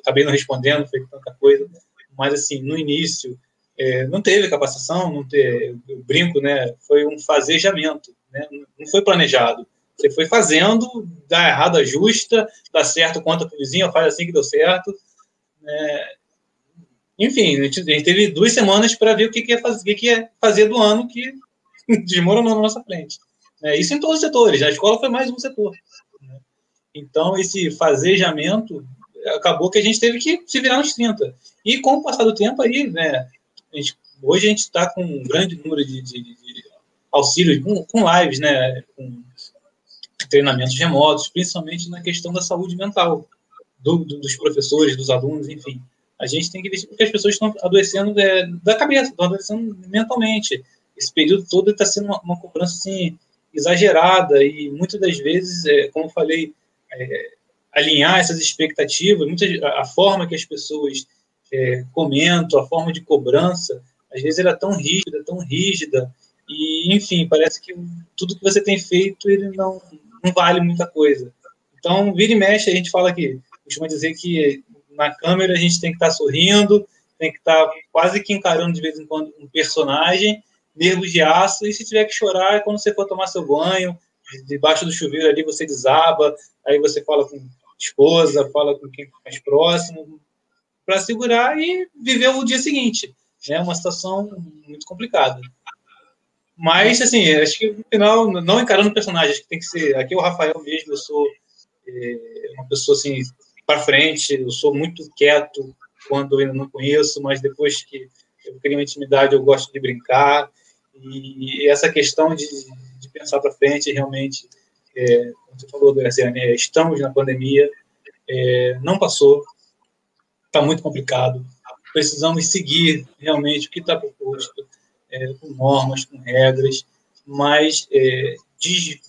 acabei não respondendo, foi tanta coisa, mas assim no início é, não teve capacitação, não teve, eu brinco, né? Foi um fazejamento, né? Não foi planejado. Você foi fazendo, dá errado, ajusta, dá certo, conta para o vizinho, faz assim que deu certo. É, enfim, a gente, a gente, teve duas semanas para ver o que, que, ia fazer, que, que ia fazer do ano que [LAUGHS] desmoronou na nossa frente. É, isso em todos os setores, a escola foi mais um setor. Né? Então, esse fazejamento acabou que a gente teve que se virar nos 30. E com o passar do tempo aí, né, a gente, hoje a gente está com um grande número de, de, de auxílios, com, com lives, né, com treinamentos remotos, principalmente na questão da saúde mental do, do, dos professores, dos alunos, enfim. A gente tem que ver porque as pessoas estão adoecendo é, da cabeça, estão adoecendo mentalmente. Esse período todo está sendo uma, uma, cobrança assim, exagerada e muitas das vezes, é, como eu falei, é, alinhar essas expectativas, muitas, a forma que as pessoas é, comentam, a forma de cobrança, às vezes ela é tão rígida, tão rígida, e enfim, parece que tudo que você tem feito ele não não vale muita coisa. Então, vira e mexe, a gente fala que, costuma dizer que na câmera a gente tem que estar tá sorrindo, tem que estar tá quase que encarando de vez em quando um personagem, nervos de aço, e se tiver que chorar, é quando você for tomar seu banho, debaixo do chuveiro ali você desaba, aí você fala com a esposa, fala com quem mais próximo, para segurar e viver o dia seguinte. É uma situação muito complicada. Mas, assim, acho que no final, não encarando o personagem, acho que tem que ser. Aqui é o Rafael mesmo, eu sou é, uma pessoa, assim, para frente, eu sou muito quieto quando eu ainda não conheço, mas depois que eu crio intimidade, eu gosto de brincar. E essa questão de, de pensar para frente, realmente, é, como você falou, Graciane, é, estamos na pandemia, é, não passou, está muito complicado, precisamos seguir realmente o que está proposto é, com normas, com regras, mas é,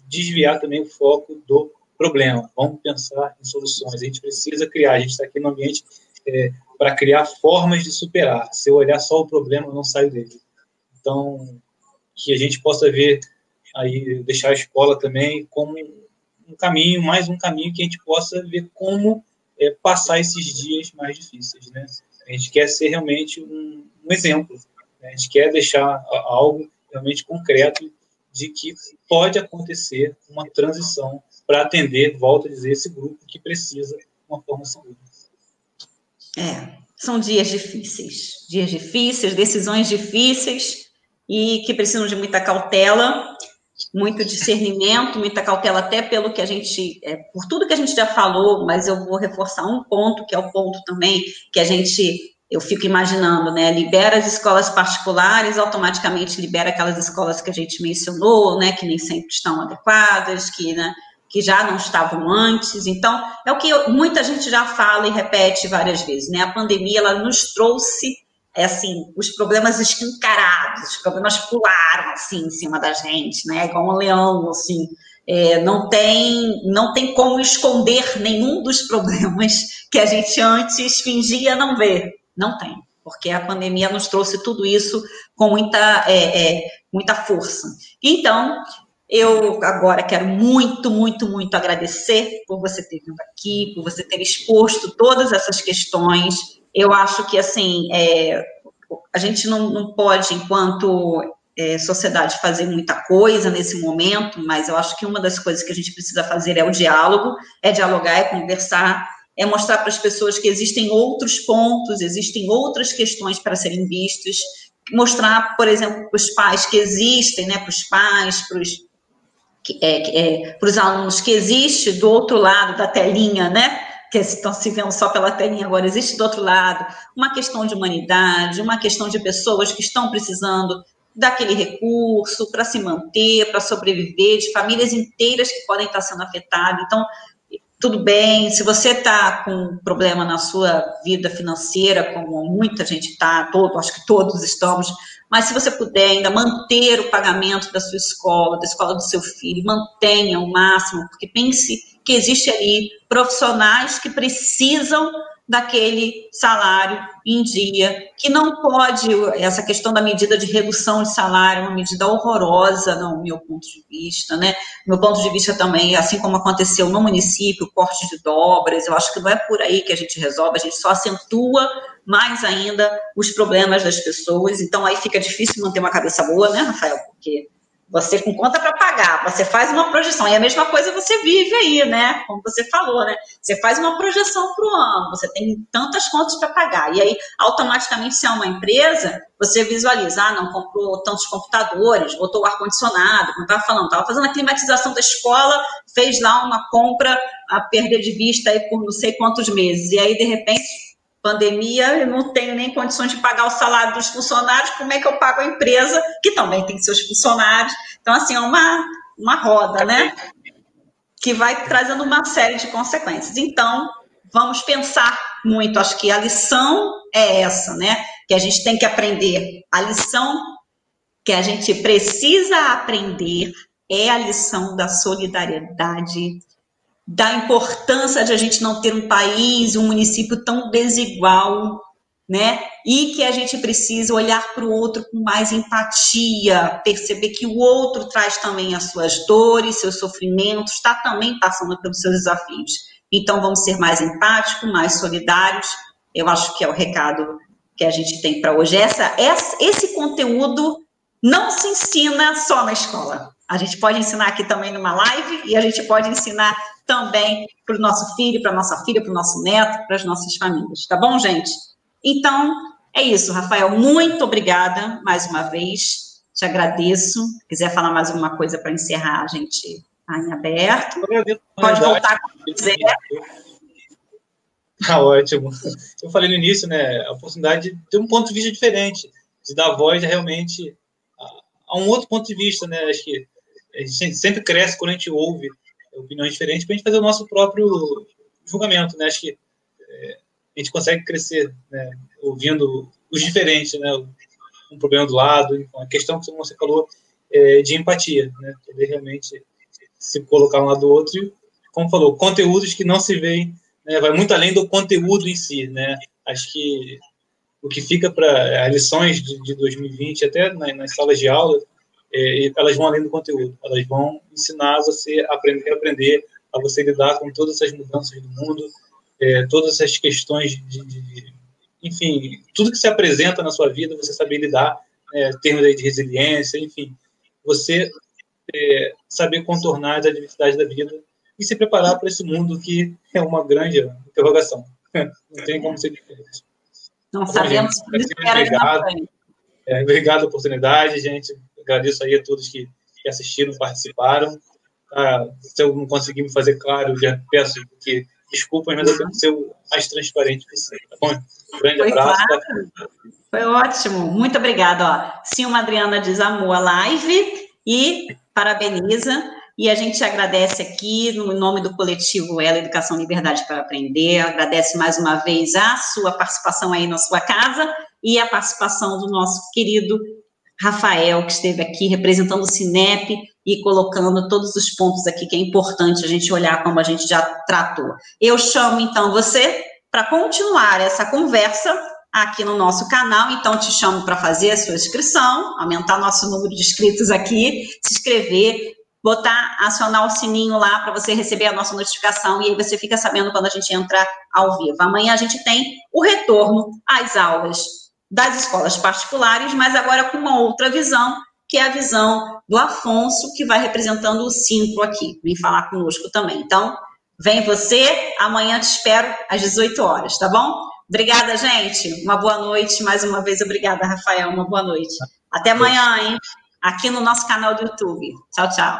desviar também o foco do problema. Vamos pensar em soluções. A gente precisa criar, a gente está aqui no ambiente é, para criar formas de superar. Se eu olhar só o problema, eu não saio dele. Então, que a gente possa ver aí, deixar a escola também como um caminho, mais um caminho que a gente possa ver como é, passar esses dias mais difíceis, né? A gente quer ser realmente um, um exemplo a gente quer deixar algo realmente concreto de que pode acontecer uma transição para atender, volto a dizer, esse grupo que precisa de uma forma segura. É, são dias difíceis, dias difíceis, decisões difíceis e que precisam de muita cautela, muito discernimento, muita cautela até pelo que a gente, é, por tudo que a gente já falou, mas eu vou reforçar um ponto que é o ponto também que a gente eu fico imaginando, né? Libera as escolas particulares, automaticamente libera aquelas escolas que a gente mencionou, né? Que nem sempre estão adequadas, que, né? que já não estavam antes. Então, é o que eu, muita gente já fala e repete várias vezes, né? A pandemia ela nos trouxe é assim, os problemas escancarados, os problemas pularam assim em cima da gente, né? Igual um leão, assim. É, não tem não tem como esconder nenhum dos problemas que a gente antes fingia não ver. Não tem, porque a pandemia nos trouxe tudo isso com muita, é, é, muita força. Então, eu agora quero muito, muito, muito agradecer por você ter vindo aqui, por você ter exposto todas essas questões. Eu acho que, assim, é, a gente não, não pode, enquanto é, sociedade, fazer muita coisa nesse momento, mas eu acho que uma das coisas que a gente precisa fazer é o diálogo, é dialogar, é conversar, é mostrar para as pessoas que existem outros pontos, existem outras questões para serem vistas, mostrar, por exemplo, para os pais que existem, né, para os pais, para os é, é, para os alunos que existe do outro lado da telinha, né? Que estão se vendo só pela telinha agora, existe do outro lado uma questão de humanidade, uma questão de pessoas que estão precisando daquele recurso para se manter, para sobreviver, de famílias inteiras que podem estar sendo afetadas. Então, tudo bem, se você está com problema na sua vida financeira, como muita gente está, todo, acho que todos estamos, mas se você puder ainda manter o pagamento da sua escola, da escola do seu filho, mantenha o máximo, porque pense que existe ali profissionais que precisam daquele salário em dia, que não pode, essa questão da medida de redução de salário, uma medida horrorosa, no meu ponto de vista, né? Meu ponto de vista também, assim como aconteceu no município, corte de dobras, eu acho que não é por aí que a gente resolve, a gente só acentua mais ainda os problemas das pessoas, então aí fica difícil manter uma cabeça boa, né, Rafael? Porque você com conta para pagar, você faz uma projeção, e a mesma coisa você vive aí, né? Como você falou, né? Você faz uma projeção para o ano, você tem tantas contas para pagar, e aí automaticamente, se é uma empresa, você visualiza, ah, não comprou tantos computadores, botou o ar-condicionado, como estava falando, estava fazendo a climatização da escola, fez lá uma compra a perder de vista aí por não sei quantos meses, e aí de repente pandemia, eu não tenho nem condições de pagar o salário dos funcionários, como é que eu pago a empresa, que também tem seus funcionários? Então, assim, é uma, uma roda, né? Que vai trazendo uma série de consequências. Então, vamos pensar muito. Acho que a lição é essa, né? Que a gente tem que aprender. A lição que a gente precisa aprender é a lição da solidariedade, da importância de a gente não ter um país, um município tão desigual, né? E que a gente precisa olhar para o outro com mais empatia, perceber que o outro traz também as suas dores, seus sofrimentos, está também passando pelos seus desafios. Então, vamos ser mais empáticos, mais solidários. Eu acho que é o recado que a gente tem para hoje. Essa, esse conteúdo não se ensina só na escola. A gente pode ensinar aqui também numa live e a gente pode ensinar também para o nosso filho, para a nossa filha, para o nosso neto, para as nossas famílias. Tá bom, gente? Então, é isso, Rafael. Muito obrigada mais uma vez. Te agradeço. Se quiser falar mais alguma coisa para encerrar, a gente está em aberto. Pode voltar quando quiser. Tá ótimo. Eu falei no início, né? A oportunidade de ter um ponto de vista diferente, de dar voz realmente a um outro ponto de vista, né? Acho que a gente sempre cresce quando a gente ouve opiniões diferentes para a gente fazer o nosso próprio julgamento, né? Acho que é, a gente consegue crescer, né? Ouvindo os diferentes, né? Um problema do lado, então, a questão que você falou é de empatia, né? Poder realmente se colocar um lado do outro como falou, conteúdos que não se veem, né? Vai muito além do conteúdo em si, né? Acho que o que fica para as lições de, de 2020, até nas, nas salas de aula, é, elas vão além do conteúdo, elas vão ensinar você a aprender, a aprender a você lidar com todas essas mudanças do mundo, é, todas essas questões de, de, enfim, tudo que se apresenta na sua vida, você saber lidar, é, termos de resiliência, enfim, você é, saber contornar as adversidades da vida e se preparar para esse mundo que é uma grande interrogação. [LAUGHS] Não tem como ser diferente. Não então, sabemos que obrigado, é, obrigado pela oportunidade, gente. Agradeço aí a todos que, que assistiram, participaram. Ah, se eu não conseguir me fazer claro, já peço que desculpas, mas eu tento ser o mais transparente possível. Tá bom? Um grande Foi abraço. Claro. Foi ótimo. Muito obrigada. Ó. Silma Adriana diz amor a live e parabeniza. E a gente agradece aqui, no nome do coletivo Ela Educação Liberdade para Aprender, agradece mais uma vez a sua participação aí na sua casa e a participação do nosso querido Rafael, que esteve aqui representando o Cinep e colocando todos os pontos aqui que é importante a gente olhar como a gente já tratou. Eu chamo então você para continuar essa conversa aqui no nosso canal, então te chamo para fazer a sua inscrição, aumentar nosso número de inscritos aqui, se inscrever, botar, acionar o sininho lá para você receber a nossa notificação e aí você fica sabendo quando a gente entrar ao vivo. Amanhã a gente tem o retorno às aulas das escolas particulares, mas agora com uma outra visão, que é a visão do Afonso, que vai representando o Simpro aqui, vem falar conosco também. Então, vem você, amanhã te espero às 18 horas, tá bom? Obrigada, gente. Uma boa noite. Mais uma vez, obrigada, Rafael. Uma boa noite. Até amanhã, hein? Aqui no nosso canal do YouTube. Tchau, tchau.